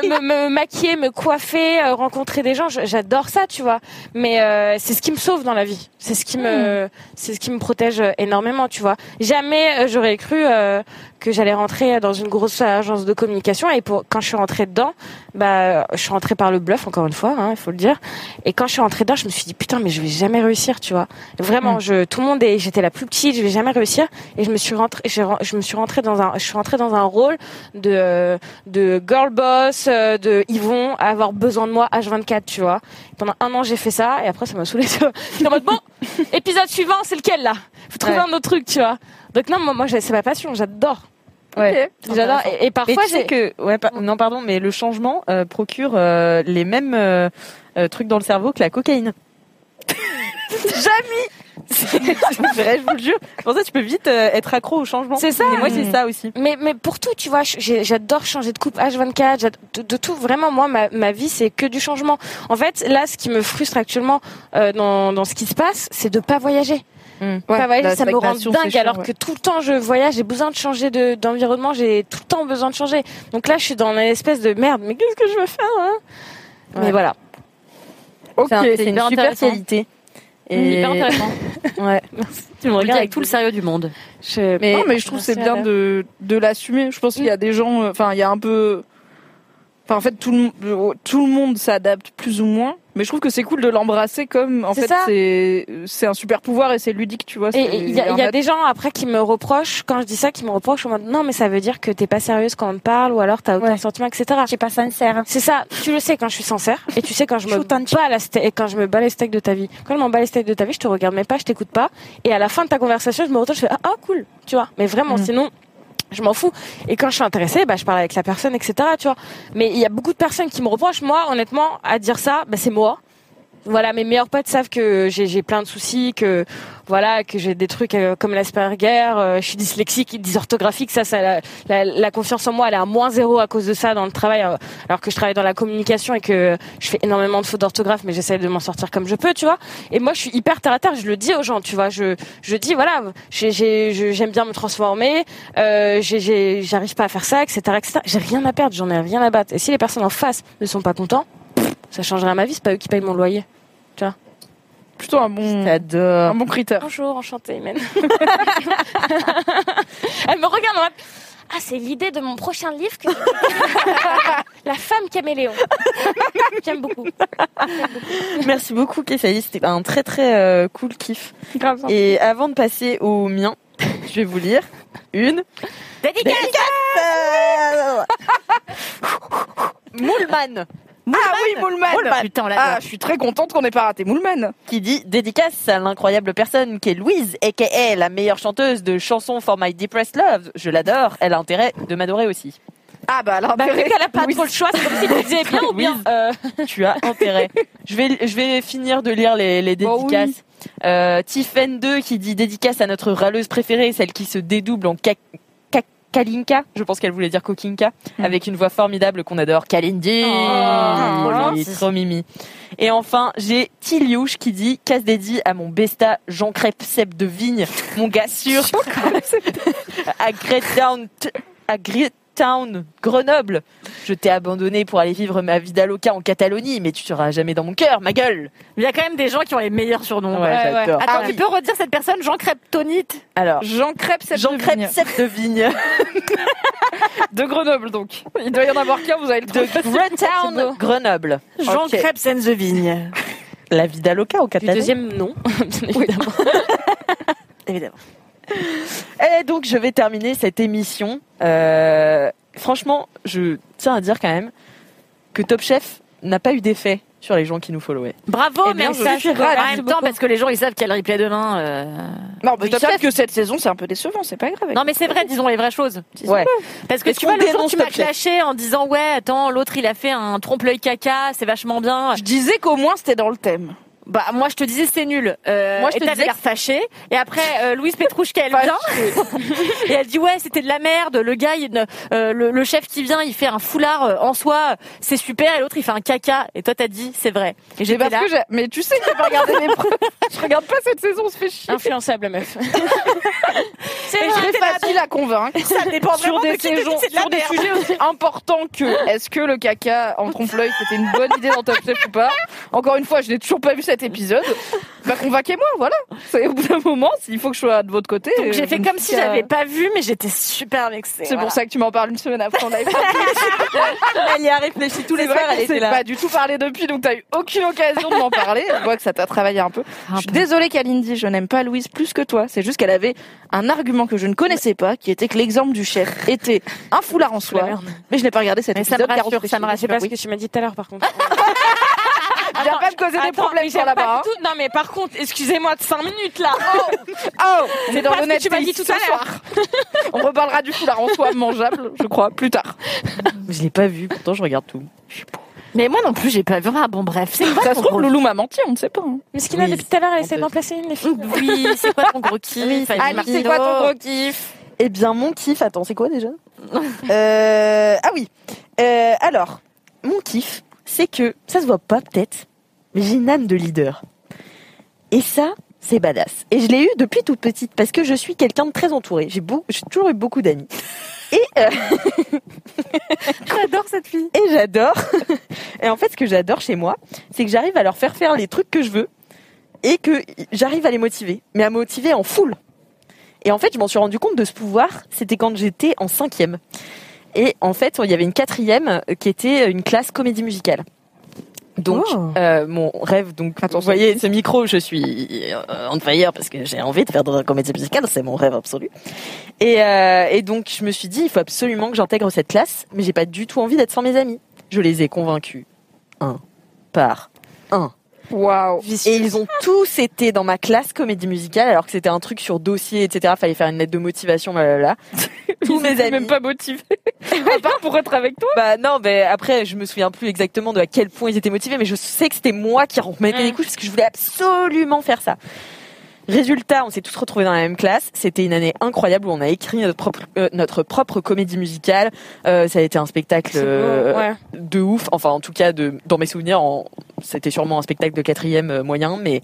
me, me- me maquiller, me coiffer, rencontrer des gens, j'adore ça, tu vois. Mais c'est ce qui me sauve dans la vie. C'est ce qui me, c'est ce qui me protège énormément, tu vois. Jamais j'aurais cru que j'allais rentrer dans une grosse agence de communication et pour quand je suis rentrée dedans, bah je suis rentrée par le bluff encore une fois, hein, il faut le dire. Et quand je suis rentrée dedans, je me suis dit putain mais je vais jamais réussir, tu vois. Vraiment, Mm. je tout le monde est, j'étais la plus petite, je vais jamais réussir. Et je me suis rentrée, je me suis rentrée dans un, je suis rentrée dans un rôle de de girl boss, euh, de ils vont avoir besoin de moi H24, tu vois. Pendant un an j'ai fait ça et après ça m'a. J'étais en mode bon, épisode suivant c'est lequel là? Trouver Ouais. un autre truc, tu vois. Donc non, moi, moi c'est ma passion, j'adore. Ouais. J'adore. Et, et parfois j'ai que ouais non pardon mais le changement euh, procure euh, les mêmes euh, trucs dans le cerveau que la cocaïne. Jamais. C'est vrai, je vous le jure. Pour ça tu peux vite être accro au changement. C'est ça. Et moi c'est ça aussi. Mais, mais pour tout, tu vois, j'adore changer de coupe H24, j'ad- de, de tout. Vraiment, moi, ma, ma vie, c'est que du changement. En fait, là, ce qui me frustre actuellement euh, dans, dans ce qui se passe, c'est de pas voyager. Ouais, pas voyager, la ça me rend dingue. chiant, alors ouais. que tout le temps, je voyage, j'ai besoin de changer de- d'environnement, j'ai tout le temps besoin de changer. Donc là, je suis dans une espèce de merde. Mais qu'est-ce que je veux faire hein? Mais Ouais. voilà. Ok. C'est un- c'est une super qualité. Hyper intéressant. Ouais. Tu me regardes avec tout le sérieux du monde. Je- Mais, non, mais je trouve que c'est bien de, de l'assumer. Je pense qu'il y a des gens, euh, enfin, il y a un peu, enfin, en fait, tout le, m- tout le monde s'adapte plus ou moins. Mais je trouve que c'est cool de l'embrasser comme, en C'est fait, ça. c'est, c'est un super pouvoir et c'est ludique, tu vois. Et c'est il y a, y des gens après qui me reprochent, quand je dis ça, qui me reprochent en mode non, mais ça veut dire que t'es pas sérieuse quand on te parle ou alors t'as aucun sentiment, etc. J'ai pas sincère. C'est ça, tu le sais quand je suis sincère et tu sais quand je me bats la ste- et quand je me bats les steaks de ta vie. Quand je m'en bats les steaks de ta vie, je te regarde même pas, je t'écoute pas et à la fin de ta conversation, je me retourne, je fais ah, ah, cool, tu vois. Mais vraiment, Mm. sinon je m'en fous. Et quand je suis intéressée, bah, je parle avec la personne, etc., tu vois. Mais il y a beaucoup de personnes qui me reprochent, moi, honnêtement, à dire ça, bah, c'est moi. Voilà, mes meilleurs potes savent que j'ai plein de soucis, que voilà, que j'ai des trucs euh, comme l'Asperger, euh, je suis dyslexique, dysorthographique, ça, ça, la, la, la confiance en moi, elle est à moins zéro à cause de ça dans le travail, euh, alors que je travaille dans la communication et que je fais énormément de fautes d'orthographe, mais j'essaie de m'en sortir comme je peux, tu vois. Et moi, je suis hyper terre à terre, je le dis aux gens, tu vois, je je dis voilà, j'aime bien me transformer, euh, j'arrive pas à faire ça, etc., etc. J'ai rien à perdre, j'en ai rien à battre. Et si les personnes en face ne sont pas contents, ça changera ma vie, c'est pas eux qui payent mon loyer. Tu vois. Plutôt un bon, un bon critère. Bonjour, enchantée, Imen. Elle me regarde en mode, Ah, c'est l'idée de mon prochain livre. Que... La femme caméléon. J'aime beaucoup. Merci beaucoup, Kessaï. C'était un très très euh, cool kiff. Et avant de passer au mien, je vais vous lire une Dédicace Moulman Ah oui, Moulman. Putain, on Ah, je suis très contente qu'on ait pas raté Moulman. qui dit dédicace à l'incroyable personne qui est Louise, aka la meilleure chanteuse de chansons for my depressed love. Je l'adore. Elle a intérêt de m'adorer aussi. Ah bah alors, Bah, vu qu'elle a pas Louise. trop le choix, c'est comme si tu disais bien ou bien. Euh, tu as intérêt. je vais, je vais finir de lire les, les Bah oui. dédicaces. Euh, Tiffen 2 qui dit dédicace à notre râleuse préférée, celle qui se dédouble en Ka- Kalinka. Je pense qu'elle voulait dire Kokinka. Avec une voix formidable qu'on adore. Kalindi. Oh, trop, gentil. trop mimi. Et enfin, j'ai Tiliouche qui dit casse dédié à mon besta Jean Crêpe Seb de Vigne, mon gars sûr. à Great Town, à Great Town, Grenoble. Je t'ai abandonné pour aller vivre ma vida loca en Catalogne, mais tu seras jamais dans mon cœur, ma gueule. Il y a quand même des gens qui ont les meilleurs surnoms. Ouais. Attends, Ah tu oui. peux redire cette personne, Jean Creptonite Alors, Jean Crêpe, Seb Jean de Crêpe Vigne. De Vigne, de Grenoble donc. Il doit y en avoir qu'un, vous avez le de trouver. Great Town, Grenoble. Jean Ok. Crêpe Sense the Vigne. La vida loca au du Catalogne. deuxième, non, bien évidemment. Évidemment. Et donc, je vais terminer cette émission. Euh, franchement, je tiens à dire quand même que Top Chef n'a pas eu d'effet sur les gens qui nous followaient. Bravo, Eh merci. je. En même temps, parce que les gens, ils savent qu'il y a le replay demain. euh. Non, mais ils Top savent Chef. que cette saison, c'est un peu décevant, c'est pas grave. Non, mais c'est vrai, disons les vraies choses. Ouais. Parce que tu vois, le jour, tu m'as clashé en disant, ouais, attends, l'autre, il a fait un trompe-l'œil caca, c'est vachement bien. Je disais qu'au moins c'était dans le thème. Bah, moi, je te disais, c'est nul. Euh, Moi, je et te t'avais disais l'air fâché. Et après, euh, Louise Petrouchka, elle vient. et elle dit, ouais, c'était de la merde. Le gars, il- euh, le, le chef qui vient, il fait un foulard euh, en soi. C'est super. Et l'autre, il fait un caca. Et toi, t'as dit, c'est vrai. Et j'étais parce là. que j'ai- Mais tu sais que j'ai pas regardé les preuves. Je regarde pas cette saison, on se fait chier. Influençable, la meuf. C'est là. facile à convaincre. Ça dépend sur des, de qui dit de sur sujets aussi importants que est-ce que le caca en trompe-l'œil c'était une bonne idée dans Top Chef ou pas. Encore une fois, je n'ai toujours pas vu cet épisode. Bah convainquez-moi, voilà. C'est au bout d'un moment, s'il faut que je sois de votre côté. Donc j'ai fait comme si j'avais pas vu, mais j'étais super vexée. C'est pour ça que tu m'en parles une semaine après on live. Elle y a réfléchi tous les soirs, elle était là. pas du tout parlé depuis, donc t'as eu aucune occasion de m'en parler. Je vois que ça t'a travaillé un peu. Je suis désolée Kalindi, je n'aime pas Louise plus que toi. C'est juste qu'elle avait un argument que je ne connaissais pas, qui était que l'exemple du chef était un foulard en soie. Mais je n'ai pas regardé cet Mais ça épisode me rassure, ça me rassure. C'est pas ce Oui. que tu m'as dit tout à l'heure, par contre. Viens pas me causer des Attends, problèmes mais sur j'aime pas là-bas. hein. du tout. Non, mais par contre, excusez-moi de 5 minutes là. Oh, c'est dans Parce le que tu m'as dit tout à ce soir. On reparlera du foulard en soie mangeable, je crois, plus tard. Je l'ai pas vu, pourtant je regarde tout. Mais moi non plus, j'ai pas vu. Ah bon, bref, c'est quoi Ça se ton trouve, gros Loulou m'a menti, on ne sait pas. hein. Mais ce qu'il a Oui, depuis tout à l'heure, elle essaie d'en placer une, les filles. Oui, c'est quoi ton gros kiff Fanny Ali, c'est quoi ton gros kiff? Eh bien, mon kiff, attends, c'est quoi déjà? Euh, Ah oui. Euh, alors, mon kiff, c'est que, ça se voit pas peut-être, mais j'ai une âme de leader. Et ça, c'est badass. Et je l'ai eu depuis toute petite, parce que je suis quelqu'un de très entouré. J'ai toujours eu beaucoup d'amis. Et, euh, J'adore cette fille. et j'adore. Et en fait, ce que j'adore chez moi, c'est que j'arrive à leur faire faire les trucs que je veux et que j'arrive à les motiver, mais à motiver en full. Et en fait, je m'en suis rendu compte de ce pouvoir, c'était quand j'étais en cinquième. Et en fait, il y avait une quatrième euh, qui était une classe comédie musicale. Donc, Oh. euh, mon rêve, donc, vous voyez, ce micro, je suis euh, on fire parce que j'ai envie de faire de la comédie musicale, c'est mon rêve absolu. Et, euh, et donc, je me suis dit, il faut absolument que j'intègre cette classe, mais j'ai pas du tout envie d'être sans mes amis. Je les ai convaincus, un par un. Waouh. Et ils ont tous été dans ma classe comédie musicale alors que c'était un truc sur dossier, etc. Fallait faire une lettre de motivation, blablabla. tous mes amis. même pas motivés. à part pour être avec toi. Bah non, mais après je me souviens plus exactement de à quel point ils étaient motivés, mais je sais que c'était moi qui remettais les couches parce que je voulais absolument faire ça. Résultat, on s'est tous retrouvés dans la même classe. C'était une année incroyable où on a écrit notre propre, euh, notre propre comédie musicale. Euh, ça a été un spectacle euh, ouais. de ouf. Enfin, en tout cas, de, dans mes souvenirs, en- c'était sûrement un spectacle de quatrième euh, moyen, mais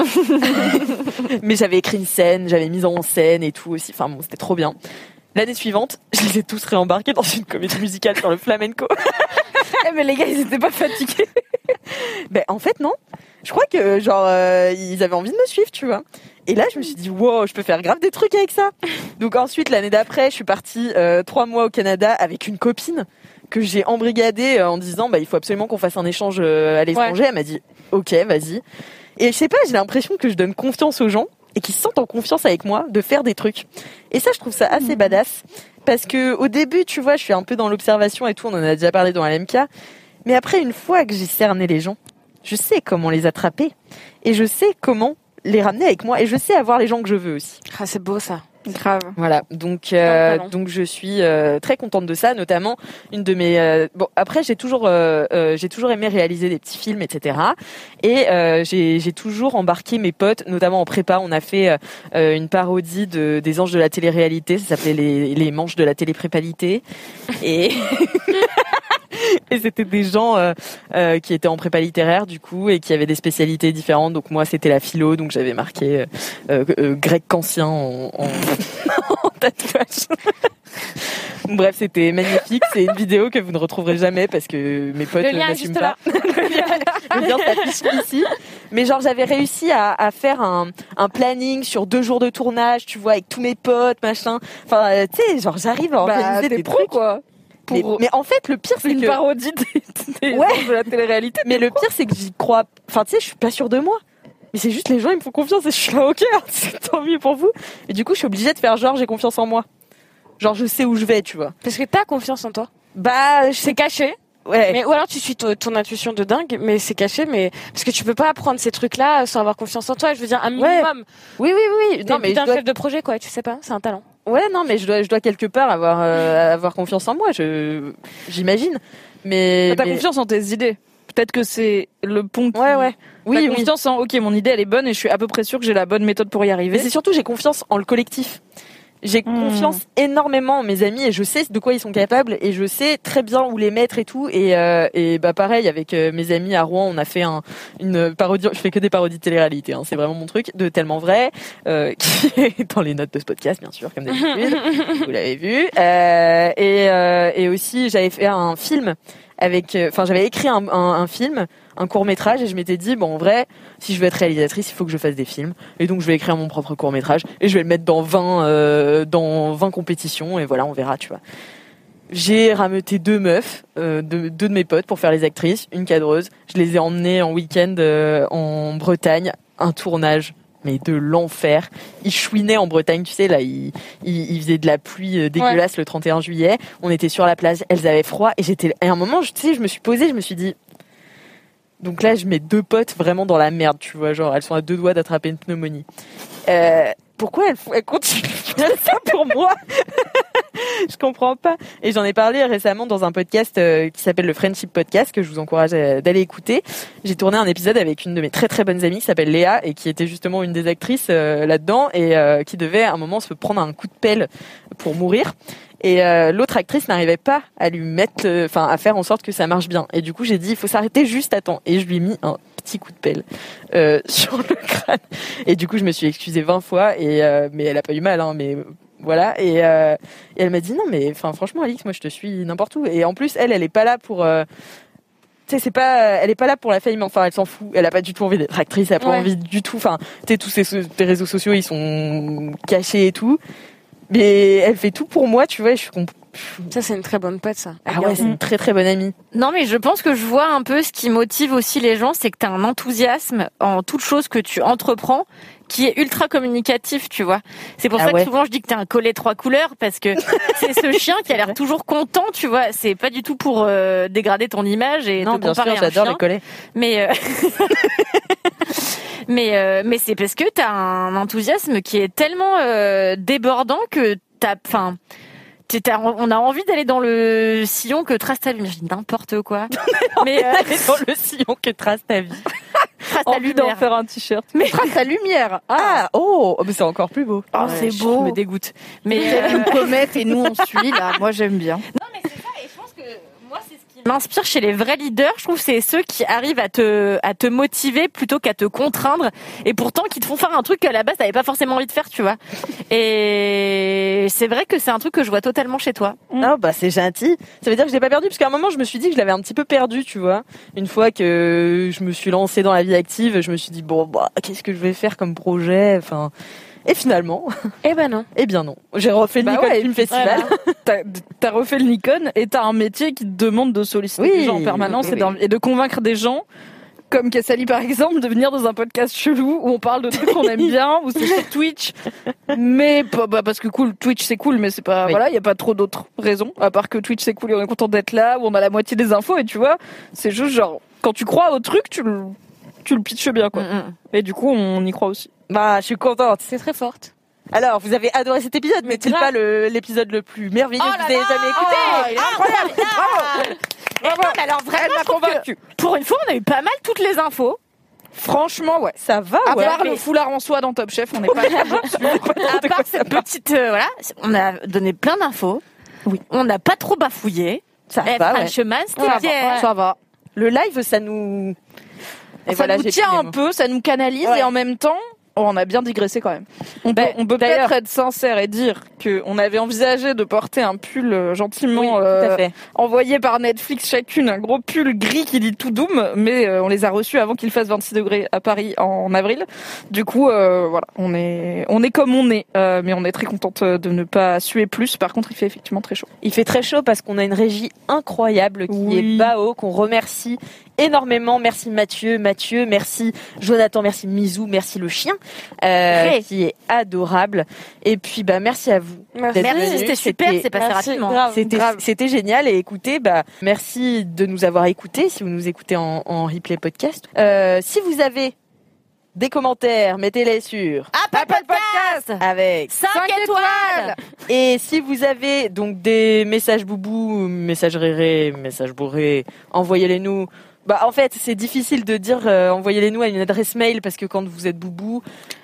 mais j'avais écrit une scène, j'avais mis en scène et tout aussi. Enfin bon, c'était trop bien. L'année suivante, je les ai tous réembarqués dans une comédie musicale sur le flamenco. Eh, mais les gars, ils étaient pas fatigués. Ben en fait non. Je crois que genre euh, ils avaient envie de me suivre, tu vois. Et là je me suis dit wow, je peux faire grave des trucs avec ça. Donc ensuite l'année d'après, je suis partie euh, trois mois au Canada avec une copine que j'ai embrigadée euh, en disant bah il faut absolument qu'on fasse un échange à l'étranger. Elle m'a dit ok vas-y. Et je sais pas, j'ai l'impression que je donne confiance aux gens et qu'ils se sentent en confiance avec moi de faire des trucs. Et ça je trouve ça assez badass parce que au début tu vois je suis un peu dans l'observation et tout, on en a déjà parlé dans LMK. Mais après, une fois que j'ai cerné les gens, je sais comment les attraper et je sais comment les ramener avec moi et je sais avoir les gens que je veux aussi. Ah, c'est beau ça. Grave. Voilà, donc euh, donc je suis euh, très contente de ça, notamment une de mes euh, bon après j'ai toujours euh, euh, j'ai toujours aimé réaliser des petits films etc et euh, j'ai j'ai toujours embarqué mes potes, notamment en prépa on a fait euh, une parodie de des anges de la télé-réalité, ça s'appelait les les manches de la télé-prépalité. Et et c'était des gens euh, euh, qui étaient en prépa littéraire du coup et qui avaient des spécialités différentes. Donc moi c'était la philo, donc j'avais marqué euh, euh, euh, grec kantien en, en, en tatouage. Bref, c'était magnifique. C'est une vidéo que vous ne retrouverez jamais parce que mes potes Le ne juste pas. Le lien s'affiche ici. Mais genre j'avais réussi à, à faire un, un planning sur deux jours de tournage, tu vois, avec tous mes potes, machin. Enfin, tu sais, genre j'arrive à organiser t'es des pro, trucs quoi. Mais, Pour- mais en fait, le pire, c'est une que parodie des, des Ouais. de la télé-réalité. mais le pire, c'est que j'y crois. Enfin, tu sais, je suis pas sûre de moi. Mais c'est juste les gens, ils me font confiance et je suis là, ok, c'est tant mieux pour vous. Et du coup, je suis obligée de faire genre, j'ai confiance en moi. Genre, je sais où je vais, tu vois. Parce que t'as confiance en toi. Bah, je. C'est caché. Ouais. Mais, ou alors tu suis ton, intuition de dingue, mais c'est caché, mais parce que tu peux pas apprendre ces trucs-là sans avoir confiance en toi. Je veux dire un minimum. Oui, oui, oui. T'es Non, mais je un dois... chef de projet, quoi. Tu sais pas, c'est un talent. Ouais, non, mais je dois, je dois quelque part avoir, euh, avoir confiance en moi. Je, j'imagine. Mais. T'as mais- confiance en tes idées. Peut-être que c'est le pont qui... Ouais, ouais. Oui, oui. confiance en, ok, mon idée elle est bonne et je suis à peu près sûre que j'ai la bonne méthode pour y Mais arriver. c'est surtout, j'ai confiance en le collectif. J'ai Hmm. confiance énormément en mes amis et je sais de quoi ils sont capables et je sais très bien où les mettre et tout. Et, euh, et bah pareil avec euh, mes amis à Rouen, on a fait un, une parodie. Je fais que des parodies de télé-réalité. Hein, c'est vraiment mon truc de tellement vrai euh, qui est dans les notes de ce podcast bien sûr comme d'habitude. vous l'avez vu. Euh, et, euh, et aussi j'avais fait un film avec. euh, Enfin j'avais écrit un, un, un film un court métrage et je m'étais dit bon en vrai si je veux être réalisatrice il faut que je fasse des films et donc je vais écrire mon propre court métrage et je vais le mettre dans 20 euh, dans 20 compétitions et voilà on verra tu vois j'ai rameuté deux meufs euh, deux, deux de mes potes pour faire les actrices une cadreuse je les ai emmenées en week-end euh, en Bretagne un tournage mais de l'enfer. Ils chouinaient en Bretagne, tu sais, là, il, il, il faisait de la pluie dégueulasse le 31 juillet. On était sur la plage, elles avaient froid, et j'étais, à un moment, je- tu sais, je me suis posée, je me suis dit, donc là, je mets deux potes vraiment dans la merde, tu vois, genre elles sont à deux doigts d'attraper une pneumonie. Euh, pourquoi elles, elles continuent ça pour moi Je comprends pas. Et j'en ai parlé récemment dans un podcast euh, qui s'appelle le Friendship Podcast que je vous encourage à- d'aller écouter. J'ai tourné un épisode avec une de mes très très bonnes amies qui s'appelle Léa et qui était justement une des actrices euh, là-dedans et euh, qui devait à un moment se prendre un coup de pelle pour mourir. Et euh, l'autre actrice n'arrivait pas à lui mettre, euh, enfin à faire en sorte que ça marche bien. Et du coup, j'ai dit, il faut s'arrêter juste à temps. Et je lui ai mis un petit coup de pelle euh, sur le crâne. Et du coup, je me suis excusée 20 fois. Et euh, mais elle a pas eu mal, hein, mais voilà. Et, euh, et elle m'a dit non, mais enfin franchement, Alix, moi je te suis n'importe où. Et en plus, elle, elle est pas là pour. euh, tu sais, c'est pas, elle est pas là pour la fame. Enfin, elle s'en fout. Elle a pas du tout envie d'être actrice. Elle a pas Ouais. envie du tout. Enfin, tu sais, tous ces tes réseaux sociaux, ils sont cachés et tout. Mais elle fait tout pour moi, tu vois. et Je suis comp- Ça, c'est une très bonne pote, ça. ah ouais, c'est une très très bonne amie. Non, mais je pense que je vois un peu ce qui motive aussi les gens, c'est que tu as un enthousiasme en toute chose que tu entreprends qui est ultra communicatif, tu vois. C'est pour Ah ça ouais. que souvent je dis que t'es un collet trois couleurs parce que c'est ce chien qui a l'air toujours content, tu vois. C'est pas du tout pour euh, dégrader ton image et Non, te bien comparer sûr, à un j'adore chien. les collets. Mais euh, Mais euh, mais c'est parce que t'as un enthousiasme qui est tellement euh, débordant que t'as, enfin. t'es- t'as- on a envie d'aller dans le sillon que trace ta lumière. Je dis n'importe quoi. mais euh, dans le sillon que trace ta vie. trace ta Envie d'en lumière. faire un t-shirt. Mais trace ta lumière. Ah, oh, mais c'est encore plus beau. Oh, Ouais, c'est je beau. me dégoûte. Mais Mais euh, une comète et nous on suit là. Moi j'aime bien. Non, mais c'est ça, et je pense que moi, c'est ce qui m'inspire chez les vrais leaders. Je trouve que c'est ceux qui arrivent à te, à te motiver plutôt qu'à te contraindre, et pourtant qui te font faire un truc qu'à la base, t'avais pas forcément envie de faire, tu vois. Et c'est vrai que c'est un truc que je vois totalement chez toi. Ah bah c'est gentil. Ça veut dire que je l'ai pas perdu parce qu'à un moment je me suis dit que je l'avais un petit peu perdu, tu vois. Une fois que je me suis lancée dans la vie active, je me suis dit bon bah qu'est-ce que je vais faire comme projet, enfin. Et finalement, Eh ben non. eh bien non. J'ai refait le Bah Nikon ouais, Film Festival. T'as t'as refait le Nikon et t'as un métier qui te demande de solliciter Oui, les gens en permanence et oui. d'en- et de convaincre des gens. Comme Kassali par exemple, de venir dans un podcast chelou où on parle de trucs qu'on aime bien, où c'est sur Twitch. Mais bah, parce que cool, Twitch c'est cool, mais c'est pas Oui. voilà, il y a pas trop d'autres raisons à part que Twitch c'est cool et on est content d'être là, où on a la moitié des infos et tu vois, c'est juste genre quand tu crois au truc, tu le tu le pitches bien quoi. Mm, mm. Et du coup, on y croit aussi. Bah je suis contente. C'est très forte. Alors vous avez adoré cet épisode, mais n'est-il pas le- l'épisode le plus merveilleux Oh que vous ayez jamais écouté Oh, il est incroyable. Bravo. Eh non, mais alors vraiment, Elle convaincue. pour une fois, on a eu pas mal toutes les infos. Franchement, ouais. Ça va À ouais. part le foulard en soie dans Top Chef, on n'est pas À part cette petite, euh, voilà, on a donné plein d'infos. Oui. On n'a pas trop bafouillé. Ça Eh, va ouais. C'était Ça bien. va, ça va. Le live ça nous Et ça voilà, nous tient un peu, ça nous canalise Ouais. et en même temps, oh, on a bien digressé quand même. On peut, on peut d'ailleurs- peut-être être sincère et dire que on avait envisagé de porter un pull euh, gentiment Oui, euh, envoyé par Netflix chacune, un gros pull gris qui dit tout doom, mais euh, on les a reçus avant qu'il fasse 26 degrés à Paris en avril. Du coup, euh, voilà, on est on est comme on est, mais on est très contente de ne pas suer plus. Par contre, il fait effectivement très chaud. Il fait très chaud parce qu'on a une régie incroyable qui Oui. est Bao, qu'on remercie énormément. Merci Mathieu, Mathieu, merci Jonathan, merci Mizou, merci le chien, euh, qui est adorable. Et puis bah merci à vous. Merci. c'était super, c'est passé rapidement. C'était génial et écoutez bah merci de nous avoir écoutés si vous nous écoutez en, en replay podcast. Euh, si vous avez des commentaires, mettez-les sur Apple Podcast avec 5 étoiles Et si vous avez donc des messages boubou, messages rérés, messages bourrés, envoyez-les nous. Bah en fait c'est difficile de dire euh, envoyez-les nous à une adresse mail parce que quand vous êtes boubou,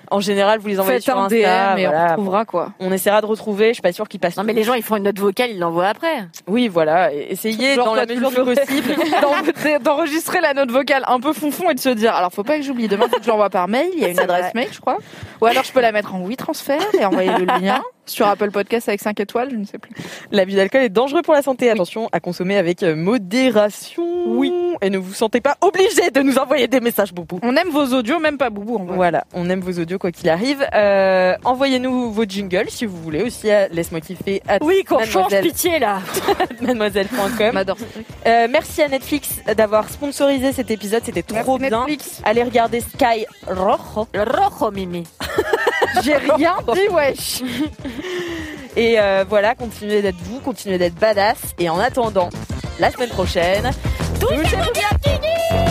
en général vous les envoyez Faites sur un Insta. DM et on retrouvera quoi. On essaiera de retrouver. Je suis pas sûre qu'ils passent. Non mais les gens ils font une note vocale, ils l'envoient après. Oui voilà. Essayez Genre, dans la mesure du possible. D'en- d'enregistrer la note vocale un peu fonfon et de se dire alors faut pas que j'oublie demain faut que je l'envoie par mail il y a une adresse vrai. mail je crois ou alors je peux la mettre en oui transfert et envoyer le lien sur Apple Podcast avec 5 étoiles je ne sais plus L'abus d'alcool est dangereux pour la santé. Attention à consommer avec euh, modération. Oui. Et ne vous sentez pas obligé de nous envoyer des messages boubou. on aime vos audios même pas boubou en vrai. Voilà, on aime vos audios quoi qu'il arrive. Euh, Envoyez-nous vos jingles si vous voulez aussi à laisse-moi kiffer Oui, qu'on change pitié là. mademoiselle.com. Euh, merci à Netflix d'avoir sponsorisé cet épisode, c'était trop Merci bien. Netflix. Allez regarder Sky Rojo. Rojo mimi. j'ai rien dit wesh Et euh, voilà, continuez d'être vous, continuez d'être badass. Et en attendant, la semaine prochaine, touchez-vous bien.